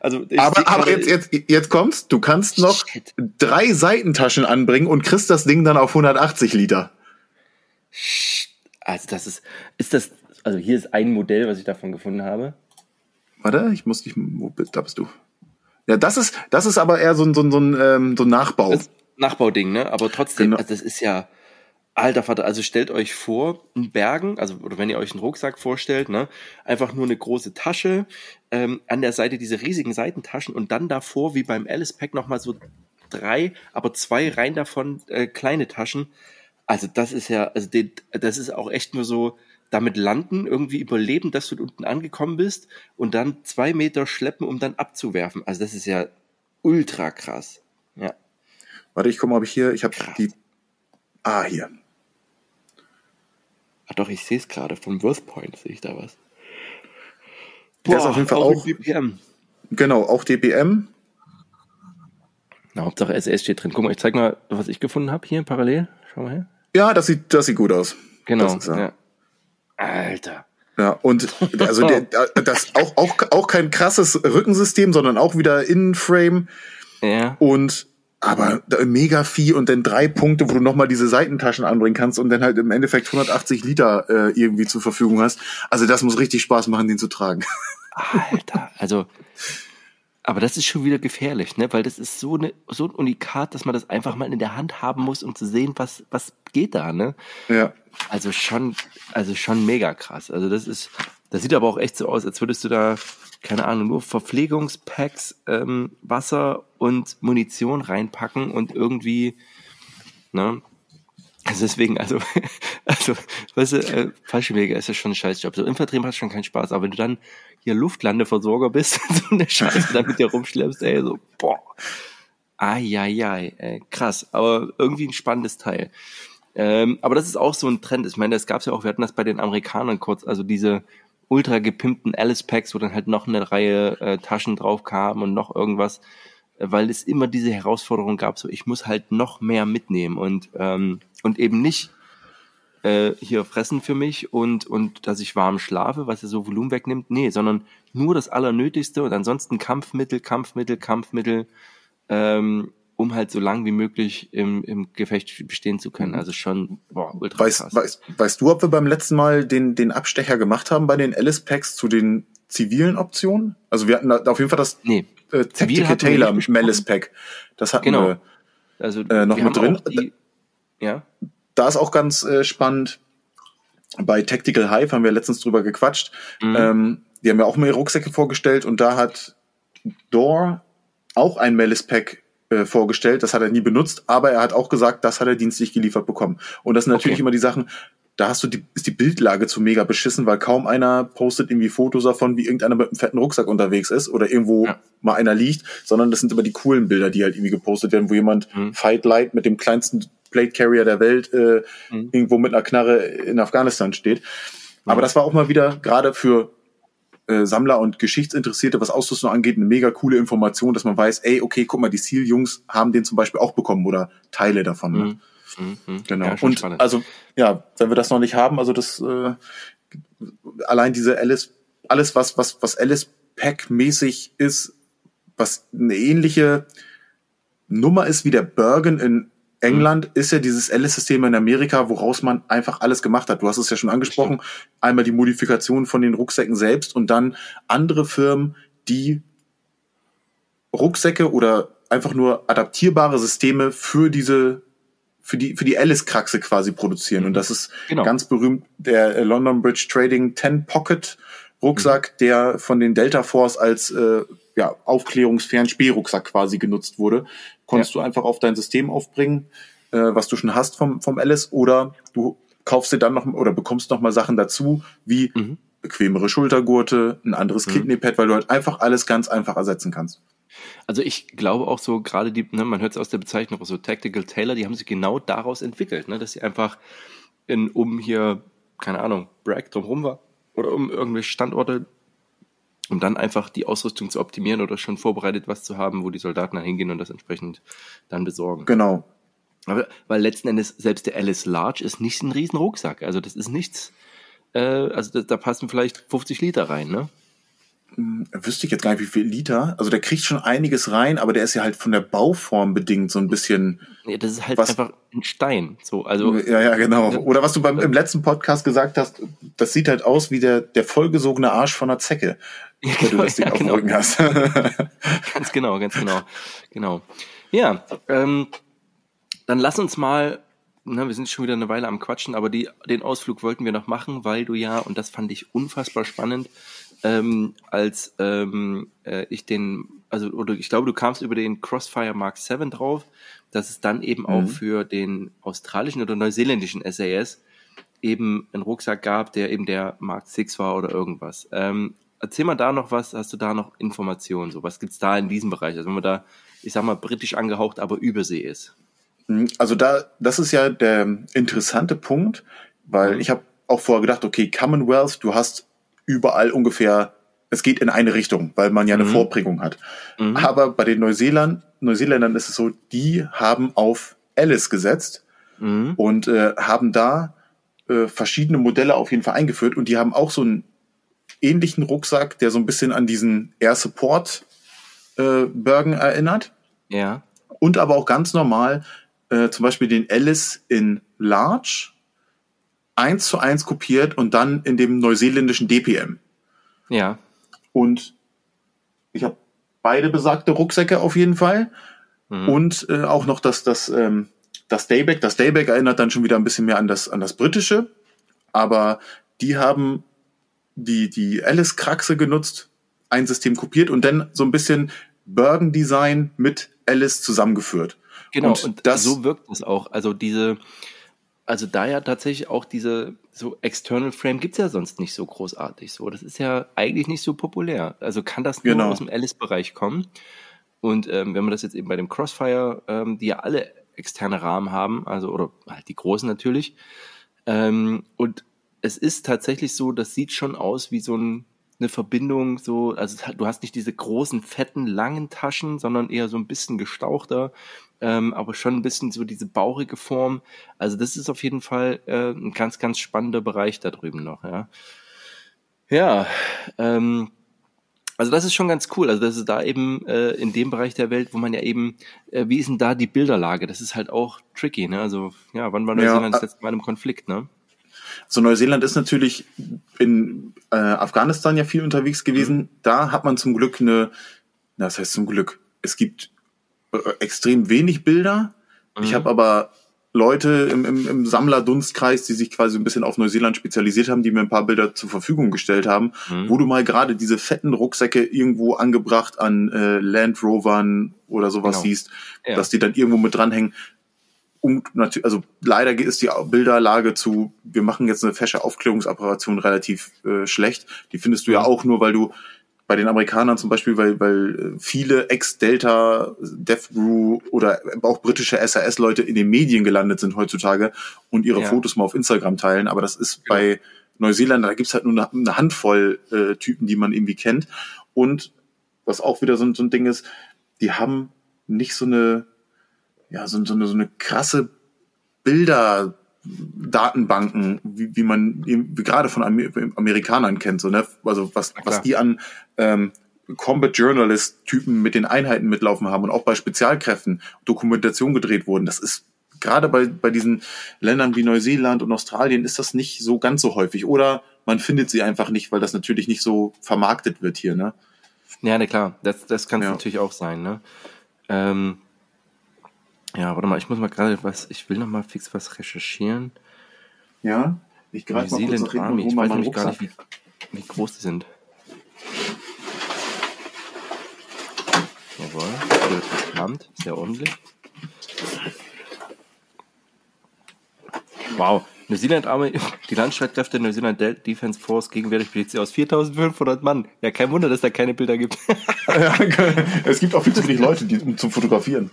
Speaker 2: also aber aber jetzt, jetzt, jetzt kommst, du kannst noch Shit. drei Seitentaschen anbringen und kriegst das Ding dann auf 180 Liter.
Speaker 1: Also das ist, ist das, also hier ist ein Modell, was ich davon gefunden habe.
Speaker 2: Warte, ich muss dich, wo bist, da bist du. Ja, das ist, das ist aber eher so ein, so ein, so ein, ähm, so ein Nachbau.
Speaker 1: Nachbauding, ne? Aber trotzdem, genau. also das ist ja, Alter Vater, also stellt euch vor, ein Bergen, also oder wenn ihr euch einen Rucksack vorstellt, ne, einfach nur eine große Tasche, ähm, an der Seite diese riesigen Seitentaschen und dann davor wie beim Alice Pack nochmal so drei, aber zwei rein davon äh, kleine Taschen. Also das ist ja, also den, das ist auch echt nur so, damit landen, irgendwie überleben, dass du unten angekommen bist und dann zwei Meter schleppen, um dann abzuwerfen. Also das ist ja ultra krass. Ja.
Speaker 2: Warte, ich guck mal, ob ich hier, ich habe die. Ah, hier.
Speaker 1: Ach doch, ich sehe es gerade. Vom Worth Point sehe ich da was.
Speaker 2: Boah, Der ist auf jeden Fall auch. auch DPM. Genau, auch DPM.
Speaker 1: Na, Hauptsache SS steht drin. Guck mal, ich zeig mal, was ich gefunden habe hier parallel. Schau mal her.
Speaker 2: Ja, das sieht, das sieht gut aus.
Speaker 1: Genau. Das, ja. Alter.
Speaker 2: Ja, und also der, das auch, auch, auch kein krasses Rückensystem, sondern auch wieder Innenframe. Ja. Und aber mega Vieh und dann drei Punkte, wo du nochmal diese Seitentaschen anbringen kannst und dann halt im Endeffekt 180 Liter äh, irgendwie zur Verfügung hast. Also das muss richtig Spaß machen, den zu tragen.
Speaker 1: Alter, also aber das ist schon wieder gefährlich, ne? Weil das ist so, eine, so ein Unikat, dass man das einfach mal in der Hand haben muss, um zu sehen, was, was geht da, ne?
Speaker 2: Ja.
Speaker 1: Also schon, also schon mega krass. Also das ist, das sieht aber auch echt so aus, als würdest du da keine Ahnung, nur Verpflegungspacks, ähm, Wasser und Munition reinpacken und irgendwie, ne? Also deswegen, also, also, weißt du, äh, Fallschirmjäger ist ja schon ein Scheißjob. So Infanterie macht schon keinen Spaß, aber wenn du dann hier Luftlandeversorger bist und so eine Scheiße da mit dir rumschleppst, ey, so, boah. Eieiei, ey, krass, aber irgendwie ein spannendes Teil. Ähm, aber das ist auch so ein Trend. Ich meine, das gab's ja auch, wir hatten das bei den Amerikanern kurz, also diese ultra gepimpten Alice Packs, wo dann halt noch eine Reihe äh, Taschen drauf kamen und noch irgendwas, äh, weil es immer diese Herausforderung gab, so ich muss halt noch mehr mitnehmen und ähm, und eben nicht äh, hier fressen für mich und und dass ich warm schlafe, was ja so Volumen wegnimmt, nee, sondern nur das Allernötigste und ansonsten Kampfmittel, Kampfmittel, Kampfmittel ähm, um halt so lang wie möglich im, im Gefecht bestehen zu können. Mhm. Also schon boah,
Speaker 2: ultra weißt, krass. Weißt, weißt du, ob wir beim letzten Mal den, den Abstecher gemacht haben bei den Alice Packs zu den zivilen Optionen? Also wir hatten da auf jeden Fall das
Speaker 1: nee.
Speaker 2: äh, Tactical Taylor Alice Pack. Das hatten genau. wir also, äh, noch wir mit drin. Die, ja. Da ist auch ganz äh, spannend. Bei Tactical Hive haben wir letztens drüber gequatscht. Mhm. Ähm, die haben ja auch mehr Rucksäcke vorgestellt und da hat Door auch ein Malice Pack äh, vorgestellt. Das hat er nie benutzt, aber er hat auch gesagt, das hat er dienstlich geliefert bekommen. Und das sind natürlich okay. immer die Sachen, da hast du die, ist die Bildlage zu mega beschissen, weil kaum einer postet irgendwie Fotos davon, wie irgendeiner mit einem fetten Rucksack unterwegs ist oder irgendwo ja. mal einer liegt, sondern das sind immer die coolen Bilder, die halt irgendwie gepostet werden, wo jemand mhm. Fight Light mit dem kleinsten Plate Carrier der Welt äh, mhm. irgendwo mit einer Knarre in Afghanistan steht. Mhm. Aber das war auch mal wieder gerade für äh, Sammler und Geschichtsinteressierte, was Ausrüstung angeht, eine mega coole Information, dass man weiß, ey, okay, guck mal, die Seal-Jungs haben den zum Beispiel auch bekommen oder Teile davon. Ne? Mhm. Mhm. mhm. Genau. Ja, und spannend. also, ja, wenn wir das noch nicht haben, also das äh, allein diese Alice, alles, was, was, was Alice Pack-mäßig ist, was eine ähnliche Nummer ist wie der Bergen in England ist ja dieses Alice-System in Amerika, woraus man einfach alles gemacht hat. Du hast es ja schon angesprochen. Einmal die Modifikation von den Rucksäcken selbst und dann andere Firmen, die Rucksäcke oder einfach nur adaptierbare Systeme für diese für die für die Alice-Kraxe quasi produzieren. Und das ist genau. ganz berühmt der London Bridge Trading 10 Pocket Rucksack, mhm. der von den Delta Force als äh, ja, aufklärungsfernen Spährucksack quasi genutzt wurde. Konntest ja. du einfach auf dein System aufbringen, äh, was du schon hast vom, vom Alice, oder du kaufst dir dann noch oder bekommst noch mal Sachen dazu, wie mhm. bequemere Schultergurte, ein anderes mhm. Kidneypad, weil du halt einfach alles ganz einfach ersetzen kannst.
Speaker 1: Also ich glaube auch so, gerade die, ne, man hört es aus der Bezeichnung, so Tactical Tailor, die haben sich genau daraus entwickelt, ne, dass sie einfach in, um hier, keine Ahnung, Bragg drumherum war, oder um irgendwelche Standorte, um dann einfach die Ausrüstung zu optimieren oder schon vorbereitet was zu haben, wo die Soldaten dann hingehen und das entsprechend dann besorgen.
Speaker 2: Genau.
Speaker 1: Aber, weil letzten Endes selbst der Alice Large ist nicht ein riesen Rucksack. Also das ist nichts, äh, also da, da passen vielleicht 50 Liter rein, ne?
Speaker 2: Hm, wüsste ich jetzt gar nicht, wie viel Liter. Also der kriegt schon einiges rein, aber der ist ja halt von der Bauform bedingt so ein bisschen.
Speaker 1: Nee, das ist halt was, einfach ein Stein. So, also.
Speaker 2: Ja, ja, genau. Oder was du beim im letzten Podcast gesagt hast, das sieht halt aus wie der, der vollgesogene Arsch von einer Zecke. Ja, genau, wenn du das Ding ja, auf dem genau. Rücken hast.
Speaker 1: ganz genau, ganz genau. Genau. Ja, ähm, dann lass uns mal na, wir sind schon wieder eine Weile am Quatschen, aber die, den Ausflug wollten wir noch machen, weil du ja, und das fand ich unfassbar spannend, ähm, als ähm, äh, ich den, also oder ich glaube, du kamst über den Crossfire Mark 7 drauf, dass es dann eben mhm. auch für den australischen oder neuseeländischen SAS eben einen Rucksack gab, der eben der Mark 6 war oder irgendwas. Ähm, erzähl mal da noch was, hast du da noch Informationen? So, was gibt's da in diesem Bereich? Also wenn man da, ich sag mal, britisch angehaucht, aber Übersee ist.
Speaker 2: Mhm, also da, das ist ja der interessante Punkt, weil mhm. ich habe auch vorher gedacht, okay, Commonwealth, du hast überall ungefähr, es geht in eine Richtung, weil man ja eine mhm. Vorbringung hat. Mhm. Aber bei den Neuseeland, Neuseeländern ist es so, die haben auf Alice gesetzt mhm. und äh, haben da äh, verschiedene Modelle auf jeden Fall eingeführt und die haben auch so einen ähnlichen Rucksack, der so ein bisschen an diesen Air Support äh, Bergen erinnert.
Speaker 1: Ja.
Speaker 2: Und aber auch ganz normal, äh, zum Beispiel den Alice in Large eins zu eins kopiert und dann in dem neuseeländischen DPM.
Speaker 1: Ja.
Speaker 2: Und ich habe beide besagte Rucksäcke auf jeden Fall. Mhm. Und äh, auch noch das, das, ähm, das Dayback. Das Dayback erinnert dann schon wieder ein bisschen mehr an das, an das britische. Aber die haben die, die Alice-Kraxe genutzt, ein System kopiert und dann so ein bisschen Bergen-Design mit Alice zusammengeführt.
Speaker 1: Genau, und, und das, so wirkt es auch. Also diese, also da ja tatsächlich auch diese so External Frame gibt's ja sonst nicht so großartig so. Das ist ja eigentlich nicht so populär. Also kann das nur genau. aus dem Alice-Bereich kommen. Und ähm, wenn man das jetzt eben bei dem Crossfire, ähm, die ja alle externe Rahmen haben, also oder halt die großen natürlich. Ähm, und es ist tatsächlich so, das sieht schon aus wie so ein eine Verbindung so, also du hast nicht diese großen, fetten, langen Taschen, sondern eher so ein bisschen gestauchter, ähm, aber schon ein bisschen so diese bauchige Form. Also das ist auf jeden Fall äh, ein ganz, ganz spannender Bereich da drüben noch, ja. Ja, ähm, also das ist schon ganz cool. Also das ist da eben äh, in dem Bereich der Welt, wo man ja eben, äh, wie ist denn da die Bilderlage? Das ist halt auch tricky, ne? Also ja, wann war ja, das letzte Mal in einem Konflikt, ne?
Speaker 2: So Neuseeland ist natürlich in äh, Afghanistan ja viel unterwegs gewesen. Mhm. Da hat man zum Glück eine, na, das heißt zum Glück, es gibt äh, extrem wenig Bilder. Mhm. Ich habe aber Leute im, im, im Sammlerdunstkreis, die sich quasi ein bisschen auf Neuseeland spezialisiert haben, die mir ein paar Bilder zur Verfügung gestellt haben, mhm. wo du mal gerade diese fetten Rucksäcke irgendwo angebracht an äh, Land Rovern oder sowas genau. siehst, ja. dass die dann irgendwo mit dranhängen natürlich, also leider ist die Bilderlage zu, wir machen jetzt eine fesche Aufklärungsoperation relativ äh, schlecht. Die findest du ja mhm. auch nur, weil du bei den Amerikanern zum Beispiel, weil, weil viele Ex-Delta, DevGru oder auch britische SAS-Leute in den Medien gelandet sind heutzutage und ihre ja. Fotos mal auf Instagram teilen. Aber das ist ja. bei Neuseeland, da gibt's halt nur eine, eine Handvoll äh, Typen, die man irgendwie kennt. Und was auch wieder so, so ein Ding ist, die haben nicht so eine ja, so, so, eine, so eine krasse Bilder, Datenbanken, wie, wie man wie gerade von Amer Amerikanern kennt, so, ne? Also was, was die an ähm, Combat Journalist-Typen mit den Einheiten mitlaufen haben und auch bei Spezialkräften Dokumentation gedreht wurden. Das ist gerade bei, bei diesen Ländern wie Neuseeland und Australien ist das nicht so ganz so häufig. Oder man findet sie einfach nicht, weil das natürlich nicht so vermarktet wird hier, ne?
Speaker 1: Ja, ne, klar. Das, das kann es ja. natürlich auch sein, ne? Ähm, ja, warte mal, ich muss mal gerade was, ich will noch mal fix was recherchieren.
Speaker 2: Ja,
Speaker 1: ich greife mal kurz nach hinten, Ich weiß nämlich gar nicht, wie, wie groß die sind. Jawohl, hier wird geplant, sehr ordentlich. Wow, Neuseeland Army, die Landstreitkräfte der Neuseeland Defense Force gegenwärtig besteht sie aus 4500 Mann. Ja, kein Wunder, dass da keine Bilder gibt.
Speaker 2: ja, es gibt auch viel zu viele Leute, die, um zu fotografieren.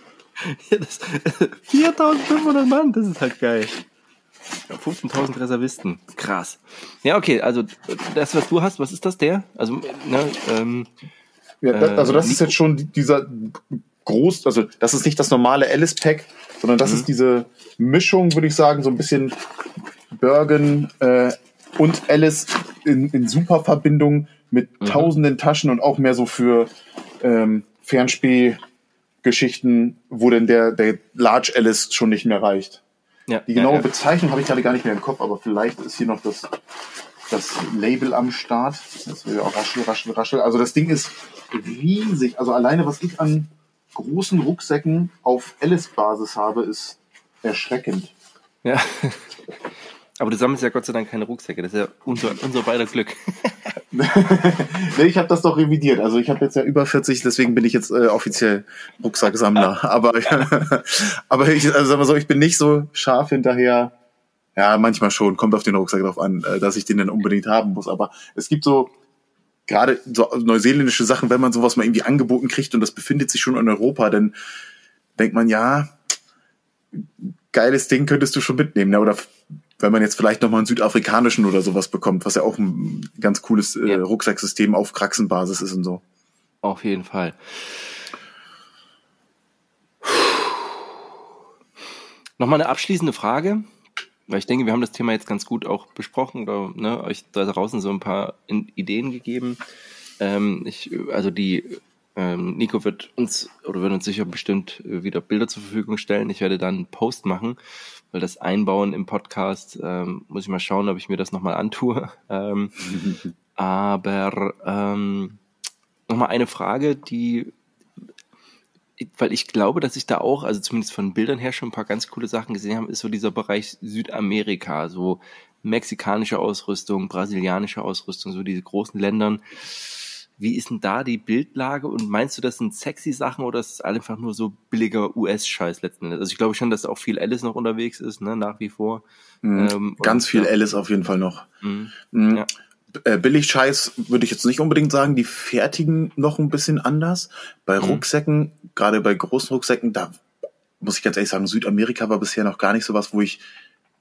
Speaker 1: Ja, das, 4500 Mann, das ist halt geil. 15.000 Reservisten. Krass. Ja, okay, also das, was du hast, was ist das, der? Also, ne, ähm,
Speaker 2: ja, das, also das äh, ist jetzt schon dieser groß, also das ist nicht das normale Alice-Pack, sondern das mhm. ist diese Mischung, würde ich sagen, so ein bisschen Bergen äh, und Alice in, in super Verbindung mit mhm. tausenden Taschen und auch mehr so für ähm, Fernspielgeschichten, wo denn der, der Large Alice schon nicht mehr reicht. Ja, Die genaue ja, ja. Bezeichnung habe ich gerade gar nicht mehr im Kopf, aber vielleicht ist hier noch das, das Label am Start. Das ja auch raschel, raschel, raschel. Also das Ding ist riesig. Also alleine, was ich an großen Rucksäcken auf Alice-Basis habe, ist erschreckend.
Speaker 1: Ja. Aber du sammelst ja Gott sei Dank keine Rucksäcke. Das ist ja unser, unser beider Glück.
Speaker 2: nee, ich habe das doch revidiert. Also ich habe jetzt ja über 40, deswegen bin ich jetzt äh, offiziell Rucksacksammler. Aber, aber ich, also sag mal so, ich bin nicht so scharf hinterher. Ja, manchmal schon. Kommt auf den Rucksack drauf an, äh, dass ich den dann unbedingt haben muss. Aber es gibt so gerade so neuseeländische Sachen, wenn man sowas mal irgendwie angeboten kriegt und das befindet sich schon in Europa, dann denkt man, ja, geiles Ding könntest du schon mitnehmen. Ja, oder wenn man jetzt vielleicht nochmal einen südafrikanischen oder sowas bekommt, was ja auch ein ganz cooles äh, ja. Rucksacksystem auf Kraxenbasis ist und so.
Speaker 1: Auf jeden Fall. Nochmal eine abschließende Frage, weil ich denke, wir haben das Thema jetzt ganz gut auch besprochen oder ne, euch da draußen so ein paar Ideen gegeben. Ähm, ich, also die ähm, Nico wird uns oder wird uns sicher bestimmt wieder Bilder zur Verfügung stellen. Ich werde dann einen Post machen, weil das Einbauen im Podcast ähm, muss ich mal schauen, ob ich mir das nochmal antue. Ähm, aber ähm, nochmal eine Frage, die, weil ich glaube, dass ich da auch, also zumindest von Bildern her schon ein paar ganz coole Sachen gesehen habe, ist so dieser Bereich Südamerika, so mexikanische Ausrüstung, brasilianische Ausrüstung, so diese großen Ländern. Wie ist denn da die Bildlage und meinst du, das sind sexy Sachen oder ist es einfach nur so billiger US-Scheiß letzten Endes? Also ich glaube schon, dass auch viel Alice noch unterwegs ist, ne, nach wie vor.
Speaker 2: Mhm, ähm, ganz viel ja. Alice auf jeden Fall noch. Mhm. Mhm. Ja. Äh, Billig-Scheiß würde ich jetzt nicht unbedingt sagen, die fertigen noch ein bisschen anders. Bei mhm. Rucksäcken, gerade bei großen Rucksäcken, da muss ich ganz ehrlich sagen, Südamerika war bisher noch gar nicht so was, wo ich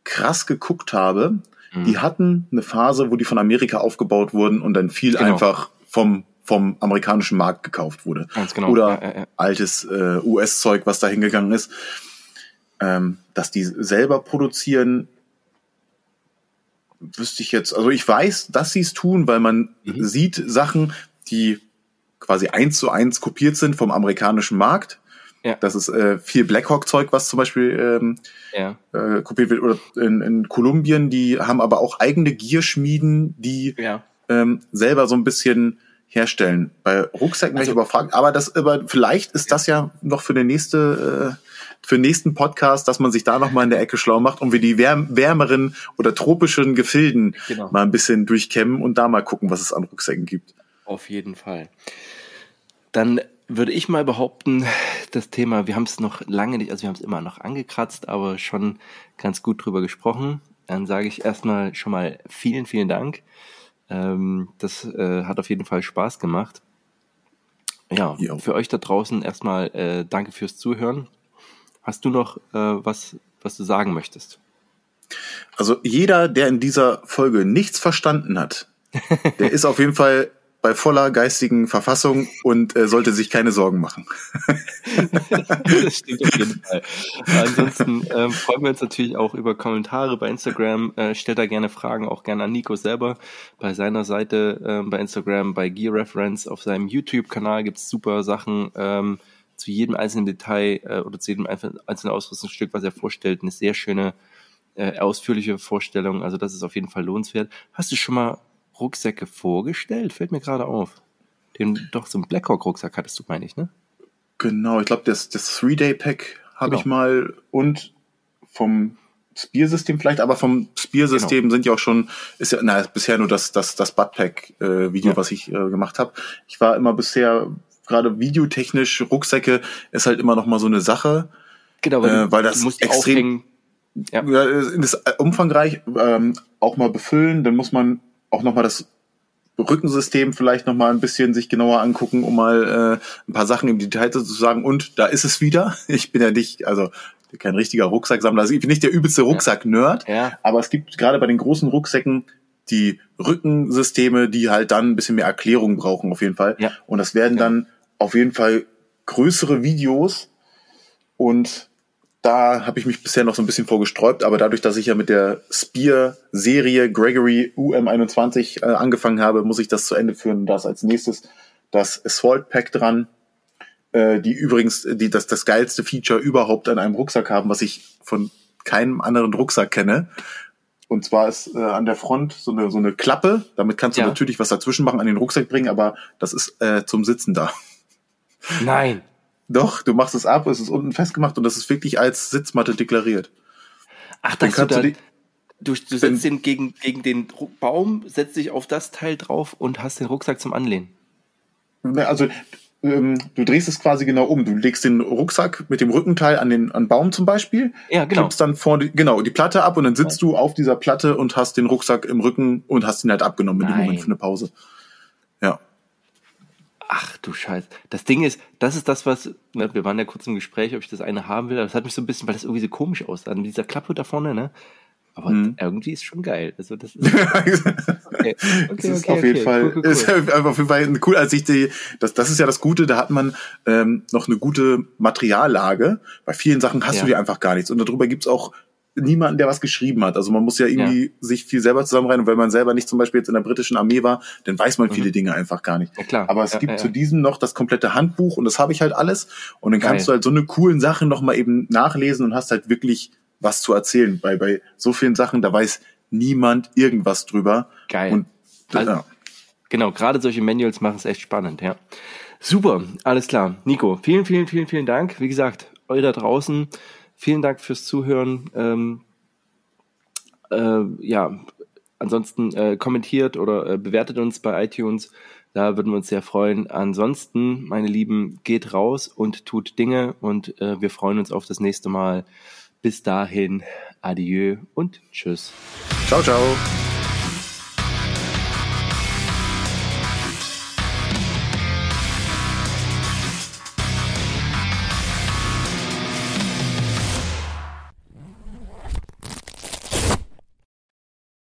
Speaker 2: krass geguckt habe. Mhm. Die hatten eine Phase, wo die von Amerika aufgebaut wurden und dann viel genau. einfach vom vom amerikanischen Markt gekauft wurde. Ganz genau. Oder ja, ja, altes äh, US-Zeug, was da hingegangen ist. Ähm, dass die selber produzieren, wüsste ich jetzt, also ich weiß, dass sie es tun, weil man mhm. sieht Sachen, die quasi eins zu eins kopiert sind vom amerikanischen Markt. Ja. Das ist äh, viel Blackhawk-Zeug, was zum Beispiel ähm, ja. äh, kopiert wird. Oder in, in Kolumbien, die haben aber auch eigene Gierschmieden, die ja. ähm, selber so ein bisschen herstellen. Bei Rucksäcken also, wäre ich überfragt, aber das, aber vielleicht ist das ja noch für den nächste, äh, für den nächsten Podcast, dass man sich da noch mal in der Ecke schlau macht und wir die wärm wärmeren oder tropischen Gefilden genau. mal ein bisschen durchkämmen und da mal gucken, was es an Rucksäcken gibt.
Speaker 1: Auf jeden Fall. Dann würde ich mal behaupten, das Thema, wir haben es noch lange nicht, also wir haben es immer noch angekratzt, aber schon ganz gut drüber gesprochen. Dann sage ich erstmal schon mal vielen, vielen Dank ähm, das äh, hat auf jeden Fall Spaß gemacht. Ja, jo. für euch da draußen erstmal äh, danke fürs Zuhören. Hast du noch äh, was, was du sagen möchtest?
Speaker 2: Also jeder, der in dieser Folge nichts verstanden hat, der ist auf jeden Fall bei voller geistigen Verfassung und äh, sollte sich keine Sorgen machen.
Speaker 1: das stimmt auf jeden Fall. Ansonsten ähm, freuen wir uns natürlich auch über Kommentare bei Instagram. Äh, stellt da gerne Fragen, auch gerne an Nico selber. Bei seiner Seite äh, bei Instagram, bei Gear Reference, auf seinem YouTube-Kanal gibt's super Sachen ähm, zu jedem einzelnen Detail äh, oder zu jedem einzelnen Ausrüstungsstück, was er vorstellt. Eine sehr schöne, äh, ausführliche Vorstellung. Also das ist auf jeden Fall lohnenswert. Hast du schon mal Rucksäcke vorgestellt? Fällt mir gerade auf. Den, doch, so einen Blackhawk-Rucksack hattest du, meine ich, ne?
Speaker 2: Genau, ich glaube, das, das Three-Day-Pack habe genau. ich mal und vom Spear-System vielleicht, aber vom Spear-System genau. sind ja auch schon, ist ja, na, bisher nur das, das, das Buttpack-Video, äh, ja. was ich äh, gemacht habe. Ich war immer bisher, gerade videotechnisch, Rucksäcke ist halt immer noch mal so eine Sache. Genau, weil, äh, weil das extrem, ja. ja. ist umfangreich, ähm, auch mal befüllen, dann muss man auch nochmal das Rückensystem vielleicht noch mal ein bisschen sich genauer angucken, um mal äh, ein paar Sachen im Detail zu sagen. Und da ist es wieder. Ich bin ja nicht, also kein richtiger Rucksacksammler. Also ich bin nicht der übelste Rucksack-Nerd,
Speaker 1: Ja.
Speaker 2: aber es gibt gerade bei den großen Rucksäcken die Rückensysteme, die halt dann ein bisschen mehr Erklärung brauchen auf jeden Fall.
Speaker 1: Ja.
Speaker 2: Und das werden
Speaker 1: Ja.
Speaker 2: dann auf jeden Fall größere Videos und da habe ich mich bisher noch so ein bisschen vorgesträubt, aber dadurch, dass ich ja mit der Spear-Serie Gregory UM21 äh, angefangen habe, muss ich das zu Ende führen. Da ist als nächstes das Assault Pack dran, äh, die übrigens die das, das geilste Feature überhaupt an einem Rucksack haben, was ich von keinem anderen Rucksack kenne. Und zwar ist äh, an der Front so eine, so eine Klappe. Damit kannst du
Speaker 1: Ja.
Speaker 2: natürlich was dazwischen machen, an den Rucksack bringen, aber das ist äh, zum Sitzen da.
Speaker 1: Nein.
Speaker 2: Doch, du machst es ab, es ist unten festgemacht und das ist wirklich als Sitzmatte deklariert.
Speaker 1: Ach,
Speaker 2: Dann
Speaker 1: dass du
Speaker 2: kannst
Speaker 1: da,
Speaker 2: du
Speaker 1: du, setzt den gegen, gegen den Baum, setzt dich auf das Teil drauf und hast den Rucksack zum Anlehnen.
Speaker 2: Ne, Also ähm, du drehst es quasi genau um. Du legst den Rucksack mit dem Rückenteil an den an Baum zum Beispiel,
Speaker 1: Ja, genau.
Speaker 2: klippst dann vorne genau die Platte ab und dann sitzt du auf dieser Platte und hast den Rucksack im Rücken und hast ihn halt abgenommen in dem. Moment für eine Pause.
Speaker 1: Ach du Scheiß. Das Ding ist, das ist das, was, ne, wir waren ja kurz im Gespräch, ob ich das eine haben will, aber das hat mich so ein bisschen, weil das irgendwie so komisch aussah, mit dieser Klappe da vorne, ne? Aber
Speaker 2: Mhm.
Speaker 1: irgendwie ist schon geil. Also das ist, okay,
Speaker 2: ist auf jeden Fall,
Speaker 1: cool, cool, cool.
Speaker 2: ist auf jeden Fall cool, als ich die, das, das ist ja das Gute, da hat man ähm, noch eine gute Materiallage. Bei vielen Sachen hast
Speaker 1: Ja.
Speaker 2: du dir einfach gar nichts. Und darüber gibt's auch niemanden, der was geschrieben hat. Also man muss ja irgendwie sich viel selber zusammenreihen. Und wenn man selber nicht zum Beispiel jetzt in der britischen Armee war, dann weiß man viele Dinge einfach gar nicht.
Speaker 1: Mhm. Ja, klar.
Speaker 2: Aber es
Speaker 1: Ja,
Speaker 2: gibt
Speaker 1: ja,
Speaker 2: zu
Speaker 1: ja.
Speaker 2: diesem noch das komplette Handbuch und das habe ich halt alles. Und dann kannst
Speaker 1: Geil.
Speaker 2: du halt so eine coolen Sachen noch mal eben nachlesen und hast halt wirklich was zu erzählen. Bei, bei so vielen Sachen, da weiß niemand irgendwas drüber.
Speaker 1: Geil.
Speaker 2: Und
Speaker 1: Also-
Speaker 2: ja.
Speaker 1: Genau, gerade solche Manuals machen es echt spannend, ja. Super, alles klar. Nico, vielen, vielen, vielen, vielen Dank. Wie gesagt, euch da draußen, vielen Dank fürs Zuhören. Ähm, äh, ja, ansonsten äh, kommentiert oder äh, bewertet uns bei iTunes. Da würden wir uns sehr freuen. Ansonsten, meine Lieben, geht raus und tut Dinge und äh, wir freuen uns auf das nächste Mal. Bis dahin, adieu und tschüss.
Speaker 2: Ciao, ciao.